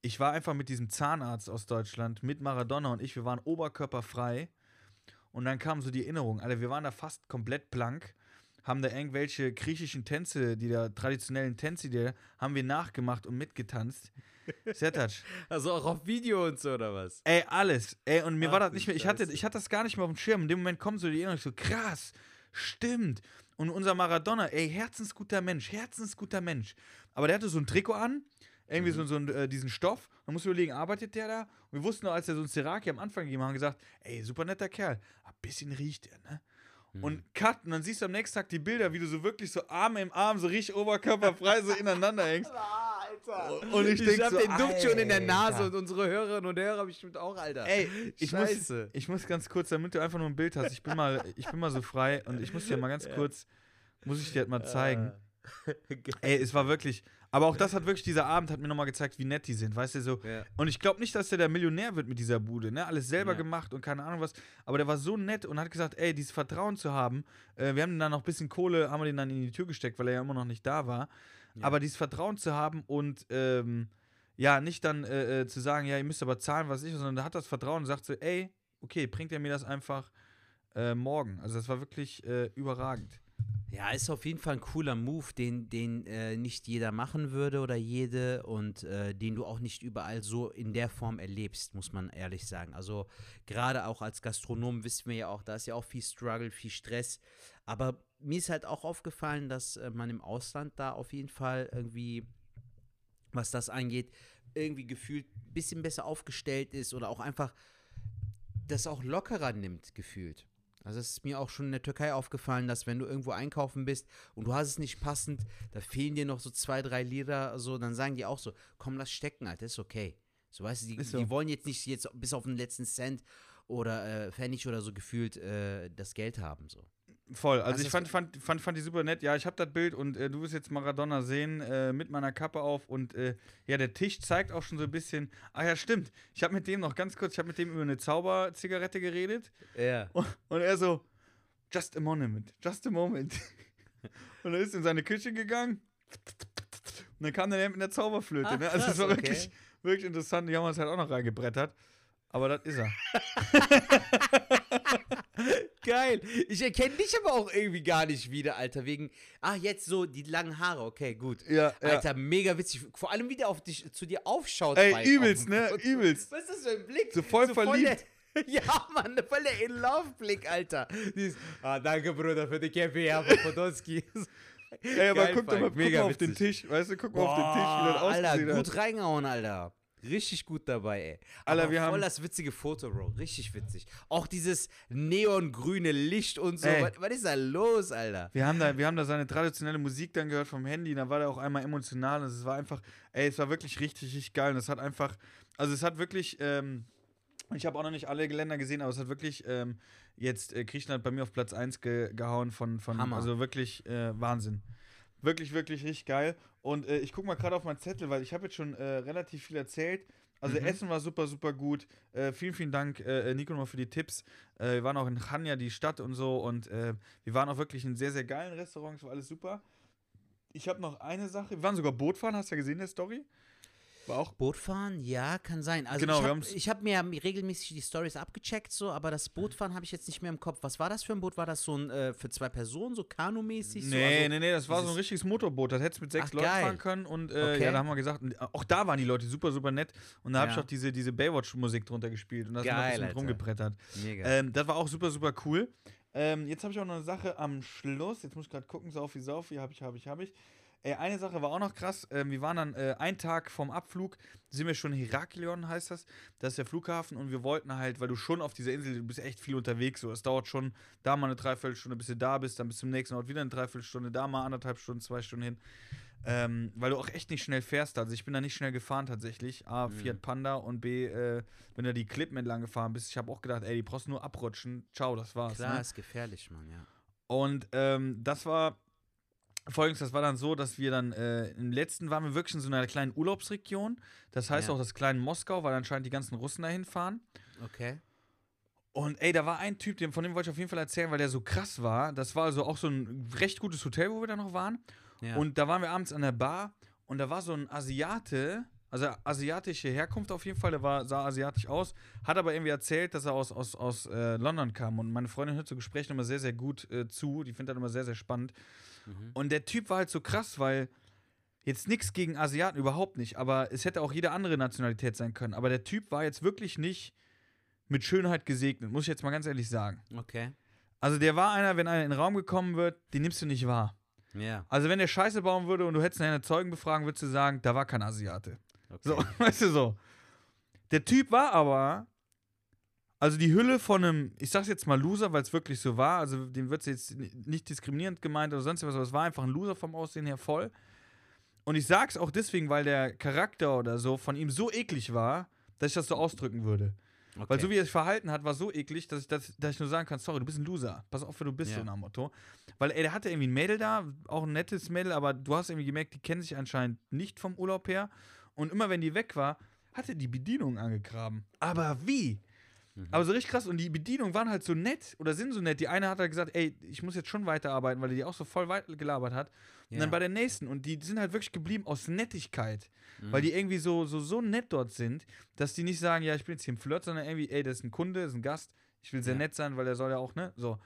ich war einfach mit diesem Zahnarzt aus Deutschland, mit Maradona und ich, wir waren oberkörperfrei. Und dann kam so die Erinnerung, Alter, wir waren da fast komplett blank, haben da irgendwelche griechischen Tänze, die da traditionellen Tänze, die haben wir nachgemacht und mitgetanzt. Zertac, Also auch auf Video und so, oder was? Ey, alles. Ey, und mir Ach war das nicht mehr, ich hatte, ich hatte das gar nicht mehr auf dem Schirm. In dem Moment kommt so die Erinnerung, so, krass, stimmt. Und unser Maradona, ey, herzensguter Mensch, herzensguter Mensch. Aber der hatte so ein Trikot an, irgendwie Mhm. so, so einen, äh, diesen Stoff. Man muss überlegen, arbeitet der da? Und wir wussten noch, als er so ein Seraki am Anfang gegeben hat, haben gesagt, ey, super netter Kerl. Ein bisschen riecht er, ne? Mhm. Und cut, und dann siehst du am nächsten Tag die Bilder, wie du so wirklich so Arm im Arm, so richtig oberkörperfrei so ineinander hängst. Und ich Ich, denk hab so, den Duft schon in der Nase Alter. und unsere Hörerinnen und Hörer bestimmt auch, Alter. Ey, ich muss, Scheiße. ich muss ganz kurz, damit du einfach nur ein Bild hast. Ich bin mal, ich bin mal so frei und ich muss dir mal ganz kurz, muss ich dir halt mal zeigen. Ey, es war wirklich, aber auch das hat wirklich, dieser Abend hat mir nochmal gezeigt, wie nett die sind, weißt du, so. Ja. Und ich glaube nicht, dass der der Millionär wird mit dieser Bude, ne? Alles selber Ja. gemacht und keine Ahnung was. Aber der war so nett und hat gesagt, ey, dieses Vertrauen zu haben. Äh, wir haben dann noch ein bisschen Kohle, haben wir den dann in die Tür gesteckt, weil er ja immer noch nicht da war. Ja. Aber dieses Vertrauen zu haben und ähm, ja, nicht dann äh, äh, zu sagen, ja, ihr müsst aber zahlen, was ich, sondern der hat das Vertrauen und sagt so, ey, okay, bringt er mir das einfach äh, morgen. Also das war wirklich äh, überragend. Ja, ist auf jeden Fall ein cooler Move, den, den äh, nicht jeder machen würde oder jede und äh, den du auch nicht überall so in der Form erlebst, muss man ehrlich sagen. Also gerade auch als Gastronom wissen wir ja auch, da ist ja auch viel Struggle, viel Stress. Aber mir ist halt auch aufgefallen, dass äh, man im Ausland da auf jeden Fall irgendwie, was das angeht, irgendwie gefühlt ein bisschen besser aufgestellt ist oder auch einfach das auch lockerer nimmt, gefühlt. Also es ist mir auch schon in der Türkei aufgefallen, dass wenn du irgendwo einkaufen bist und du hast es nicht passend, da fehlen dir noch so zwei, drei Lira, so, dann sagen die auch so, komm, lass stecken, Alter, ist okay. So, weißt du, die, so. die wollen jetzt nicht jetzt bis auf den letzten Cent oder äh, Pfennig oder so gefühlt äh, das Geld haben, so. Voll. Also ich fand, fand, fand, fand die super nett. Ja, ich habe das Bild und äh, du wirst jetzt Maradona sehen äh, mit meiner Kappe auf und äh, ja, der Tisch zeigt auch schon so ein bisschen. Ah ja, stimmt. Ich habe mit dem noch ganz kurz, ich habe mit dem über eine Zauberzigarette geredet Ja. und, und er so, just a moment, just a moment. und er ist in seine Küche gegangen und dann kam der mit einer Zauberflöte. Ah, ne? Also es war okay. wirklich, wirklich interessant. Die haben uns halt auch noch reingebrettert. Aber das ist er. Geil. Ich erkenne dich aber auch irgendwie gar nicht wieder, Alter. Wegen, ah, jetzt so die langen Haare. Okay, gut. Ja, ja. Alter, mega witzig. Vor allem, wie der auf dich, zu dir aufschaut. Ey, übelst, ne? Übelst. Was ist das für ein Blick? So voll verliebt. der, ja, Mann, voll der In-Love-Blick, Alter. Dieses, ah, danke, Bruder, für die Kaffee, ja, von Podolski. Ey, aber Geil, guck doch mal, guck mal auf den witzig. Tisch. Weißt du, guck mal auf den Tisch, wie das Boah, ausgesehen Alter, hat. gut reingehauen, Alter. Richtig gut dabei, ey. Alter, Aber wir voll haben- das witzige Foto, Bro. Richtig witzig. Auch dieses neongrüne Licht und so. Was, was ist da los, Alter? Wir haben, da, wir haben da seine traditionelle Musik dann gehört vom Handy, da war der auch einmal emotional und es war einfach, ey, es war wirklich richtig, richtig geil und es hat einfach, also es hat wirklich, ähm, ich habe auch noch nicht alle Geländer gesehen, aber es hat wirklich ähm, jetzt äh, Griechenland bei mir auf Platz 1 ge gehauen von, von Hammer. also wirklich äh, Wahnsinn. Wirklich, wirklich richtig geil. Und äh, ich gucke mal gerade auf meinen Zettel, weil ich habe jetzt schon äh, relativ viel erzählt. Also Mhm. Essen war super, super gut. Äh, vielen, vielen Dank, äh, Nico, nochmal für die Tipps. Äh, wir waren auch in Chania, die Stadt und so. Und äh, wir waren auch wirklich in sehr, sehr geilen Restaurants. War alles super. Ich habe noch eine Sache. Wir waren sogar Bootfahren, hast du ja gesehen, der Story? War auch Bootfahren, ja, kann sein. Also Genau, ich habe hab mir ja regelmäßig die Stories abgecheckt, so, aber das Bootfahren habe ich jetzt nicht mehr im Kopf. Was war das für ein Boot? War das so ein äh, für zwei Personen, so Kanu-mäßig? so? Nee, also, nee, nee, das war so ein richtiges Motorboot. Das hättest du mit sechs Ach, Leuten geil. fahren können. Und äh, Okay. ja, da haben wir gesagt, auch da waren die Leute super, super nett. Und da habe ich Ja. auch diese, diese Baywatch-Musik drunter gespielt. Und da sind wir ein Geil, bisschen rumgebrettert. Mega. Ähm, das war auch super, super cool. Ähm, jetzt habe ich auch noch eine Sache am Schluss. Jetzt muss ich gerade gucken, Saufi, Saufi, habe ich, habe ich, habe ich. Äh, eine Sache war auch noch krass. Ähm, wir waren dann äh, einen Tag vom Abflug, sind wir schon in Heraklion, heißt das. Das ist der Flughafen. Und wir wollten halt, weil du schon auf dieser Insel, du bist echt viel unterwegs. So. Es dauert schon da mal eine Dreiviertelstunde, bis du da bist. Dann bis zum nächsten Ort wieder eine Dreiviertelstunde, da mal anderthalb Stunden, zwei Stunden hin. Ähm, weil du auch echt nicht schnell fährst. Also ich bin da nicht schnell gefahren tatsächlich. A, Fiat Panda und B, äh, wenn du die Klippen entlang gefahren bist. Ich habe auch gedacht, ey, die brauchst du nur abrutschen. Ciao, das war's. Klar, Ne? ist gefährlich, Mann, ja. Und ähm, das war folgendes, das war dann so, dass wir dann äh, im letzten waren wir wirklich in so einer kleinen Urlaubsregion. Das heißt Ja. auch das kleine Moskau, weil anscheinend die ganzen Russen dahin fahren. Okay. Und ey, da war ein Typ, dem, von dem wollte ich auf jeden Fall erzählen, weil der so krass war. Das war also auch so ein recht gutes Hotel, wo wir da noch waren. Ja. Und da waren wir abends an der Bar und da war so ein Asiate, also asiatische Herkunft auf jeden Fall, der war, sah asiatisch aus, hat aber irgendwie erzählt, dass er aus, aus, aus äh, London kam. Und meine Freundin hört so Gespräche immer sehr, sehr gut äh, zu. Die findet das immer sehr, sehr spannend. Mhm. Und der Typ war halt so krass, weil jetzt nichts gegen Asiaten, überhaupt nicht. Aber es hätte auch jede andere Nationalität sein können. Aber der Typ war jetzt wirklich nicht mit Schönheit gesegnet, muss ich jetzt mal ganz ehrlich sagen. Okay. Also der war einer, wenn einer in den Raum gekommen wird, den nimmst du nicht wahr. Ja. Also wenn der Scheiße bauen würde und du hättest eine Zeugen befragen, würdest du sagen, da war kein Asiate. Okay. So, weißt du so. Der Typ war aber, also die Hülle von einem, ich sag's jetzt mal Loser, weil es wirklich so war, also dem wird jetzt ni- nicht diskriminierend gemeint oder sonst was, aber es war einfach ein Loser vom Aussehen her voll. Und ich sag's auch deswegen, weil der Charakter oder so von ihm so eklig war, dass ich das so ausdrücken würde. okay. Weil so wie er sich verhalten hat, war so eklig, dass ich, das, dass ich nur sagen kann, sorry, du bist ein Loser. Pass auf, wer du bist, Ja. so nach dem Motto. Weil, ey, der hatte irgendwie ein Mädel da, auch ein nettes Mädel, aber du hast irgendwie gemerkt, die kennen sich anscheinend nicht vom Urlaub her. Und immer wenn die weg war, hatte die Bedienung angegraben. Aber wie? Mhm. Aber so richtig krass. Und die Bedienungen waren halt so nett oder sind so nett. Die eine hat halt gesagt, ey, ich muss jetzt schon weiterarbeiten, weil die auch so voll weit gelabert hat. Und Ja. dann bei der nächsten. Und die sind halt wirklich geblieben aus Nettigkeit. Mhm. Weil die irgendwie so, so, so nett dort sind, dass die nicht sagen, ja, ich bin jetzt hier im Flirt, sondern irgendwie, ey, das ist ein Kunde, das ist ein Gast. Ich will sehr Ja. nett sein, weil der soll ja auch, ne? So.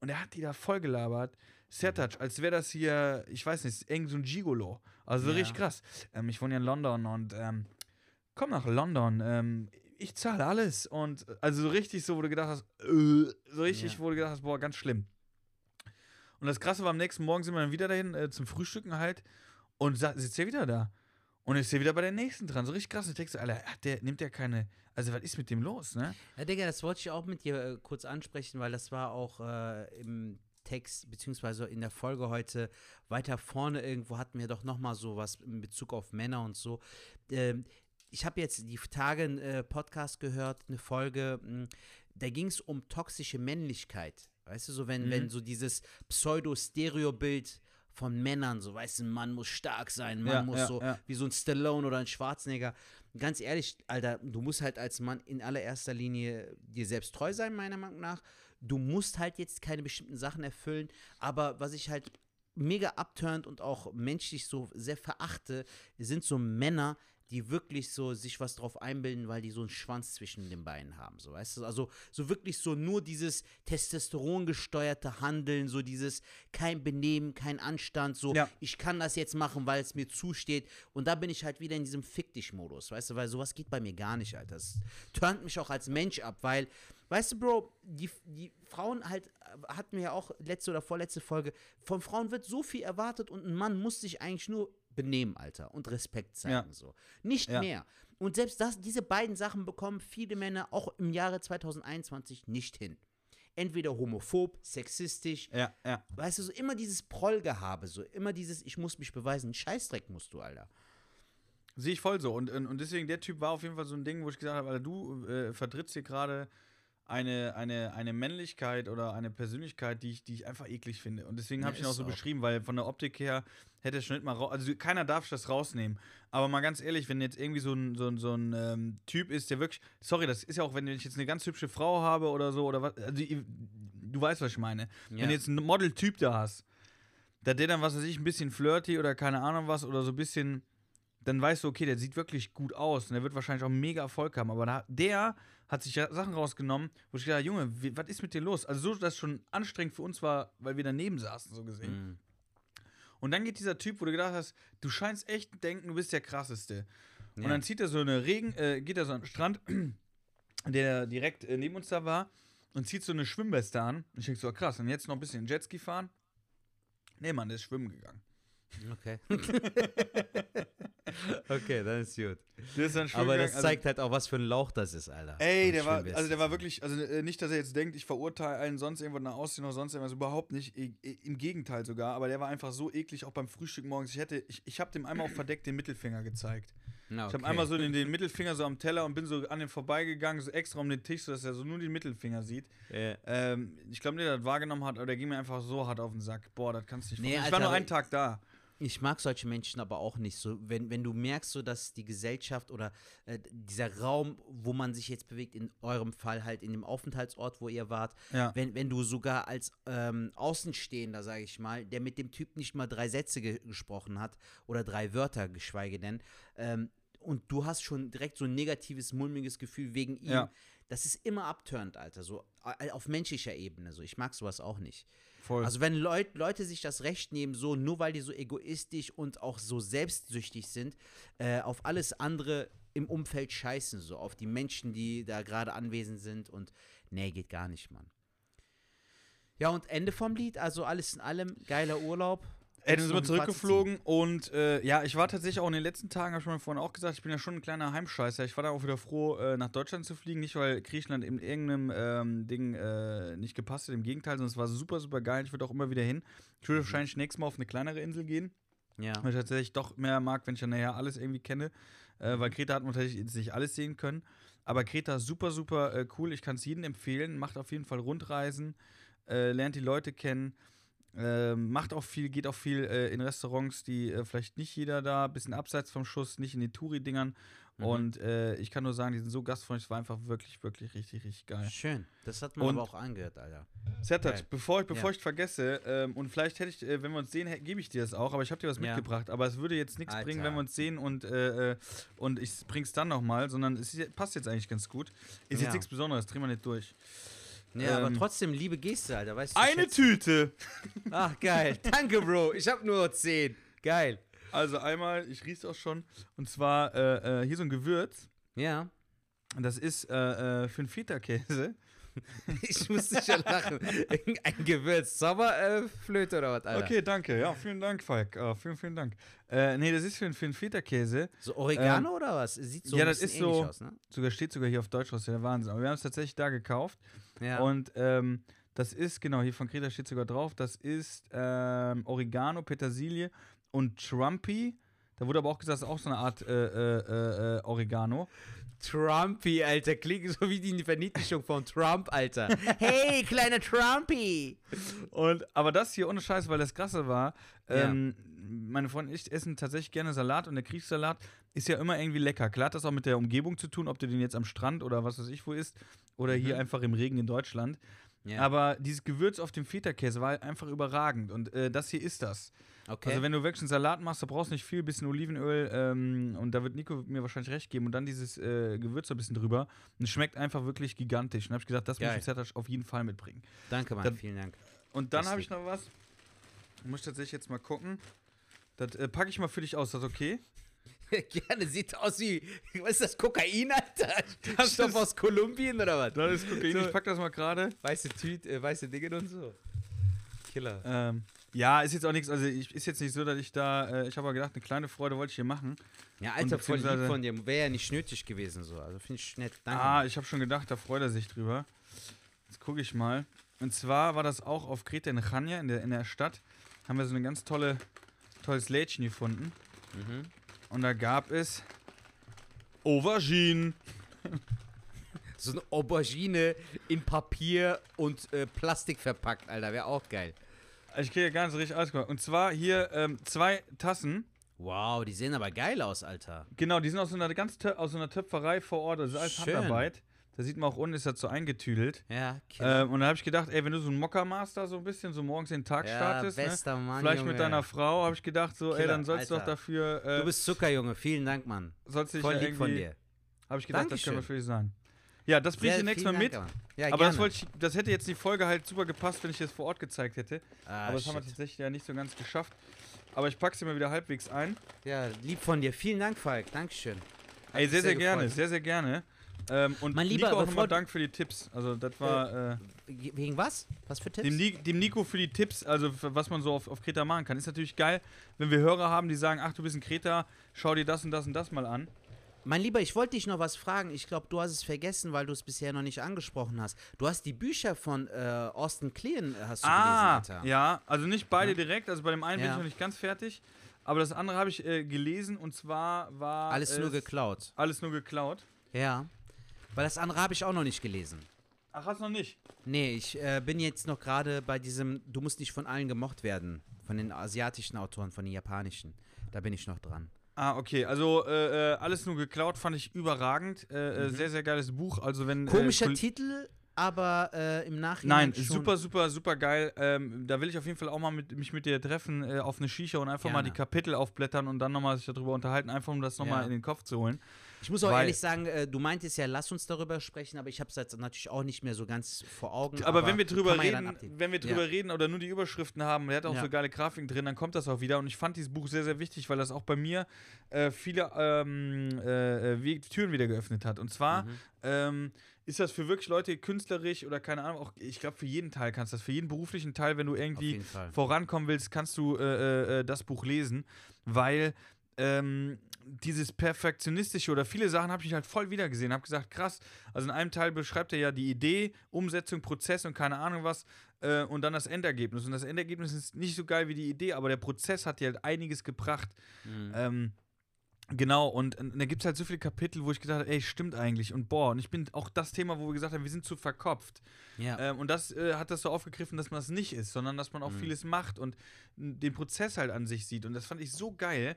Und er hat die da voll gelabert. Sertac, als wäre das hier, ich weiß nicht, irgend so ein Gigolo. Also Ja. richtig krass. Ähm, ich wohne ja in London und ähm, komm nach London. Ähm, ich zahle alles. Und also so richtig so, wo du gedacht hast, äh, so richtig, Ja. wo du gedacht hast, boah, ganz schlimm. Und das Krasse war, am nächsten Morgen sind wir dann wieder dahin äh, zum Frühstücken halt und sitzt er wieder da. Und ist er wieder bei der nächsten dran. So richtig krass. Und ich denke so, Alter, der, nimmt der keine. Also, was ist mit dem los, ne? Ja, Digga, das wollte ich auch mit dir äh, kurz ansprechen, weil das war auch äh, im Text, beziehungsweise in der Folge heute weiter vorne irgendwo hatten wir doch nochmal so was in Bezug auf Männer und so. Ähm, ich habe jetzt die Tage einen äh, Podcast gehört, eine Folge, mh, da ging es um toxische Männlichkeit. Weißt du, so wenn, Mhm. wenn so dieses Pseudo-Stereo-Bild von Männern, so weißt du, ein Mann muss stark sein, ein Mann Ja, muss ja, so ja. wie so ein Stallone oder ein Schwarzenegger. Ganz ehrlich, Alter, du musst halt als Mann in allererster Linie dir selbst treu sein, meiner Meinung nach. Du musst halt jetzt keine bestimmten Sachen erfüllen, aber was ich halt mega abturnt und auch menschlich so sehr verachte, sind so Männer, die wirklich so sich was drauf einbilden, weil die so einen Schwanz zwischen den Beinen haben, so weißt du, also so wirklich so nur dieses Testosteron gesteuerte Handeln, so dieses kein Benehmen, kein Anstand, so Ja. ich kann das jetzt machen, weil es mir zusteht und da bin ich halt wieder in diesem Fick dich Modus, weißt du, weil sowas geht bei mir gar nicht, Alter. Das turnt mich auch als Mensch ab, weil Weißt du, Bro, die, die Frauen halt, äh, hatten wir ja auch letzte oder vorletzte Folge, von Frauen wird so viel erwartet und ein Mann muss sich eigentlich nur benehmen, Alter, und Respekt zeigen, Ja. so. Nicht Ja. mehr. Und selbst das, diese beiden Sachen bekommen viele Männer auch im Jahre 2021 nicht hin. Entweder homophob, sexistisch, Ja, ja. weißt du, so immer dieses Prollgehabe, so immer dieses, ich muss mich beweisen, Scheißdreck musst du, Alter. Sehe ich voll so. Und, und deswegen, der Typ war auf jeden Fall so ein Ding, wo ich gesagt habe, Alter, du äh, vertrittst hier gerade eine, eine, eine Männlichkeit oder eine Persönlichkeit, die ich, die ich einfach eklig finde. Und deswegen Ja, habe ich ihn auch so auch. beschrieben, weil von der Optik her hätte er schon nicht mal raus. Also keiner darf das rausnehmen. Aber mal ganz ehrlich, wenn jetzt irgendwie so ein, so ein, so ein ähm, Typ ist, der wirklich. Sorry, das ist ja auch, wenn ich jetzt eine ganz hübsche Frau habe oder so, oder was. Also, du weißt, was ich meine. Ja. Wenn du jetzt einen Model-Typ da hast, da der dann, was weiß ich, ein bisschen flirty oder keine Ahnung was oder so ein bisschen dann weißt du, okay, der sieht wirklich gut aus und der wird wahrscheinlich auch mega Erfolg haben. Aber da, der hat sich ja Sachen rausgenommen, wo ich gedacht habe, Junge, wie, was ist mit dir los? Also so, dass es schon anstrengend für uns war, weil wir daneben saßen, so gesehen. Mhm. Und dann geht dieser Typ, wo du gedacht hast, du scheinst echt denken, du bist der krasseste. Ja. Und dann zieht er so eine Regen, äh, geht er so an den Strand, der direkt äh, neben uns da war, und zieht so eine Schwimmweste an. Und ich denke so, krass, und jetzt noch ein bisschen Jetski fahren? Nee, Mann, der ist schwimmen gegangen. Okay. okay, dann ist gut. Der ist Aber das also- zeigt halt auch, was für ein Lauch das ist, Alter. Ey, der war, also der war wirklich, also äh, nicht, dass er jetzt denkt, ich verurteile einen sonst irgendwo nach Aussehen oder sonst irgendwas, überhaupt nicht. Im Gegenteil sogar, aber der war einfach so eklig, auch beim Frühstück morgens. Ich hätte, ich, ich habe dem einmal auch verdeckt den Mittelfinger gezeigt. Na, Ich habe okay. einmal so den, den Mittelfinger so am Teller und bin so an dem vorbeigegangen, so extra um den Tisch, sodass er so nur den Mittelfinger sieht. Ja. Ähm, ich glaube nicht, dass er das wahrgenommen hat, aber der ging mir einfach so hart auf den Sack. Boah, das kannst du nicht Nee, vorstellen. Ich Alter, war nur einen Tag da. Ich mag solche Menschen aber auch nicht so. Wenn, wenn du merkst, so dass die Gesellschaft oder äh, dieser Raum, wo man sich jetzt bewegt, in eurem Fall halt in dem Aufenthaltsort, wo ihr wart, Ja. wenn, wenn du sogar als ähm, Außenstehender, sage ich mal, der mit dem Typ nicht mal drei Sätze ge gesprochen hat oder drei Wörter, geschweige denn, ähm, und du hast schon direkt so ein negatives, mulmiges Gefühl wegen ihm, Ja. das ist immer abturnt, Alter, so äh, auf menschlicher Ebene. So. Ich mag sowas auch nicht. Voll. Also wenn Leut, Leute sich das Recht nehmen, so nur weil die so egoistisch und auch so selbstsüchtig sind, äh, auf alles andere im Umfeld scheißen, so auf die Menschen, die da gerade anwesend sind und nee, geht gar nicht, Mann. Ja, und Ende vom Lied, also alles in allem, geiler Urlaub. Ey, dann sind wir zurückgeflogen und äh, ja, ich war tatsächlich auch in den letzten Tagen, habe ich mir vorhin auch gesagt, ich bin ja schon ein kleiner Heimscheißer. Ich war da auch wieder froh, äh, nach Deutschland zu fliegen. Nicht, weil Griechenland in irgendeinem ähm, Ding äh, nicht gepasst hat, im Gegenteil, sondern es war super, super geil. Ich würde auch immer wieder hin. Ich würde wahrscheinlich nächstes Mal auf eine kleinere Insel gehen. Ja. weil ich tatsächlich doch mehr mag, wenn ich dann nachher alles irgendwie kenne. Äh, weil Kreta hat man tatsächlich nicht alles sehen können. Aber Kreta ist super, super äh, cool. Ich kann es jedem empfehlen. Macht auf jeden Fall Rundreisen, äh, lernt die Leute kennen. Ähm, macht auch viel, geht auch viel äh, in Restaurants, die äh, vielleicht nicht jeder da, bisschen abseits vom Schuss, nicht in den Touri-Dingern. Mhm. Und äh, ich kann nur sagen, die sind so gastfreundlich, es war einfach wirklich, wirklich richtig, richtig geil. Schön. Das hat man Und- aber auch angehört, Alter. Sertat, Geil. bevor ich, bevor Ja. ich vergesse, ähm, und vielleicht hätte ich, äh, wenn wir uns sehen, gebe ich dir das auch, aber ich habe dir was Ja. mitgebracht. Aber es würde jetzt nichts bringen, wenn wir uns sehen und, äh, äh, und ich bring's dann nochmal, sondern es passt jetzt eigentlich ganz gut. Ist Ja. jetzt nichts Besonderes, drehen wir nicht durch. Ja, aber Ähm, trotzdem, liebe Geste, Alter, weißt du. Eine schätze- Tüte. Ach, geil. Danke, Bro. Ich hab nur 10. Geil. Also einmal, ich riech's auch schon. Und zwar äh, äh, hier so ein Gewürz. Ja. Das ist äh, äh, für einen Feta-Käse. Ich musste schon lachen. Ein Gewürz. Sommerflöte äh, Flöte oder was, Alter? Okay, danke. Ja, vielen Dank, Falk. Äh, vielen, vielen Dank. Äh, nee, das ist für, einen Feta-Käse. So Oregano oder was? Sieht so ja, ein das ist so- aus, ne? Sogar steht sogar hier auf Deutsch aus, der Wahnsinn. Aber wir haben es tatsächlich da gekauft. Ja. Und ähm, das ist, genau, hier von Kreta steht sogar drauf, das ist ähm, Oregano, Petersilie und Trumpy. Da wurde aber auch gesagt, das ist auch so eine Art äh, äh, äh, Oregano. Trumpy, Alter. Klingt so wie die Verniedlichung von Trump, Alter. Hey, kleiner Trumpy. Und, aber das hier ohne Scheiß, weil das krasse war, Ja. ähm, meine Freunde und ich essen tatsächlich gerne Salat und der Grießsalat ist ja immer irgendwie lecker. Klar hat das auch mit der Umgebung zu tun, ob du den jetzt am Strand oder was weiß ich wo isst oder hier Mhm. einfach im Regen in Deutschland. Ja. Aber dieses Gewürz auf dem Feta-Käse war einfach überragend und äh, das hier ist das. okay. Also wenn du wirklich einen Salat machst, da brauchst du nicht viel, bisschen Olivenöl ähm, und da wird Nico mir wahrscheinlich recht geben und dann dieses äh, Gewürz so ein bisschen drüber und es schmeckt einfach wirklich gigantisch. Und dann habe ich gesagt, das muss Geil. ich Zertasch auf jeden Fall mitbringen. Danke, Mann. dann- Vielen Dank. Und dann habe ich noch was. Muss ich tatsächlich jetzt mal gucken. Das äh, packe ich mal für dich aus. Ist das okay? Gerne, sieht aus wie, was ist das, Kokain, Alter? Das Stoff ist- aus Kolumbien oder was? Das ist Kokain. So. Ich packe das mal gerade. Weiße Tüte, äh, weiße Dinge und so. Killer. Ähm, ja, ist jetzt auch nichts. Also ich, ist jetzt nicht so, dass ich da. Äh, ich habe aber gedacht, eine kleine Freude wollte ich hier machen. Ja, Alter, voll lieb von dir. Wäre ja nicht nötig gewesen so. Also finde ich nett. Danke. Ah, ich habe schon gedacht, da freut er sich drüber. Jetzt gucke ich mal. Und zwar war das auch auf Kreta in Chania, in der, in der Stadt. Haben wir so ein ganz tolle, tolles Lädchen gefunden. Mhm. Und da gab es Aubergine. So eine Aubergine in Papier und äh, Plastik verpackt, Alter. Wäre auch geil. Ich kriege gar nicht so richtig alles gemacht. Und zwar hier ähm, zwei Tassen. Wow, die sehen aber geil aus, Alter. Genau, die sind aus so einer ganz aus so einer Töpferei vor Ort. Das ist alles Schön. Handarbeit. Da sieht man auch unten ist das so eingetüdelt. Ja, Killer. Ähm, und da habe ich gedacht, ey, wenn du so ein Mockermaster so ein bisschen so morgens den Tag ja, startest, ne? bester Mann, vielleicht Junge. mit deiner Frau, habe ich gedacht, so, ey, Killer, dann sollst du doch dafür, äh, Du bist Zuckerjunge. Vielen Dank, Mann. sollst dich Voll lieb von dir. habe ich gedacht, das Dankeschön. können wir für dich sein. Ja, das bringe ich dir nächstes Mal mit. Ja, aber das, ich, das hätte jetzt die Folge halt super gepasst, wenn ich das vor Ort gezeigt hätte. ah, aber das haben wir shit. tatsächlich ja nicht so ganz geschafft. Aber ich packe sie mal wieder halbwegs ein. Ja, lieb von dir. Vielen Dank, Falk. Dankeschön. Hat Ey, mich sehr, sehr, gerne, sehr, sehr gerne. Ähm, und Mein Lieber, Nico auch nochmal Dank für die Tipps. Also das war äh, Wegen was? Was für Tipps? dem, dem Nico für die Tipps, also was man so auf, auf Kreta machen kann. Ist natürlich geil, wenn wir Hörer haben, die sagen, ach, du bist in Kreta, schau dir das und das und das mal an. Mein Lieber, ich wollte dich noch was fragen. Ich glaube, du hast es vergessen, weil du es bisher noch nicht angesprochen hast. Du hast die Bücher von äh, Austin Kleon äh, hast du Ah, gelesen, Alter. ja, also nicht beide Ja. direkt, also bei dem einen bin Ja. ich noch nicht ganz fertig, aber das andere habe ich äh, gelesen und zwar war Alles nur geklaut. Alles nur geklaut. Ja. Weil das andere habe ich auch noch nicht gelesen. Ach, hast du noch nicht? Nee, ich äh, bin jetzt noch gerade bei diesem Du musst nicht von allen gemocht werden. Von den asiatischen Autoren, von den japanischen. Da bin ich noch dran. Ah, okay, also äh, äh, alles nur geklaut fand ich überragend. Äh, äh, Mhm. Sehr, sehr geiles Buch. Also wenn Komischer äh, Titel, aber äh, im Nachhinein Nein, super, super, super geil. Ähm, da will ich auf jeden Fall auch mal mit, mich mit dir treffen äh, auf eine Shisha und einfach mal Gerne. die Kapitel aufblättern und dann nochmal sich darüber unterhalten, einfach um das nochmal Ja. in den Kopf zu holen. Ich muss auch Weil- ehrlich sagen, äh, du meintest ja, lass uns darüber sprechen, aber ich habe es jetzt natürlich auch nicht mehr so ganz vor Augen. Aber, wenn wir drüber ja reden, updaten. wenn wir drüber Ja. reden oder nur die Überschriften haben, der hat auch Ja. so geile Grafiken drin, dann kommt das auch wieder. Und ich fand dieses Buch sehr, sehr wichtig, weil das auch bei mir äh, viele ähm, äh, äh, Türen wieder geöffnet hat. Und zwar Mhm. ähm, ist das für wirklich Leute künstlerisch oder keine Ahnung, auch ich glaube für jeden Teil kannst du das, für jeden beruflichen Teil, wenn du irgendwie vorankommen willst, kannst du äh, äh, das Buch lesen, weil ähm, dieses perfektionistische oder viele Sachen habe ich halt voll wiedergesehen. Habe gesagt, krass. Also in einem Teil beschreibt er ja die Idee, Umsetzung, Prozess und keine Ahnung was äh, und dann das Endergebnis. Und das Endergebnis ist nicht so geil wie die Idee, aber der Prozess hat dir halt einiges gebracht. Mhm. Ähm, Genau, und, und da gibt es halt so viele Kapitel, wo ich gedacht habe, ey, stimmt eigentlich. Und boah, und ich bin auch das Thema, wo wir gesagt haben, wir sind zu verkopft. ja. Ähm, und das äh, hat das so aufgegriffen, dass man das nicht ist, sondern dass man auch Mhm. vieles macht und den Prozess halt an sich sieht. Und das fand ich so geil.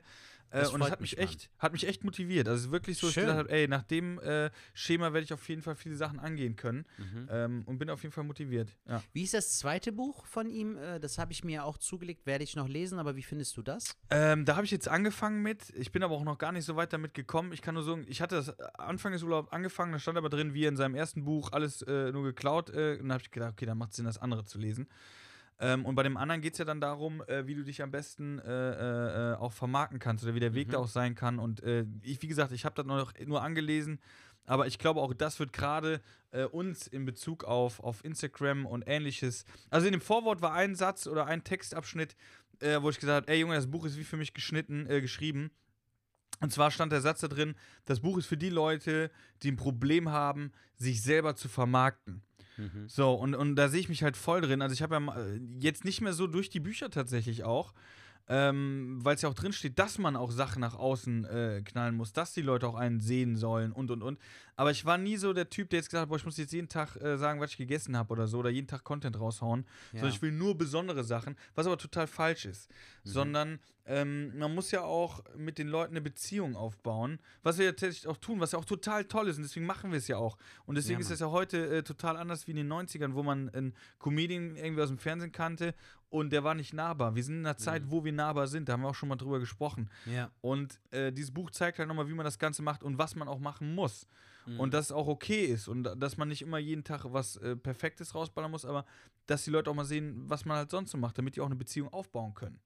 Äh, und freut hat mich mich, echt, hat mich echt motiviert. Also es wirklich so, dass ich Schön. gedacht habe, ey, nach dem äh, Schema werde ich auf jeden Fall viele Sachen angehen können. Mhm. Ähm, und bin auf jeden Fall motiviert. Ja. Wie ist das zweite Buch von ihm? Äh, Das habe ich mir auch zugelegt, werde ich noch lesen, aber wie findest du das? Ähm, da habe ich jetzt angefangen mit. Ich bin aber auch noch gar nicht so weit damit gekommen. Ich kann nur sagen, ich hatte das Anfang des Urlaubs angefangen, da stand aber drin, wie er in seinem ersten Buch alles äh, nur geklaut. Äh, und da habe ich gedacht, okay, dann macht es Sinn, das andere zu lesen. Ähm, und bei dem anderen geht es ja dann darum, äh, wie du dich am besten äh, äh, äh, auch vermarkten kannst oder wie der Weg Mhm. da auch sein kann. Und äh, ich, wie gesagt, ich habe das noch nur angelesen, aber ich glaube auch, das wird gerade äh, uns in Bezug auf, auf Instagram und ähnliches. Also in dem Vorwort war ein Satz oder ein Textabschnitt, wo ich gesagt habe, ey Junge, das Buch ist wie für mich geschnitten, geschrieben. Und zwar stand der Satz da drin, das Buch ist für die Leute, die ein Problem haben, sich selber zu vermarkten. So, und, und da sehe ich mich halt voll drin. Also ich habe ja äh, jetzt nicht mehr so durch die Bücher tatsächlich auch, ähm, weil es ja auch drin steht, dass man auch Sachen nach außen äh, knallen muss, dass die Leute auch einen sehen sollen und und und. Aber ich war nie so der Typ, der jetzt gesagt hat, boah, ich muss jetzt jeden Tag äh, sagen, was ich gegessen habe oder so, oder jeden Tag Content raushauen. Sondern ich will nur besondere Sachen, was aber total falsch ist. Sondern ähm, man muss ja auch mit den Leuten eine Beziehung aufbauen, was wir ja tatsächlich auch tun, was ja auch total toll ist und deswegen machen wir es ja auch. Und deswegen Ja, ist es ja heute äh, total anders wie in den 90ern, wo man einen Comedian irgendwie aus dem Fernsehen kannte und der war nicht nahbar. Wir sind in einer Zeit, wo wir nahbar sind, da haben wir auch schon mal drüber gesprochen. Ja. Und äh, dieses Buch zeigt halt nochmal, wie man das Ganze macht und was man auch machen muss. Mhm. Und dass es auch okay ist und dass man nicht immer jeden Tag was äh, Perfektes rausballern muss, aber dass die Leute auch mal sehen, was man halt sonst so macht, damit die auch eine Beziehung aufbauen können.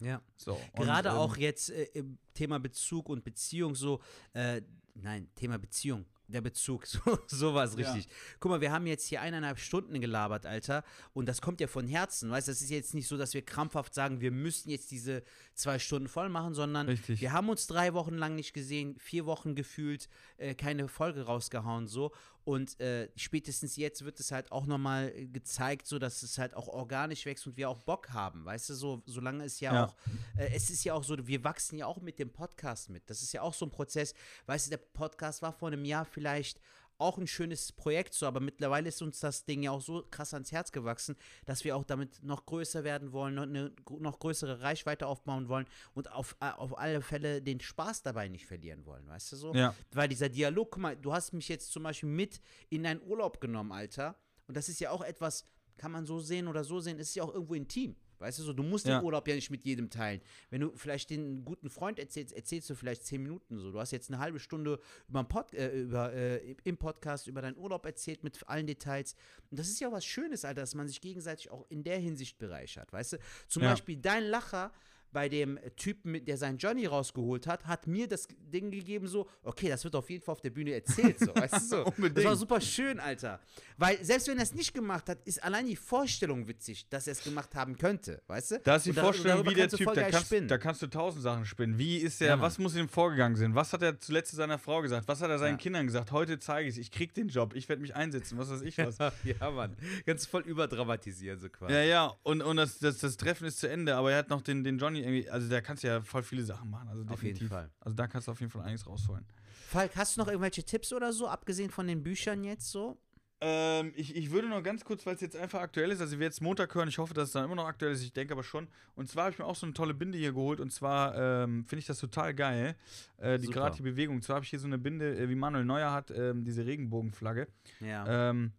ja. So. und, Gerade ähm, auch jetzt äh, im Thema Bezug und Beziehung so, äh, nein, Thema Beziehung. Der Bezug, so, so war es Ja. richtig. Guck mal, wir haben jetzt hier eineinhalb Stunden gelabert, Alter. Und das kommt ja von Herzen. Weißt du, das ist jetzt nicht so, dass wir krampfhaft sagen, wir müssen jetzt diese zwei Stunden voll machen, sondern Richtig. wir haben uns drei Wochen lang nicht gesehen, vier Wochen gefühlt, äh, keine Folge rausgehauen, so. Und äh, spätestens jetzt wird es halt auch nochmal gezeigt, so dass es halt auch organisch wächst und wir auch Bock haben. Weißt du, so, solange es ja, Ja. auch, äh, es ist ja auch so, wir wachsen ja auch mit dem Podcast mit. Das ist ja auch so ein Prozess. Weißt du, der Podcast war vor einem Jahr vielleicht auch ein schönes Projekt so, aber mittlerweile ist uns das Ding ja auch so krass ans Herz gewachsen, dass wir auch damit noch größer werden wollen, noch eine noch größere Reichweite aufbauen wollen und auf, äh, auf alle Fälle den Spaß dabei nicht verlieren wollen, weißt du so? Ja. Weil dieser Dialog, guck mal, du hast mich jetzt zum Beispiel mit in deinen Urlaub genommen, Alter. Und das ist ja auch etwas, kann man so sehen oder so sehen, ist ja auch irgendwo intim. Weißt du so, du musst Ja. den Urlaub ja nicht mit jedem teilen. Wenn du vielleicht den guten Freund erzählst, erzählst du vielleicht zehn Minuten so. Du hast jetzt eine halbe Stunde über, Pod, äh, über äh, im Podcast über deinen Urlaub erzählt mit allen Details. Und das ist ja was Schönes, Alter, dass man sich gegenseitig auch in der Hinsicht bereichert. Weißt du, zum Ja. Beispiel dein Lacher bei dem Typen, der seinen Johnny rausgeholt hat, hat mir das Ding gegeben, so, okay, das wird auf jeden Fall auf der Bühne erzählt, so, weißt du so. Das war super schön, Alter. Weil selbst wenn er es nicht gemacht hat, ist allein die Vorstellung witzig, dass er es gemacht haben könnte, weißt du? Da ist die da- Vorstellung, wie der Typ, da kannst, da kannst du tausend Sachen spinnen. Wie ist der, Ja, was muss ihm vorgegangen sein? Was hat er zuletzt zu seiner Frau gesagt? Was hat er seinen Ja. Kindern gesagt? Heute zeige ich es, ich krieg den Job, ich werde mich einsetzen, was weiß ich was. ja, Mann. Du voll überdramatisieren, so quasi. ja, ja, und, und das, das, das Treffen ist zu Ende, aber er hat noch den, den Johnny irgendwie, also da kannst du ja voll viele Sachen machen. Also Auf jeden definitiv. Fall. Also da kannst du auf jeden Fall einiges rausholen. Falk, hast du noch irgendwelche Tipps oder so, abgesehen von den Büchern jetzt so? Ähm, ich, ich würde noch ganz kurz, weil es jetzt einfach aktuell ist, also wir jetzt Montag hören, ich hoffe, dass es dann immer noch aktuell ist, ich denke aber schon. Und zwar habe ich mir auch so eine tolle Binde hier geholt und zwar ähm, finde ich das total geil, äh, die gerade die Bewegung. Und zwar habe ich hier so eine Binde, äh, wie Manuel Neuer hat, ähm, diese Regenbogenflagge. Ja. Ähm,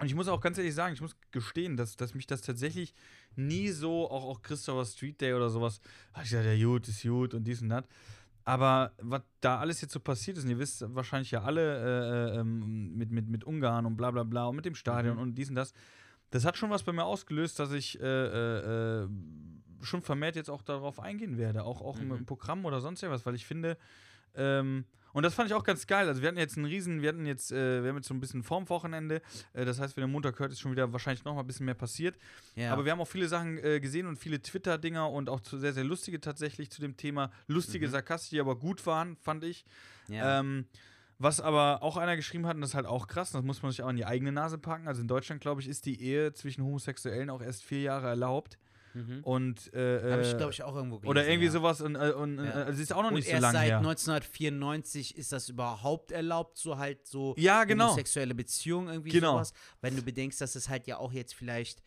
und ich muss auch ganz ehrlich sagen, ich muss gestehen, dass, dass mich das tatsächlich nie so, auch, auch Christopher Street Day oder sowas, habe ich gesagt, ja gut, ist gut und dies und das. Aber was da alles jetzt so passiert ist, und ihr wisst wahrscheinlich ja alle, äh, ähm, mit, mit, mit Ungarn und bla bla bla und mit dem Stadion Mhm. und dies und das, das hat schon was bei mir ausgelöst, dass ich äh, äh, äh, schon vermehrt jetzt auch darauf eingehen werde, auch, auch Mhm. im Programm oder sonst irgendwas, weil ich finde, ähm, und das fand ich auch ganz geil. Also wir hatten jetzt einen riesen, wir hatten jetzt, äh, wir haben jetzt so ein bisschen vorm Wochenende. Äh, das heißt, wenn der Montag hört, ist schon wieder wahrscheinlich noch mal ein bisschen mehr passiert. ja. Aber wir haben auch viele Sachen äh, gesehen und viele Twitter-Dinger und auch zu, sehr, sehr lustige tatsächlich zu dem Thema. Lustige, Mhm. sarkastische, die aber gut waren, fand ich. ja. Ähm, was aber auch einer geschrieben hat, und das ist halt auch krass, das muss man sich auch in die eigene Nase packen. Also in Deutschland, glaube ich, ist die Ehe zwischen Homosexuellen auch erst vier Jahre erlaubt. Mhm. Und äh, Habe ich, äh, glaube ich, auch irgendwo gelesen. oder irgendwie ja. sowas und, äh, und Ja. also ist auch noch Und nicht so erst lange seit her. 1994 ist das überhaupt erlaubt, so halt so Ja, genau. homosexuelle Beziehungen irgendwie Genau. sowas. Wenn du bedenkst, dass es halt ja auch jetzt vielleicht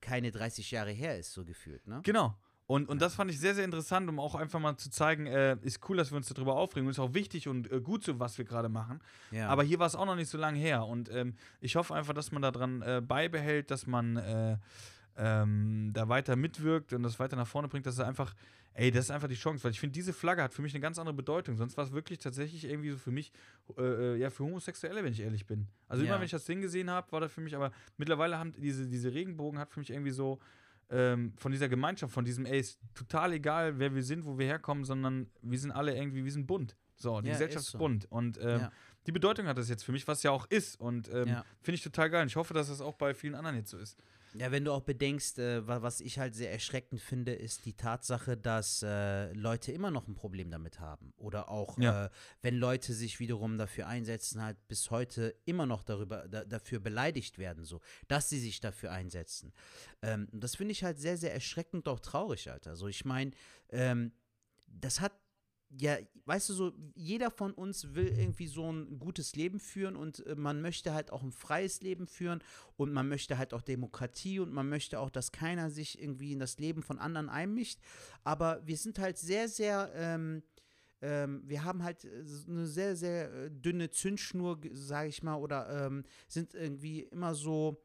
keine 30 Jahre her ist, so gefühlt, ne? Genau. Und, und das fand ich sehr, sehr interessant, um auch einfach mal zu zeigen, äh, ist cool, dass wir uns darüber aufregen. Und ist auch wichtig und äh, gut so, was wir gerade machen. Ja. Aber hier war es auch noch nicht so lange her. Und ähm, ich hoffe einfach, dass man daran äh, beibehält, dass man äh, ähm, da weiter mitwirkt und das weiter nach vorne bringt, dass es einfach, ey, das ist einfach die Chance. Weil ich finde, diese Flagge hat für mich eine ganz andere Bedeutung. Sonst war es wirklich tatsächlich irgendwie so für mich, äh, äh, ja, für Homosexuelle, wenn ich ehrlich bin. Also Ja. immer, wenn ich das Ding gesehen habe, war das für mich, aber mittlerweile haben diese, diese Regenbogen hat für mich irgendwie so, ähm, von dieser Gemeinschaft, von diesem, ey, ist total egal, wer wir sind, wo wir herkommen, sondern wir sind alle irgendwie, wir sind bunt. So, die Ja, Gesellschaft ist ist so. bunt. Und ähm, Ja. die Bedeutung hat das jetzt für mich, was ja auch ist. Und ähm, finde ich total geil. Und ich hoffe, dass das auch bei vielen anderen jetzt so ist. Ja, wenn du auch bedenkst, äh, wa- was ich halt sehr erschreckend finde, ist die Tatsache, dass äh, Leute immer noch ein Problem damit haben. Oder auch, Ja. äh, wenn Leute sich wiederum dafür einsetzen, halt bis heute immer noch darüber, da, dafür beleidigt werden, so, dass sie sich dafür einsetzen. Ähm, das finde ich halt sehr, sehr erschreckend, auch traurig, Alter. So, ich meine, ähm, das hat ja, weißt du so, jeder von uns will irgendwie so ein gutes Leben führen und äh, man möchte halt auch ein freies Leben führen und man möchte halt auch Demokratie und man möchte auch, dass keiner sich irgendwie in das Leben von anderen einmischt. Aber wir sind halt sehr, sehr, ähm, ähm, wir haben halt äh, eine sehr, sehr äh, dünne Zündschnur, sage ich mal, oder ähm, sind irgendwie immer so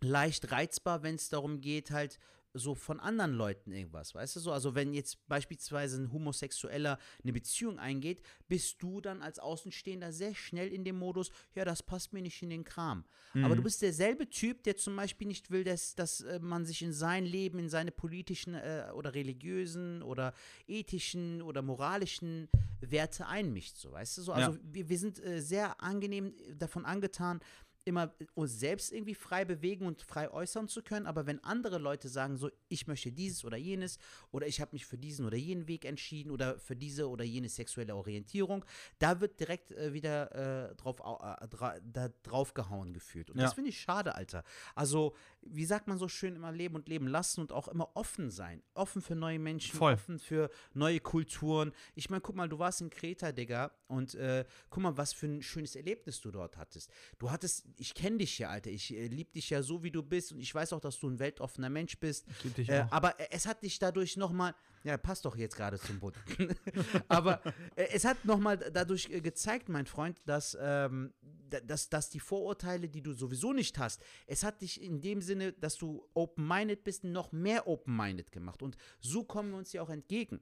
leicht reizbar, wenn es darum geht, halt so von anderen Leuten irgendwas, weißt du so? Also wenn jetzt beispielsweise ein Homosexueller eine Beziehung eingeht, bist du dann als Außenstehender sehr schnell in dem Modus, ja, das passt mir nicht in den Kram. Aber du bist derselbe Typ, der zum Beispiel nicht will, dass, dass äh, man sich in sein Leben, in seine politischen äh, oder religiösen oder ethischen oder moralischen Werte einmischt, so, weißt du so? Also Ja. wir, wir sind äh, sehr angenehm davon angetan, immer uns selbst irgendwie frei bewegen und frei äußern zu können, aber wenn andere Leute sagen so, ich möchte dieses oder jenes oder ich habe mich für diesen oder jenen Weg entschieden oder für diese oder jene sexuelle Orientierung, da wird direkt äh, wieder äh, drauf, au- äh, dra da draufgehauen gefühlt. Und Ja. das finde ich schade, Alter. Also, wie sagt man so schön, immer leben und leben lassen und auch immer offen sein. Offen für neue Menschen, Voll. offen für neue Kulturen. Ich meine, guck mal, du warst in Kreta, Digga, und äh, guck mal, was für ein schönes Erlebnis du dort hattest. Du hattest, ich kenne dich ja, Alter, ich äh, liebe dich ja so, wie du bist und ich weiß auch, dass du ein weltoffener Mensch bist. Ich lieb dich Äh, auch. aber äh, es hat dich dadurch nochmal, ja, passt doch jetzt gerade zum Bund. aber äh, es hat nochmal dadurch äh, gezeigt, mein Freund, dass, ähm, da- dass, dass die Vorurteile, die du sowieso nicht hast, es hat dich in dem Sinne, dass du open-minded bist, noch mehr open-minded gemacht. Und so kommen wir uns ja auch entgegen.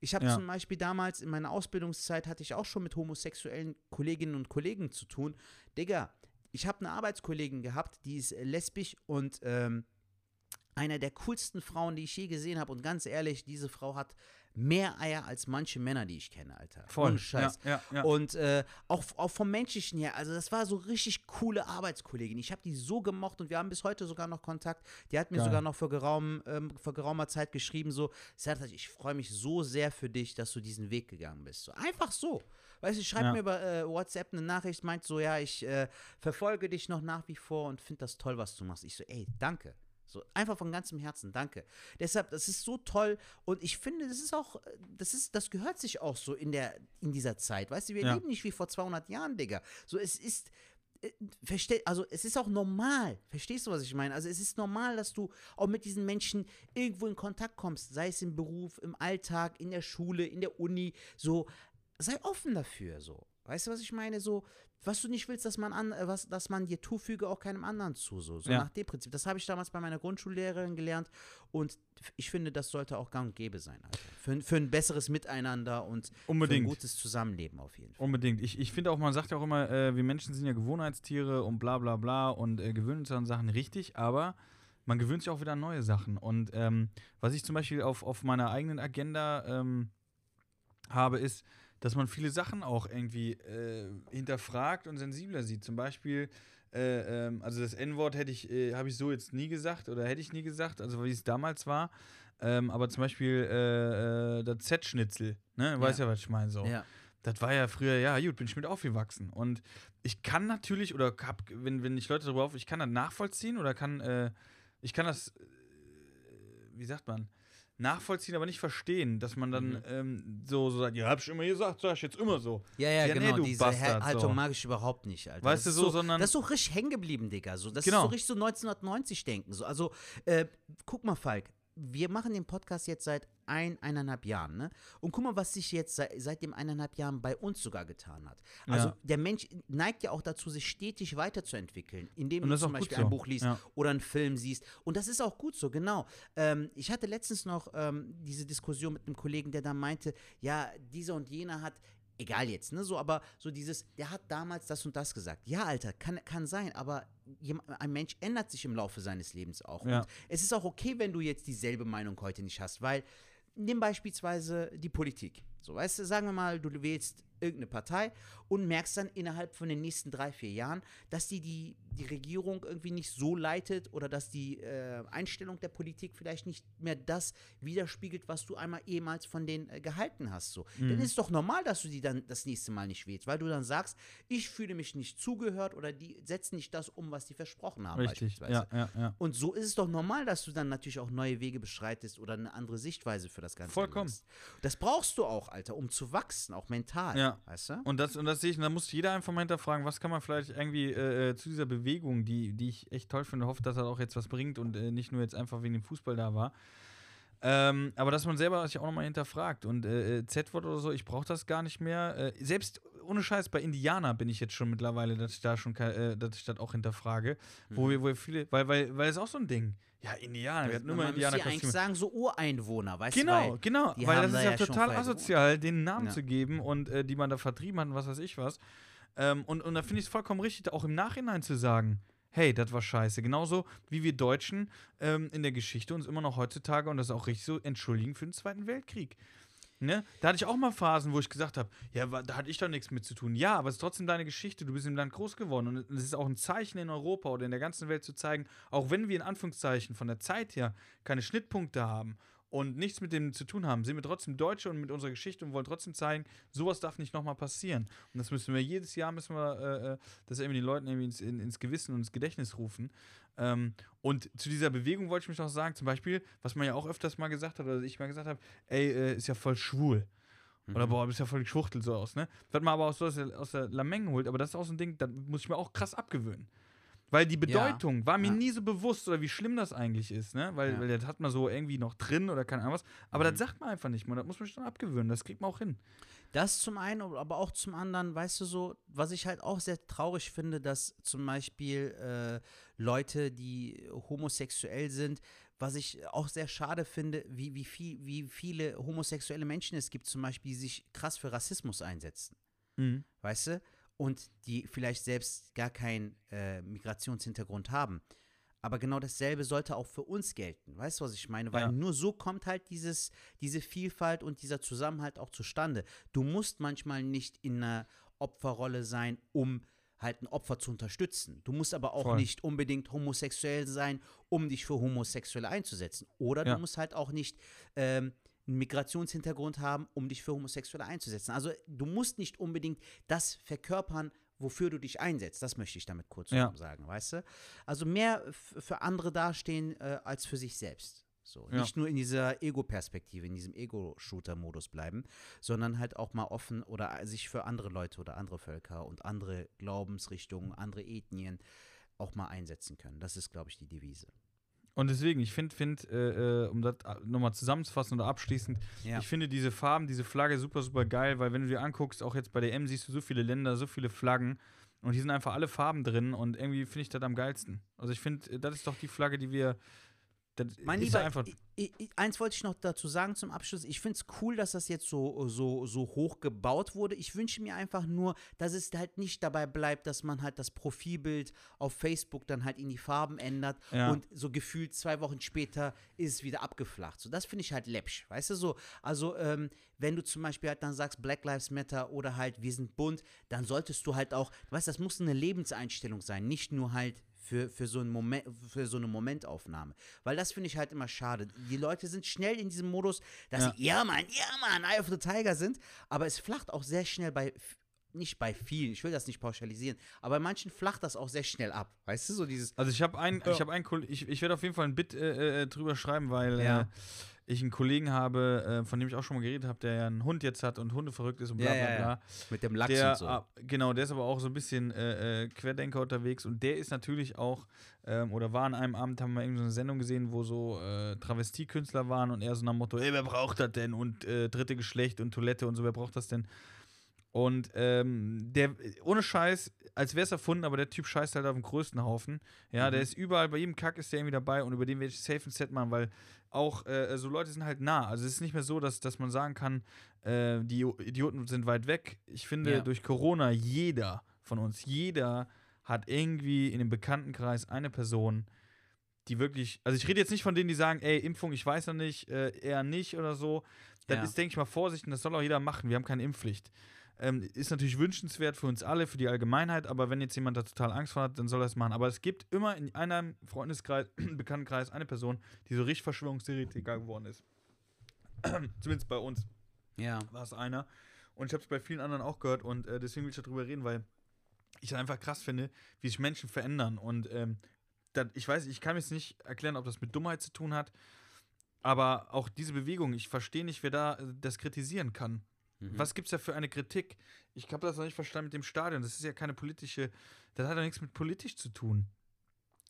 Ich habe Ja. zum Beispiel damals in meiner Ausbildungszeit hatte ich auch schon mit homosexuellen Kolleginnen und Kollegen zu tun. Digga, ich habe eine Arbeitskollegin gehabt, die ist äh, lesbisch und ähm, einer der coolsten Frauen, die ich je gesehen habe. Und ganz ehrlich, diese Frau hat mehr Eier als manche Männer, die ich kenne, Alter. Voll. Ohne Scheiß. Ja, ja, ja. Und äh, auch, auch vom Menschlichen her, also das war so richtig coole Arbeitskollegin. Ich habe die so gemocht und wir haben bis heute sogar noch Kontakt. Die hat mir Geil. sogar noch vor, geraum, ähm, vor geraumer Zeit geschrieben, so, Sertac, ich freue mich so sehr für dich, dass du diesen Weg gegangen bist. So, einfach so. Weißt du, schreibt Ja. mir über äh, WhatsApp eine Nachricht, meint so, ja, ich äh, verfolge dich noch nach wie vor und finde das toll, was du machst. Ich so, ey, danke. So, einfach von ganzem Herzen, danke. Deshalb, das ist so toll und ich finde, das ist auch, das ist, das gehört sich auch so in der, in dieser Zeit, weißt du, wir Ja. leben nicht wie vor 200 Jahren, Digga. So, es ist, äh, versteh, also es ist auch normal, verstehst du, was ich meine? Also es ist normal, dass du auch mit diesen Menschen irgendwo in Kontakt kommst, sei es im Beruf, im Alltag, in der Schule, in der Uni, so, sei offen dafür, so. Weißt du, was ich meine? So, was du nicht willst, dass man an, äh, was, dass man dir tut, füge auch keinem anderen zu. So, so Ja. nach dem Prinzip. Das habe ich damals bei meiner Grundschullehrerin gelernt und ich finde, das sollte auch gang und gäbe sein, Alter. Für, ein- für ein besseres Miteinander und für ein Unbedingt. gutes Zusammenleben auf jeden Fall. Unbedingt. Ich, ich finde auch, man sagt ja auch immer, äh, wir Menschen sind ja Gewohnheitstiere und bla bla bla und äh, gewöhnen uns an Sachen richtig, aber man gewöhnt sich auch wieder an neue Sachen. Und ähm, was ich zum Beispiel auf, auf meiner eigenen Agenda ähm, habe, ist, dass man viele Sachen auch irgendwie äh, hinterfragt und sensibler sieht. Zum Beispiel, äh, ähm, also das N-Wort hätte ich, äh, habe ich so jetzt nie gesagt oder hätte ich nie gesagt, also wie es damals war. Ähm, aber zum Beispiel äh, äh, das Z-Schnitzel, ne? Weißt ja, was ich meine so. Ja. Das war ja früher, ja, gut, bin ich mit aufgewachsen. Und ich kann natürlich, oder hab, wenn, wenn ich Leute darüber auf, ich kann das nachvollziehen oder kann, äh, ich kann das, wie sagt man, nachvollziehen, aber nicht verstehen, dass man dann Mhm. ähm, so, so sagt, ja, hab ich immer gesagt, sag ich jetzt immer so. Ja, ja, Ja, nee, genau. du diese Bastard, Haltung so. mag ich überhaupt nicht, Alter. Weißt du, ist so, sondern- Das ist so richtig hängen geblieben, Digga. So, das Genau. ist so richtig so 1990 denken. So. Also, äh, guck mal, Falk. wir machen den Podcast jetzt seit ein, eineinhalb Jahren, ne? Und guck mal, was sich jetzt seit, seit dem eineinhalb Jahren bei uns sogar getan hat. Also Ja. der Mensch neigt ja auch dazu, sich stetig weiterzuentwickeln, indem du zum Beispiel so. ein Buch liest Ja. oder einen Film siehst. Und das ist auch gut so, genau. Ähm, ich hatte letztens noch ähm, diese Diskussion mit einem Kollegen, der da meinte, ja, dieser und jener hat, egal jetzt, ne, so, aber so dieses, der hat damals das und das gesagt. Ja, Alter, kann, kann sein, aber ein Mensch ändert sich im Laufe seines Lebens auch. Ja. Und es ist auch okay, wenn du jetzt dieselbe Meinung heute nicht hast, weil nimm beispielsweise die Politik. So, weißt du, sagen wir mal, du wählst irgendeine Partei und merkst dann innerhalb von den nächsten drei, vier Jahren, dass die die, die Regierung irgendwie nicht so leitet oder dass die äh, Einstellung der Politik vielleicht nicht mehr das widerspiegelt, was du einmal ehemals von denen äh, gehalten hast. So. Mhm. Dann ist es doch normal, dass du die dann das nächste Mal nicht wählst, weil du dann sagst, ich fühle mich nicht zugehört oder die setzen nicht das um, was die versprochen haben. Richtig, beispielsweise. ja, ja, ja. Und so ist es doch normal, dass du dann natürlich auch neue Wege beschreitest oder eine andere Sichtweise für das Ganze. Vollkommen. nimmst. Das brauchst du auch, Alter, um zu wachsen, auch mental. Ja. Weißt du? Und das, und das sehe ich, und da muss jeder einfach mal hinterfragen, was kann man vielleicht irgendwie äh, äh, zu dieser Bewegung, die, die ich echt toll finde, hoffe, dass er auch jetzt was bringt und äh, nicht nur jetzt einfach wegen dem Fußball da war. Ähm, aber dass man selber sich auch nochmal hinterfragt. Und äh, äh, Z-Wort oder so, ich brauche das gar nicht mehr. Äh, selbst ohne Scheiß bei Indianer bin ich jetzt schon mittlerweile, dass ich da schon, äh, dass ich das auch hinterfrage. Wo, wir, wo wir viele, weil, weil, weil es auch so ein Ding. Ja, Indianer, wir hatten nur mal man müsste ja eigentlich sagen, so Ureinwohner, weißt du? Genau, weil genau, die weil das da ist ja, ja total asozial, den Namen Ja. zu geben und äh, die man da vertrieben hat und was weiß ich was. Ähm, und, und da finde ich es vollkommen richtig, auch im Nachhinein zu sagen, hey, das war scheiße. Genauso wie wir Deutschen ähm, in der Geschichte uns immer noch heutzutage, und das ist auch richtig so, entschuldigen für den Zweiten Weltkrieg. Ne? Da hatte ich auch mal Phasen, wo ich gesagt habe, ja, da hatte ich doch nichts mit zu tun. Ja, aber es ist trotzdem deine Geschichte. Du bist im Land groß geworden. Und es ist auch ein Zeichen in Europa oder in der ganzen Welt zu zeigen, auch wenn wir in Anführungszeichen von der Zeit her keine Schnittpunkte haben und nichts mit dem zu tun haben, sind wir trotzdem Deutsche und mit unserer Geschichte und wollen trotzdem zeigen, sowas darf nicht nochmal passieren. Und das müssen wir jedes Jahr, müssen wir äh, äh, das irgendwie den Leuten irgendwie ins, in, ins Gewissen und ins Gedächtnis rufen. Ähm, und zu dieser Bewegung wollte ich mich noch sagen, zum Beispiel, was man ja auch öfters mal gesagt hat, oder ich mal gesagt habe, ey, äh, ist ja voll schwul. Oder boah, bist ja voll geschwuchtelt so aus, ne? Was man aber auch so aus der, aus der Lameng holt, aber das ist auch so ein Ding, da muss ich mir auch krass abgewöhnen. Weil die Bedeutung war mir Ja. nie so bewusst oder wie schlimm das eigentlich ist, ne? Weil, Ja. weil das hat man so irgendwie noch drin oder keine Ahnung was. Aber das sagt man einfach nicht, man. Das muss man schon abgewöhnen. Das kriegt man auch hin. Das zum einen, aber auch zum anderen, weißt du so, was ich halt auch sehr traurig finde, dass zum Beispiel äh, Leute, die homosexuell sind, was ich auch sehr schade finde, wie, wie, viel, wie viele homosexuelle Menschen es gibt, zum Beispiel, die sich krass für Rassismus einsetzen. Weißt du? Und die vielleicht selbst gar keinen äh, Migrationshintergrund haben. Aber genau dasselbe sollte auch für uns gelten. Weißt du, was ich meine? Weil Ja. nur so kommt halt dieses, diese Vielfalt und dieser Zusammenhalt auch zustande. Du musst manchmal nicht in einer Opferrolle sein, um halt ein Opfer zu unterstützen. Du musst aber auch Voll. nicht unbedingt homosexuell sein, um dich für Homosexuelle einzusetzen. Oder Ja. du musst halt auch nicht ähm, einen Migrationshintergrund haben, um dich für Homosexuelle einzusetzen. Also du musst nicht unbedingt das verkörpern, wofür du dich einsetzt. Das möchte ich damit kurz Ja. sagen, weißt du? Also mehr für andere dastehen äh, als für sich selbst. So, Ja. nicht nur in dieser Ego-Perspektive, in diesem Ego-Shooter-Modus bleiben, sondern halt auch mal offen oder sich für andere Leute oder andere Völker und andere Glaubensrichtungen, andere Ethnien auch mal einsetzen können. Das ist, glaube ich, die Devise. Und deswegen, ich finde, find, äh, äh, um das nochmal zusammenzufassen oder abschließend, Ja. ich finde diese Farben, diese Flagge super, super geil, weil wenn du dir anguckst, auch jetzt bei der M siehst du so viele Länder, so viele Flaggen und hier sind einfach alle Farben drin und irgendwie finde ich das am geilsten. Also ich finde, äh, das ist doch die Flagge, die wir. Das Mein Lieber, einfach. i- i- eins wollte ich noch dazu sagen zum Abschluss. Ich finde es cool, dass das jetzt so, so, so hoch gebaut wurde. Ich wünsche mir einfach nur, dass es halt nicht dabei bleibt, dass man halt das Profilbild auf Facebook dann halt in die Farben ändert Ja. und so gefühlt zwei Wochen später ist es wieder abgeflacht. So, das finde ich halt läppsch. Weißt du so? Also, ähm, wenn du zum Beispiel halt dann sagst Black Lives Matter oder halt wir sind bunt, dann solltest du halt auch, weißt du, das muss eine Lebenseinstellung sein, nicht nur halt für, für, so einen Moment, für so eine Momentaufnahme. Weil das finde ich halt immer schade. Die Leute sind schnell in diesem Modus, dass Ja. sie, ja Mann, ja Mann, Eye of the Tiger sind, aber es flacht auch sehr schnell bei, nicht bei vielen, ich will das nicht pauschalisieren, aber bei manchen flacht das auch sehr schnell ab. Weißt du, so dieses, Also ich habe ein, ich habe ein, ich, ich werde auf jeden Fall ein Bit äh, äh, drüber schreiben, weil Ja. äh, ich einen Kollegen habe, äh, von dem ich auch schon mal geredet habe, der ja einen Hund jetzt hat und Hunde verrückt ist und bla Ja, bla ja, bla. ja. Mit dem Lachs Der, und so. genau, der ist aber auch so ein bisschen äh, äh, Querdenker unterwegs und der ist natürlich auch, ähm, oder war an einem Abend, haben wir irgendwie so eine Sendung gesehen, wo so äh, Travestiekünstler waren und er so nach dem Motto, ey, wer braucht das denn? Und äh, dritte Geschlecht und Toilette und so, wer braucht das denn? Und ähm, der, ohne Scheiß, als wäre es erfunden, aber der Typ scheißt halt auf dem größten Haufen. Ja, der ist überall, bei jedem Kack ist der irgendwie dabei und über den werde ich safe ein Set machen, weil auch äh, so Leute sind halt nah. Also es ist nicht mehr so, dass, dass man sagen kann, äh, die Idioten sind weit weg. Ich finde, Ja. durch Corona, jeder von uns, jeder hat irgendwie in dem Bekanntenkreis eine Person, die wirklich, also ich rede jetzt nicht von denen, die sagen, ey, Impfung, ich weiß noch nicht, äh, eher nicht oder so. Das Ja. ist, denke ich mal, Vorsicht und das soll auch jeder machen. Wir haben keine Impfpflicht. Ähm, ist natürlich wünschenswert für uns alle, für die Allgemeinheit, aber wenn jetzt jemand da total Angst vor hat, dann soll er es machen. Aber es gibt immer in einem Freundeskreis, Bekanntenkreis eine Person, die so richtig Verschwörungstheoretiker geworden ist. Zumindest bei uns ja. war es einer. Und ich habe es bei vielen anderen auch gehört und äh, deswegen will ich darüber reden, weil ich es einfach krass finde, wie sich Menschen verändern. Und ähm, dat, ich weiß, ich kann mir jetzt nicht erklären, ob das mit Dummheit zu tun hat, aber auch diese Bewegung, ich verstehe nicht, wer da äh, das kritisieren kann. Mhm. Was gibt es da für eine Kritik? Ich habe das noch nicht verstanden mit dem Stadion. Das ist ja keine politische, das hat ja nichts mit politisch zu tun.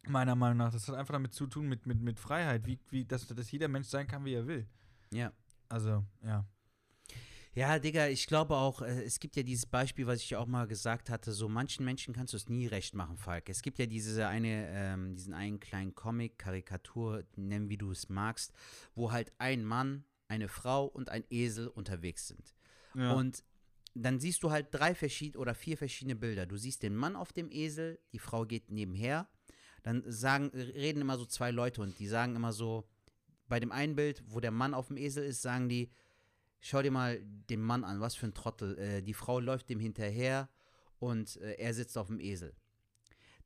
Meiner Meinung nach. Das hat einfach damit zu tun mit, mit, mit Freiheit, wie, wie dass, dass jeder Mensch sein kann, wie er will. Ja. Also, ja. Ja, Digga, ich glaube auch, äh, es gibt ja dieses Beispiel, was ich ja auch mal gesagt hatte, so manchen Menschen kannst du es nie recht machen, Falk. Es gibt ja diese eine, ähm, diesen einen kleinen Comic, Karikatur, nennen wie du es magst, wo halt ein Mann, eine Frau und ein Esel unterwegs sind. Ja. Und dann siehst du halt drei verschiedene oder vier verschiedene Bilder. Du siehst den Mann auf dem Esel, die Frau geht nebenher. Dann sagen, reden immer so zwei Leute und die sagen immer so, bei dem einen Bild, wo der Mann auf dem Esel ist, sagen die, schau dir mal den Mann an, was für ein Trottel. Äh, die Frau läuft dem hinterher und äh, er sitzt auf dem Esel.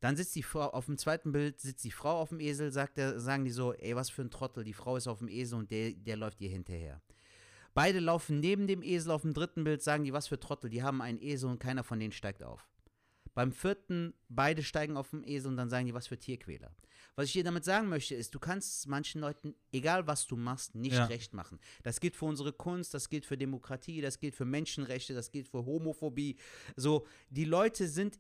Dann sitzt die Frau, auf dem zweiten Bild sitzt die Frau auf dem Esel, sagt er, sagen die so, ey, was für ein Trottel, die Frau ist auf dem Esel und der, der läuft ihr hinterher. Beide laufen neben dem Esel auf dem dritten Bild, sagen die, was für Trottel, die haben einen Esel und keiner von denen steigt auf. Beim vierten, beide steigen auf dem Esel und dann sagen die, was für Tierquäler. Was ich dir damit sagen möchte, ist, du kannst manchen Leuten, egal was du machst, nicht Ja. recht machen. Das gilt für unsere Kunst, das gilt für Demokratie, das gilt für Menschenrechte, das gilt für Homophobie. So, die Leute sind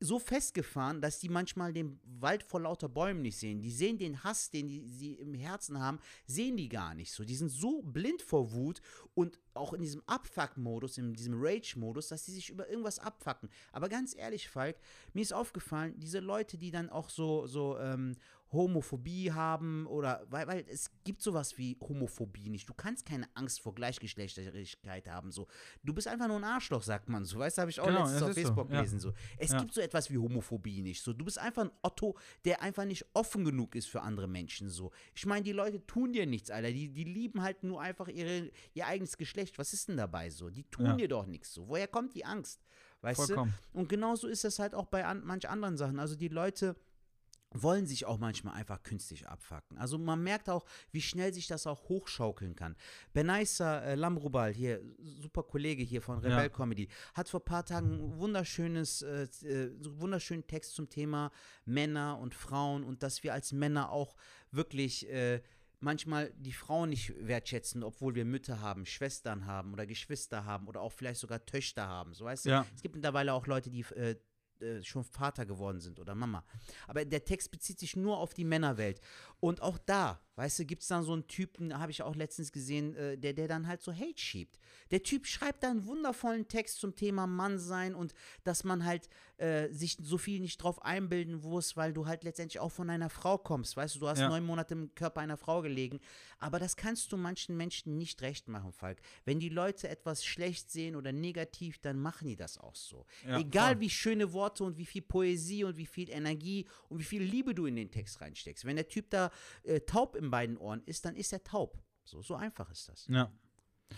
so festgefahren, dass die manchmal den Wald vor lauter Bäumen nicht sehen. Die sehen den Hass, den die, sie im Herzen haben, sehen die gar nicht so. Die sind so blind vor Wut und auch in diesem Abfuck-Modus, in diesem Rage-Modus, dass sie sich über irgendwas abfacken. Aber ganz ehrlich, Falk, mir ist aufgefallen, diese Leute, die dann auch so, so ähm, Homophobie haben oder, weil, weil es gibt sowas wie Homophobie nicht. Du kannst keine Angst vor Gleichgeschlechterlichkeit haben. So. Du bist einfach nur ein Arschloch, sagt man so. Weißt du, habe ich auch Genau, letztens auf ist so, Facebook ja. gelesen. So. Es Ja. gibt so etwas wie Homophobie nicht. So. Du bist einfach ein Otto, der einfach nicht offen genug ist für andere Menschen. So. Ich meine, die Leute tun dir nichts, Alter. Die, die lieben halt nur einfach ihre, ihr eigenes Geschlecht. Was ist denn dabei so? Die tun Ja. dir doch nichts so. Woher kommt die Angst? Weißt Vollkommen. du? Und genauso ist das halt auch bei an, manch anderen Sachen. Also die Leute wollen sich auch manchmal einfach künstlich abfacken. Also man merkt auch, wie schnell sich das auch hochschaukeln kann. Benaisa äh, Lamrubal, hier, super Kollege hier von Rebel Ja. Comedy, hat vor ein paar Tagen ein wunderschönes, äh, äh, wunderschönen Text zum Thema Männer und Frauen und dass wir als Männer auch wirklich äh, manchmal die Frauen nicht wertschätzen, obwohl wir Mütter haben, Schwestern haben oder Geschwister haben oder auch vielleicht sogar Töchter haben. So weißt du, Ja. es gibt mittlerweile auch Leute, die äh, äh, schon Vater geworden sind oder Mama. Aber der Text bezieht sich nur auf die Männerwelt. Und auch da, weißt du, gibt es dann so einen Typen, habe ich auch letztens gesehen, äh, der, der dann halt so Hate schiebt. Der Typ schreibt da einen wundervollen Text zum Thema Mannsein und dass man halt äh, sich so viel nicht drauf einbilden muss, weil du halt letztendlich auch von einer Frau kommst. Weißt du, du hast Ja. neun Monate im Körper einer Frau gelegen. Aber das kannst du manchen Menschen nicht recht machen, Falk. Wenn die Leute etwas schlecht sehen oder negativ, dann machen die das auch so. Ja, Egal voll. wie schöne Worte und wie viel Poesie und wie viel Energie und wie viel Liebe du in den Text reinsteckst. Wenn der Typ da äh, taub in beiden Ohren ist, dann ist er taub. So, so einfach ist das. Ja.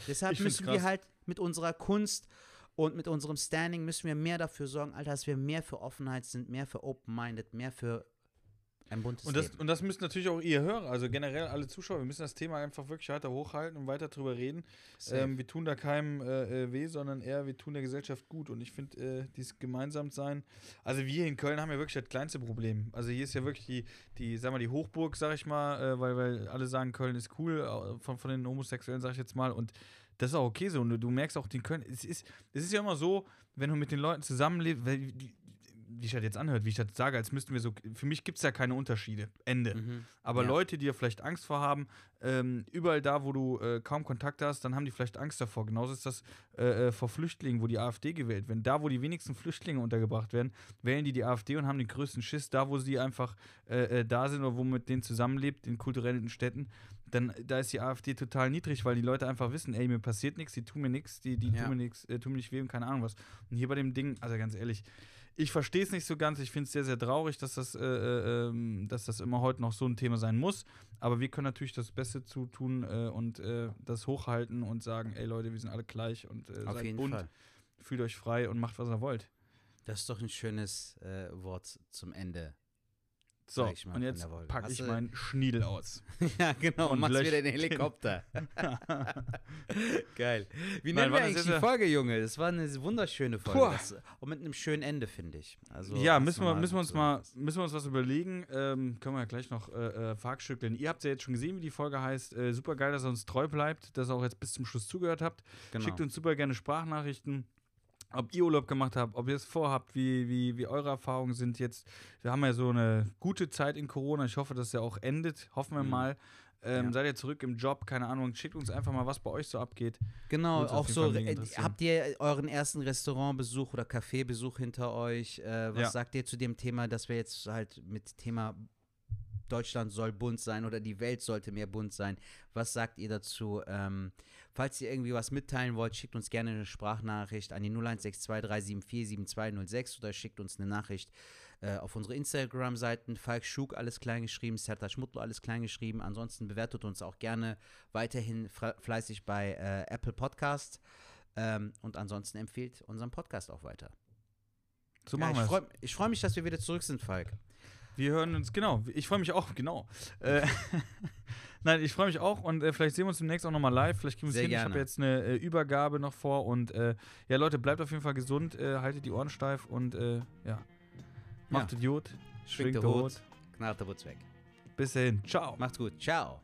Deshalb müssen wir halt mit unserer Kunst und mit unserem Standing müssen wir mehr dafür sorgen, Alter, dass wir mehr für Offenheit sind, mehr für Open-Minded, mehr für Ein buntes Und das, Leben. und das müsst natürlich auch ihr Hörer, also generell alle Zuschauer, wir müssen das Thema einfach wirklich weiter hochhalten und weiter drüber reden. Ähm, wir tun da keinem äh, äh, weh, sondern eher wir tun der Gesellschaft gut. Und ich finde, äh, dieses Gemeinsamsein, also wir in Köln haben ja wirklich das kleinste Problem. Also hier ist ja wirklich die, die sag mal, die Hochburg, sag ich mal, äh, weil, weil alle sagen, Köln ist cool, äh, von, von den Homosexuellen, sag ich jetzt mal. Und das ist auch okay so. Und du, du merkst auch, den Köln, es ist, es ist ja immer so, wenn du mit den Leuten zusammenlebst, weil, die- wie ich das jetzt anhört, wie ich das sage, als müssten wir so, für mich gibt es ja keine Unterschiede. Ende. Mhm. Aber Ja. Leute, die ja vielleicht Angst vor haben, ähm, überall da, wo du äh, kaum Kontakt hast, dann haben die vielleicht Angst davor. Genauso ist das äh, äh, vor Flüchtlingen, wo die AfD gewählt werden. Da, wo die wenigsten Flüchtlinge untergebracht werden, wählen die die AfD und haben den größten Schiss. Da, wo sie einfach äh, äh, da sind oder wo man mit denen zusammenlebt, in kulturellen Städten, dann da ist die AfD total niedrig, weil die Leute einfach wissen, ey, mir passiert nichts, die tun mir nichts, die, die Ja. tun mir nichts, äh, tun mir nicht weh und keine Ahnung was. Und hier bei dem Ding, also ganz ehrlich, ich verstehe es nicht so ganz. Ich finde es sehr, sehr traurig, dass das, äh, äh, ähm, dass das immer heute noch so ein Thema sein muss. Aber wir können natürlich das Beste zu tun äh, und äh, das hochhalten und sagen, ey Leute, wir sind alle gleich und äh, seid bunt, Fall. fühlt euch frei und macht, was ihr wollt. Das ist doch ein schönes äh, Wort zum Ende. So, und jetzt packe ich meinen Schniedel aus. ja, genau. Und Und machst wieder den den- Helikopter. Geil. Wie Nein, nennen war wir eine eigentlich die Folge, Junge? Das war eine wunderschöne Folge. Das, und mit einem schönen Ende, finde ich. Also, ja, müssen wir, müssen wir uns so- mal, müssen wir uns was überlegen. Ähm, können wir ja gleich noch äh, äh. Ihr habt ja jetzt schon gesehen, wie die Folge heißt. Äh, super geil, dass ihr uns treu bleibt, dass ihr auch jetzt bis zum Schluss zugehört habt. Genau. Schickt uns super gerne Sprachnachrichten. Ob ihr Urlaub gemacht habt, ob ihr es vorhabt, wie, wie, wie eure Erfahrungen sind jetzt. Wir haben ja so eine gute Zeit in Corona. Ich hoffe, dass es ja auch endet. Hoffen wir Mhm. mal. Ähm, Ja. Seid ihr zurück im Job? Keine Ahnung. Schickt uns einfach mal, was bei euch so abgeht. Genau, uns auch so, äh, habt ihr euren ersten Restaurantbesuch oder Kaffeebesuch hinter euch? Äh, was Ja. sagt ihr zu dem Thema, dass wir jetzt halt mit Thema Deutschland soll bunt sein oder die Welt sollte mehr bunt sein? Was sagt ihr dazu? Ähm, falls ihr irgendwie was mitteilen wollt, schickt uns gerne eine Sprachnachricht an die 016237472206 oder schickt uns eine Nachricht äh, auf unsere Instagram-Seiten. Falk Schug, alles klein geschrieben, Serta Schmutlo, alles klein geschrieben. Ansonsten bewertet uns auch gerne weiterhin fleißig bei äh, Apple Podcast. Ähm, und ansonsten empfiehlt unseren Podcast auch weiter. So Ja, machen ich wir freue ich freu mich, dass wir wieder zurück sind, Falk. Wir hören uns, genau. Ich freue mich auch, genau. Äh, Nein, ich freue mich auch und äh, vielleicht sehen wir uns demnächst auch nochmal live. Vielleicht kriegen wir es hin. Ich habe jetzt eine äh, Übergabe noch vor und äh, ja, Leute, bleibt auf jeden Fall gesund, äh, haltet die Ohren steif und äh, ja, macht Idiot, schwingt der. Hut. Knallt der Wutz weg. Bis dahin, ciao. Macht's gut. Ciao.